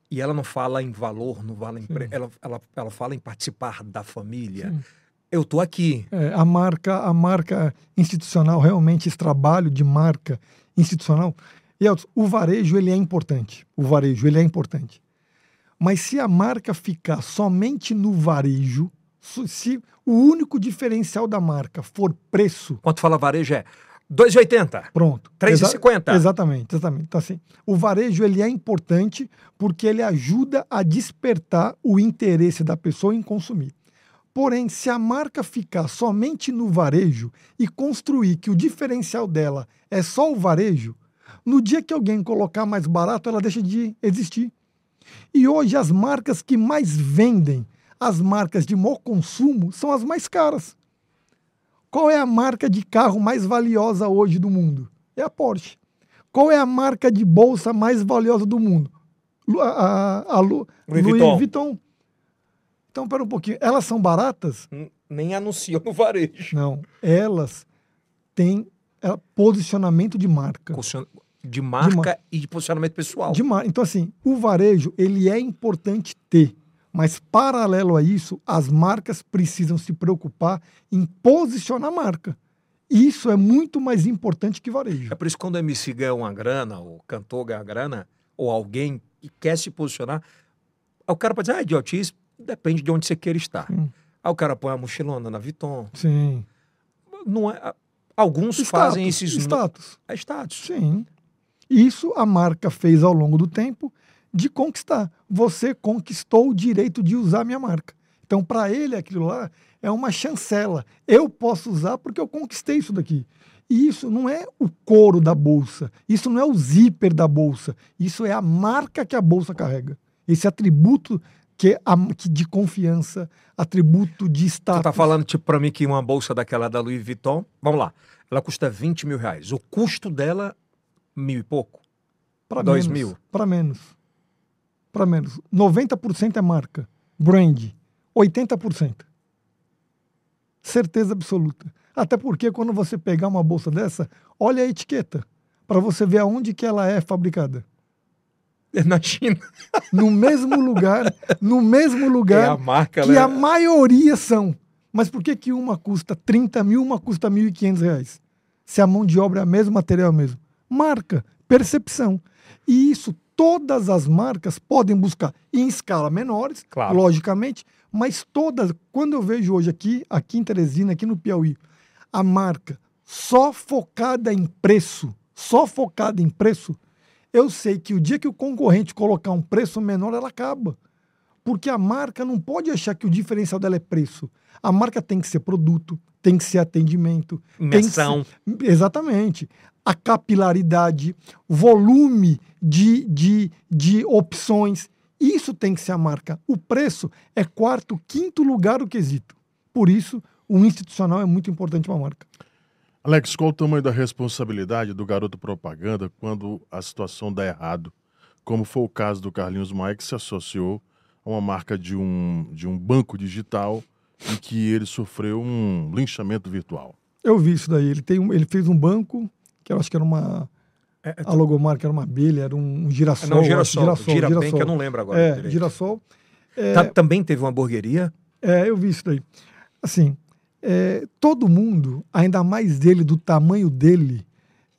e ela não fala em valor, não fala em pre... ela, ela, ela fala em participar da família. Sim. Eu tô aqui. É, a marca, a marca institucional, realmente esse trabalho de marca institucional. E o varejo ele é importante. O varejo ele é importante. Mas se a marca ficar somente no varejo, se o único diferencial da marca for preço, Quanto fala varejo é 2,80. pronto. 3,50. Exatamente, exatamente. Então, assim, o varejo ele é importante porque ele ajuda a despertar o interesse da pessoa em consumir. Porém, se a marca ficar somente no varejo e construir que o diferencial dela é só o varejo, no dia que alguém colocar mais barato, ela deixa de existir. E hoje as marcas que mais vendem, as marcas de maior consumo, são as mais caras. Qual é a marca de carro mais valiosa hoje do mundo? É a Porsche. Qual é a marca de bolsa mais valiosa do mundo? A, a, a Lu, Louis Louis Vuitton. Vuitton. Então, pera um pouquinho. Elas são baratas? Nem anunciou no varejo. Não. Elas têm é, posicionamento de marca. De marca mar- e de posicionamento pessoal. De mar... Então, assim, o varejo, ele é importante ter. Mas, paralelo a isso, as marcas precisam se preocupar em posicionar a marca. Isso é muito mais importante que varejo. É por isso que quando o MC ganha uma grana, o cantor ganha grana, ou alguém que quer se posicionar, o cara pode dizer, ah, idiotice, depende de onde você queira estar. Sim. Aí o cara põe a mochilona na Vuitton. Sim. Não é, alguns fazem esses... Status. É status. Sim. Isso a marca fez ao longo do tempo de conquistar. Você conquistou o direito de usar a minha marca. Então, para ele, aquilo lá é uma chancela. Eu posso usar porque eu conquistei isso daqui. E isso não é o couro da bolsa, isso não é o zíper da bolsa, isso é a marca que a bolsa carrega. Esse atributo que, é a- que de confiança, atributo de status. Tu tá falando, tipo, pra mim que uma bolsa daquela da Louis Vuitton, vamos lá, ela custa 20 mil reais. O custo dela, mil e pouco. Para Dois menos, mil. Para menos. Para menos. 90% é marca. Brand. 80%. Certeza absoluta. Até porque quando você pegar uma bolsa dessa, olha a etiqueta. Para você ver aonde que ela é fabricada. É na China. No mesmo lugar, no mesmo É lugar a marca, que né? a maioria são. Mas por que, que uma custa 30 mil, uma custa 1.500 reais? Se a mão de obra é a mesma, material é o mesmo. Marca, percepção. E isso todas as marcas podem buscar em escala menores, Claro. logicamente, mas todas, quando eu vejo hoje aqui, aqui em Teresina, aqui no Piauí, a marca só focada em preço, só focada em preço, eu sei que o dia que o concorrente colocar um preço menor, ela acaba. Porque a marca não pode achar que o diferencial dela é preço. A marca tem que ser produto, tem que ser atendimento. Imersão. ser- exatamente. A capilaridade, volume de, de, de opções. Isso tem que ser a marca. O preço é quarto, quinto lugar o quesito. Por isso, o institucional é muito importante para a marca. Alex, qual o tamanho da responsabilidade do garoto propaganda quando a situação dá errado? Como foi o caso do Carlinhos Maia, que se associou a uma marca de um, de um banco digital em que ele sofreu um linchamento virtual. Eu vi isso daí. Ele, tem um, ele fez um banco, que eu acho que era uma. É, é, A logomarca era uma abelha, era um girassol. não, girassol. girassol, Gira bem, girassol. que eu não lembro agora. É, direito. girassol. É, Tá- também teve uma hamburgueria? É, eu vi isso daí. Assim, é, todo mundo, ainda mais dele, do tamanho dele,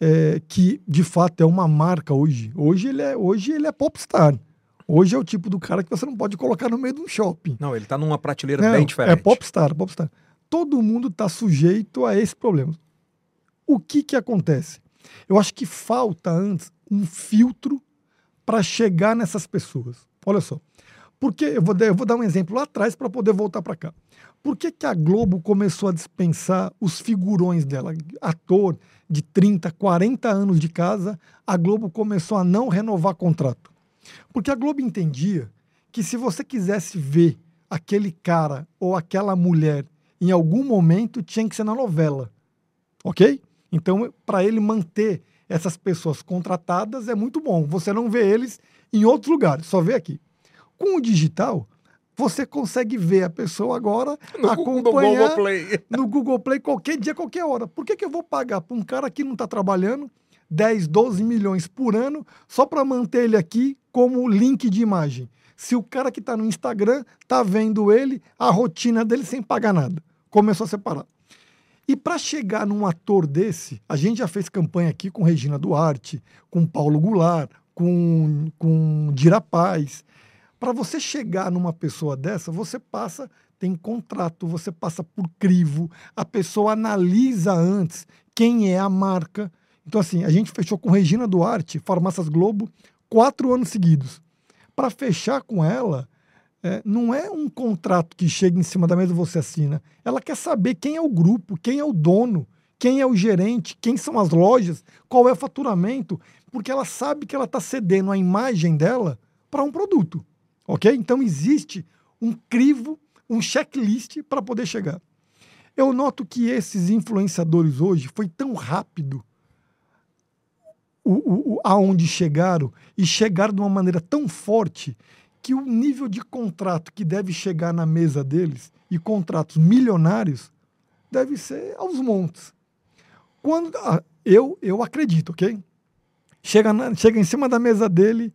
é, que de fato é uma marca hoje. Hoje ele é, hoje ele é popstar. Hoje é o tipo do cara que você não pode colocar no meio de um shopping. Não, ele tá numa prateleira Não, bem diferente. É popstar, popstar. Todo mundo está sujeito a esse problema. O que que acontece? Eu acho que falta antes um filtro para chegar nessas pessoas. Olha só. Porque eu vou, dar- eu vou dar um exemplo lá atrás para poder voltar para cá. Por que, que a Globo começou a dispensar os figurões dela? Ator de 30, 40 anos de casa, a Globo começou a não renovar contrato. Porque a Globo entendia que se você quisesse ver aquele cara ou aquela mulher em algum momento, tinha que ser na novela. Ok? Então, para ele manter essas pessoas contratadas é muito bom. Você não vê eles em outros lugares, só vê aqui. Com o digital, você consegue ver a pessoa agora, No, acompanhar no Google Play. no Google Play qualquer dia, qualquer hora. Por que, que eu vou pagar para um cara que não está trabalhando 10, 12 milhões por ano só para manter ele aqui como link de imagem? Se o cara que está no Instagram está vendo ele, a rotina dele sem pagar nada. Começou a separar. E para chegar num ator desse, a gente já fez campanha aqui com Regina Duarte, com Paulo Goulart, com, com Dira Paz. Para você chegar numa pessoa dessa, você passa, tem contrato, você passa por crivo, a pessoa analisa antes quem é a marca. Então, assim, a gente fechou com Regina Duarte, Farmácias Globo, quatro anos seguidos. Para fechar com ela, é, não é um contrato que chega em cima da mesa e você assina. Ela quer saber quem é o grupo, quem é o dono, quem é o gerente, quem são as lojas, qual é o faturamento, porque ela sabe que ela está cedendo a imagem dela para um produto. Ok? Então existe um crivo, um checklist para poder chegar. Eu noto que esses influenciadores hoje foi tão rápido o, o, o, aonde chegaram e chegaram de uma maneira tão forte que o nível de contrato que deve chegar na mesa deles e contratos milionários deve ser aos montes. Quando ah, eu eu acredito, ok? Chega, na, chega em cima da mesa dele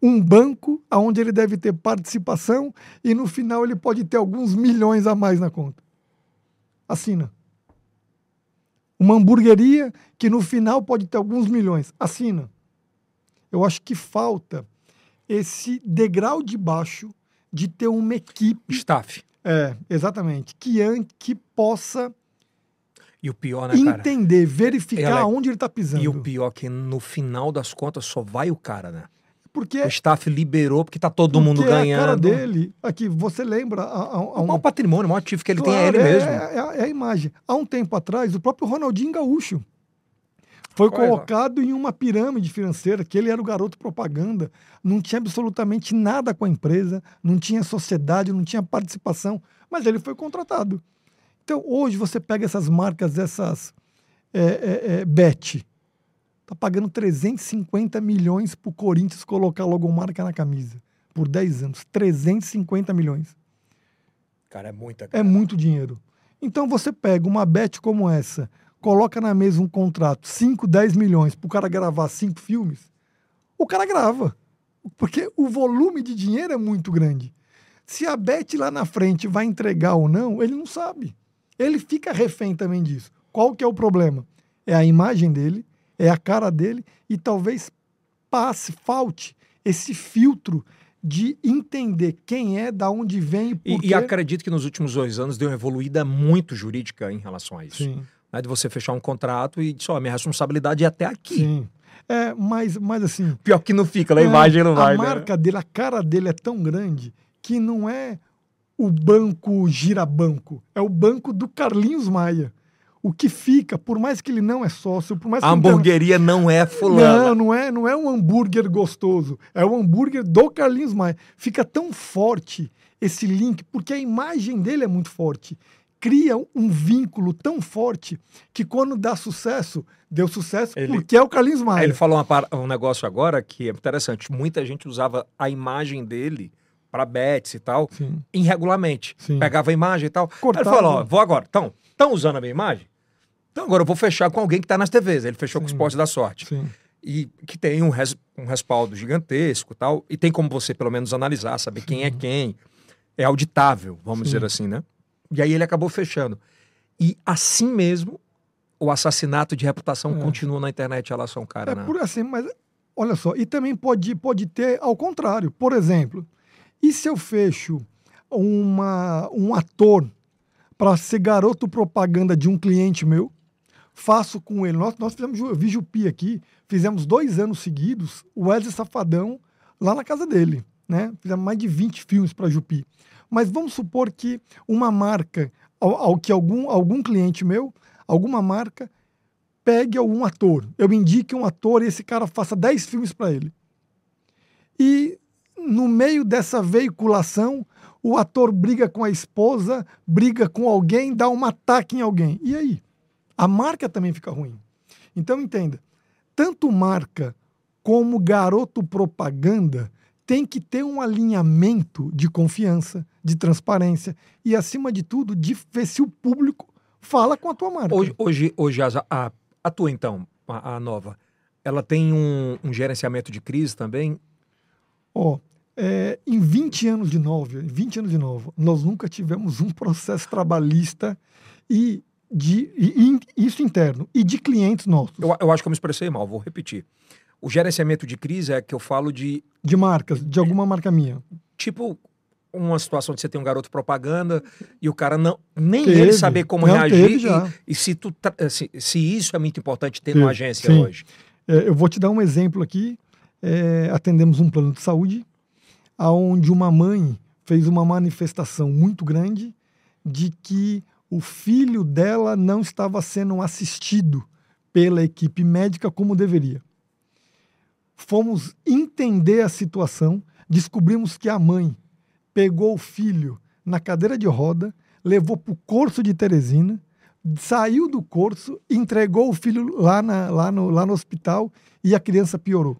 um banco aonde ele deve ter participação e no final ele pode ter alguns milhões a mais na conta. Assina. Uma hamburgueria que no final pode ter alguns milhões. Assina. Eu acho que falta esse degrau de baixo de ter uma equipe. Staff. É, exatamente. Que, que possa. E o pior, né, cara? Entender, verificar Ela... onde ele está pisando. E o pior é que no final das contas só vai o cara, né? Porque o staff liberou porque tá todo mundo ganhando. a cara dele, aqui, você lembra? A, a, a um... O patrimônio, o maior ativo que ele claro, tem é ele é, mesmo. É, é, é, a imagem. Há um tempo atrás, o próprio Ronaldinho Gaúcho foi colocado em uma pirâmide financeira, que ele era o garoto propaganda, não tinha absolutamente nada com a empresa, não tinha sociedade, não tinha participação, mas ele foi contratado. Então, hoje você pega essas marcas, essas é, é, é, Bet, tá pagando 350 milhões para o Corinthians colocar logomarca na camisa, por 10 anos, 350 milhões. Cara, é muita. É muito dinheiro. Então você pega uma Bet como essa, coloca na mesa um contrato, 5, 10 milhões, para o cara gravar cinco filmes, o cara grava. Porque o volume de dinheiro é muito grande. Se a Beth lá na frente vai entregar ou não, ele não sabe. Ele fica refém também disso. Qual que é o problema? É a imagem dele, é a cara dele e talvez passe, falte esse filtro de entender quem é, da onde vem e por e, e acredito que nos últimos dois anos deu uma evoluída muito jurídica em relação a isso. Sim né, de você fechar um contrato e só minha responsabilidade é até aqui. Sim. É, mas, mas assim. Pior que não fica, na é, imagem não vai. A né? marca dele, a cara dele é tão grande que não é o banco girabanco, é o banco do Carlinhos Maia. O que fica, por mais que ele não é sócio, por mais que a hamburgueria tenha... não é fulano. Não, não é, não é um hambúrguer gostoso, é o hambúrguer do Carlinhos Maia. Fica tão forte esse link porque a imagem dele é muito forte cria um vínculo tão forte que quando dá sucesso, deu sucesso ele, porque é o Carlinhos Maia. Ele falou um negócio agora que é interessante. Muita gente usava a imagem dele para bets e tal, Sim. irregularmente. Sim. Pegava a imagem e tal. Cortava. Ele falou, ó, vou agora. Então, estão usando a minha imagem? Então agora eu vou fechar com alguém que está nas TVs. Ele fechou Sim. com o Esporte da Sorte. Sim. E que tem um, res, um respaldo gigantesco tal. E tem como você, pelo menos, analisar, saber quem é quem. É auditável, vamos dizer assim, né? E aí ele acabou fechando. E assim mesmo, o assassinato de reputação é. continua na internet em relação ao cara. É né? por assim, mas olha só, e também pode, pode ter ao contrário. Por exemplo, e se eu fecho uma, um ator para ser garoto propaganda de um cliente meu, faço com ele. Nós, nós fizemos, eu vi Jupi aqui, fizemos dois anos seguidos, o Wesley Safadão lá na casa dele. Né? Fizemos mais de 20 filmes para Jupi. Mas vamos supor que uma marca, ao, ao, que algum, algum cliente meu, alguma marca, pegue algum ator. Eu indique um ator e esse cara faça 10 filmes para ele. E no meio dessa veiculação, o ator briga com a esposa, briga com alguém, dá um ataque em alguém. E aí? A marca também fica ruim. Então entenda, tanto marca como garoto propaganda tem que ter um alinhamento de confiança, de transparência e, acima de tudo, de ver se o público fala com a tua marca. Hoje, hoje, hoje a, a, a tua, então, a, a nova, ela tem um, um, gerenciamento de crise também? Ó, oh, é, em 20 anos de novo, 20 anos de novo, nós nunca tivemos um processo trabalhista e de e, e, isso interno e de clientes nossos. Eu, eu acho que eu me expressei mal, vou repetir. O gerenciamento de crise é que eu falo de. De marcas, de alguma marca minha. Tipo, uma situação de você ter um garoto propaganda e o cara não. Nem teve. ele saber como não, reagir. E, e, se, tu, se, se, isso é muito importante ter teve. agência Sim. hoje. É, eu vou te dar um exemplo aqui. É, atendemos um plano de saúde, onde uma mãe fez uma manifestação muito grande de que o filho dela não estava sendo assistido pela equipe médica como deveria fomos entender a situação, descobrimos que a mãe pegou o filho na cadeira de roda, levou para o curso de Teresina, saiu do curso, entregou o filho lá, na, lá, no, lá no hospital e a criança piorou.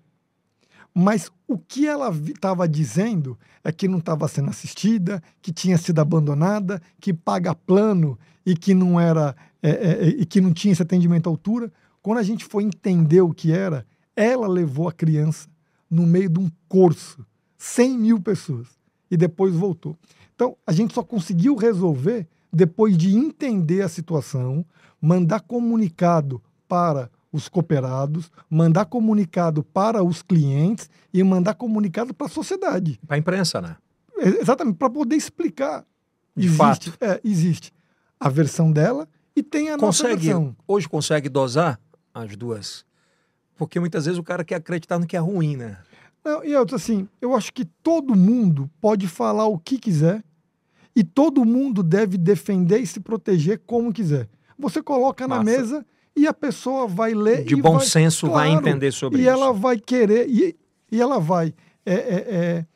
Mas o que ela estava dizendo é que não estava sendo assistida, que tinha sido abandonada, que paga plano e que não era é, é, e que não tinha esse atendimento à altura. Quando a gente foi entender o que era, ela levou a criança no meio de um curso, 100 mil pessoas, e depois voltou. Então, a gente só conseguiu resolver depois de entender a situação, mandar comunicado para os cooperados, mandar comunicado para os clientes e mandar comunicado para a sociedade. Para a imprensa, né? Exatamente, para poder explicar. De existe, fato. É, existe a versão dela e tem a consegue, nossa versão. Hoje consegue dosar as duas? Porque muitas vezes o cara quer acreditar no que é ruim, né? Não, e outro assim, eu acho que todo mundo pode falar o que quiser e todo mundo deve defender e se proteger como quiser. Você coloca na Massa. mesa e a pessoa vai ler De e bom vai, senso vai claro, entender sobre e isso. ela vai querer e, e ela vai é, é, é,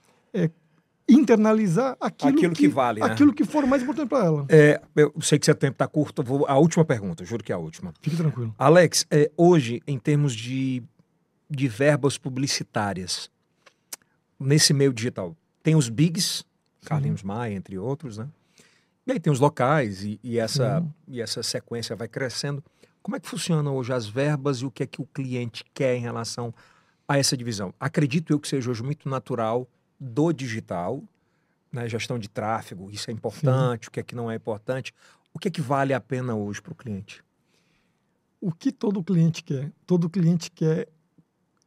internalizar aquilo, Aquilo que vale, né? aquilo que for mais importante para ela. É, eu sei que seu tempo está curto, vou a última pergunta, juro que é a última. Fique tranquilo. Alex, é, hoje, em termos de, de verbas publicitárias, nesse meio digital, tem os bigs, Carlinhos Maia, entre outros, né? E aí tem os locais e, e essa, e essa sequência vai crescendo. Como é que funcionam hoje as verbas e o que é que o cliente quer em relação a essa divisão? Acredito eu que seja hoje muito natural do digital, né? gestão de tráfego, isso é importante, o que é que não é importante. O que é que vale a pena hoje para o cliente? O que todo cliente quer? Todo cliente quer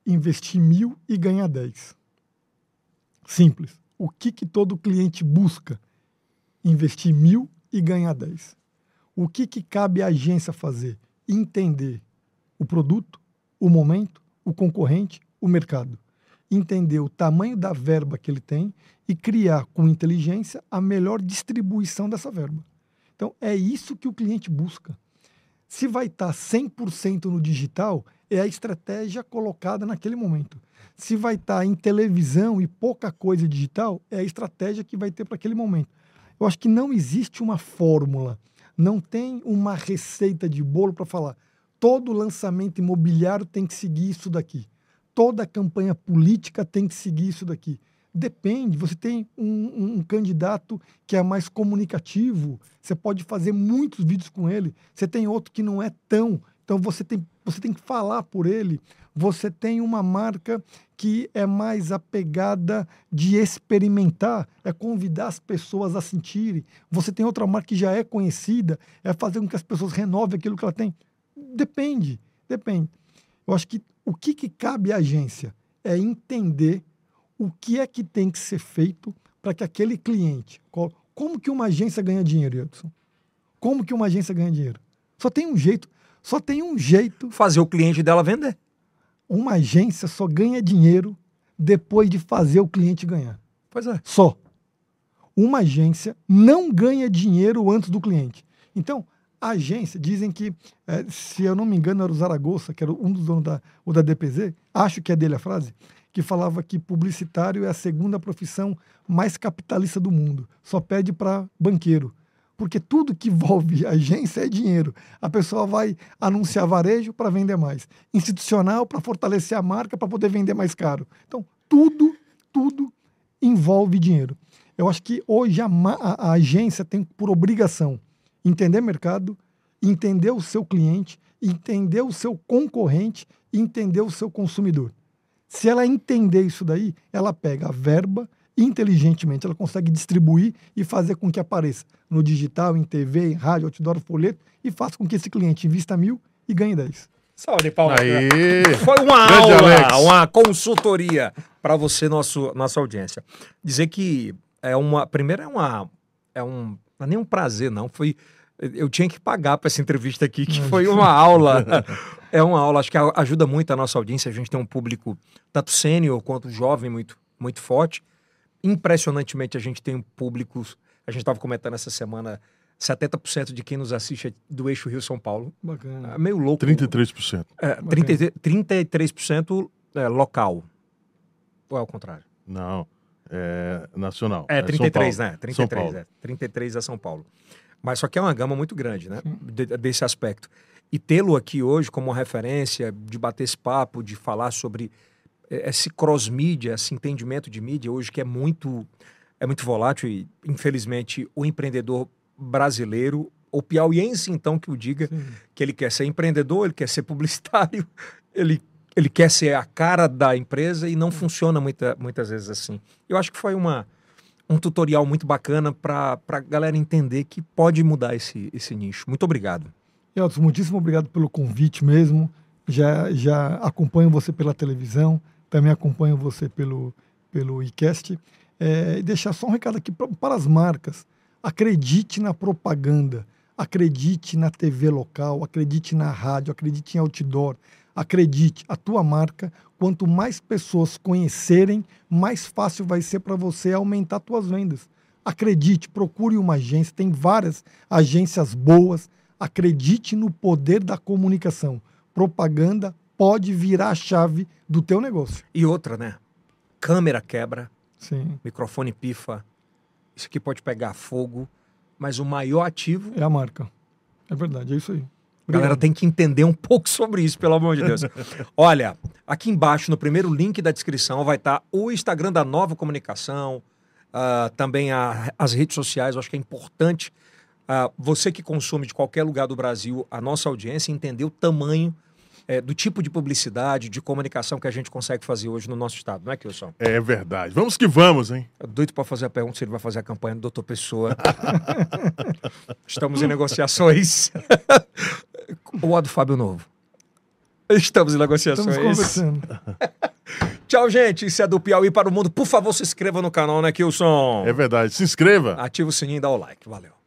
investir mil e ganhar 10. Simples. O que, que todo cliente busca? Investir mil e ganhar 10. O que, que cabe à agência fazer? Entender o produto, o momento, o concorrente, o mercado. Entender o tamanho da verba que ele tem e criar com inteligência a melhor distribuição dessa verba. Então, é isso que o cliente busca. Se vai tá estar 100% no digital, é a estratégia colocada naquele momento. Se vai estar em televisão e pouca coisa digital, é a estratégia que vai ter para aquele momento. Eu acho que não existe uma fórmula, não tem uma receita de bolo para falar. Todo lançamento imobiliário tem que seguir isso daqui. Toda campanha política tem que seguir isso daqui. Depende, você tem um, um- candidato que é mais comunicativo, você pode fazer muitos vídeos com ele, você tem outro que não é tão, então você tem, você tem que falar por ele, você tem uma marca que é mais apegada de experimentar, é convidar as pessoas a sentirem, você tem outra marca que já é conhecida, é fazer com que as pessoas renovem aquilo que ela tem. Depende, depende. Eu acho que o que, que cabe à agência é entender o que é que tem que ser feito para que aquele cliente. co- Como que uma agência ganha dinheiro, Edson? Como que uma agência ganha dinheiro? Só tem um jeito, só tem um jeito. Fazer o cliente dela vender. Uma agência só ganha dinheiro depois de fazer o cliente ganhar. Pois é. Só. Uma agência não ganha dinheiro antes do cliente. Então, a agência, dizem que, eh, se eu não me engano, era o Zaragoza, que era um dos donos da, o da DPZ, acho que é dele a frase, que falava que publicitário é a segunda profissão mais capitalista do mundo. Só pede para banqueiro. Porque tudo que envolve agência é dinheiro. A pessoa vai anunciar varejo para vender mais, institucional para fortalecer a marca para poder vender mais caro. Então, tudo, tudo envolve dinheiro. Eu acho que hoje a, a- a agência tem por obrigação entender mercado, entender o seu cliente, entender o seu concorrente entender o seu consumidor. Se ela entender isso daí, ela pega a verba inteligentemente, ela consegue distribuir e fazer com que apareça no digital, em TV, em rádio, outdoor, folheto e faça com que esse cliente invista mil e ganhe 10. Salve de palmas. Aí. Foi uma Grande aula, Alex. uma consultoria para você, nosso, nossa audiência. Dizer que é uma. Primeiro, é uma. É um. Não é nem um prazer, não. Foi. Eu tinha que pagar para essa entrevista aqui, que foi uma aula. É uma aula, acho que ajuda muito a nossa audiência. A gente tem um público, tanto sênior quanto jovem, muito, muito forte. Impressionantemente, a gente tem um público. A gente estava comentando essa semana. 70% de quem nos assiste é do eixo Rio-São Paulo. É Bacana. meio louco. 33%. É, 30, 33% é, local. Ou é o contrário? Não. É nacional. É, São 33, Paulo. né? São 33, Paulo. é. 33 é São Paulo. Mas só que é uma gama muito grande, né? De, desse aspecto. E tê-lo aqui hoje como referência, de bater esse papo, de falar sobre eh, esse cross-mídia, esse entendimento de mídia hoje que é muito, é muito volátil e, infelizmente, o empreendedor brasileiro, ou piauiense, então, que o diga, Sim. que ele quer ser empreendedor, ele quer ser publicitário, ele, ele quer ser a cara da empresa e não funciona muita, muitas vezes assim. Eu acho que foi uma um tutorial muito bacana para a galera entender que pode mudar esse, esse nicho. Muito obrigado. Elton, muitíssimo obrigado pelo convite mesmo. Já, já acompanho você pela televisão, também acompanho você pelo, pelo iCast. É, e deixar só um recado aqui pra, para as marcas. Acredite na propaganda, acredite na TV local, acredite na rádio, acredite em outdoor, acredite, a tua marca quanto mais pessoas conhecerem, mais fácil vai ser para você aumentar suas vendas. Acredite, procure uma agência, tem várias agências boas. Acredite no poder da comunicação. Propaganda pode virar a chave do teu negócio. E outra, né? Câmera quebra, Sim. microfone pifa, isso aqui pode pegar fogo, mas o maior ativo é a marca. É verdade, é isso aí. A galera tem que entender um pouco sobre isso, pelo amor de Deus. Olha, aqui embaixo, no primeiro link da descrição, vai estar o Instagram da Nova Comunicação, uh, também a, as redes sociais. Eu acho que é importante uh, você que consome de qualquer lugar do Brasil, a nossa audiência, entender o tamanho é, do tipo de publicidade, de comunicação que a gente consegue fazer hoje no nosso estado, não é, Kilson? É verdade. Vamos que vamos, hein? É doido para fazer a pergunta se ele vai fazer a campanha do doutor Pessoa. Estamos em negociações. A do Fábio Novo? Estamos em negociações. Estamos conversando. Tchau, gente. Isso é do Piauí para o Mundo. Por favor, se inscreva no canal, né, Kilson? É verdade. Se inscreva. Ativa o sininho e dá o like. Valeu.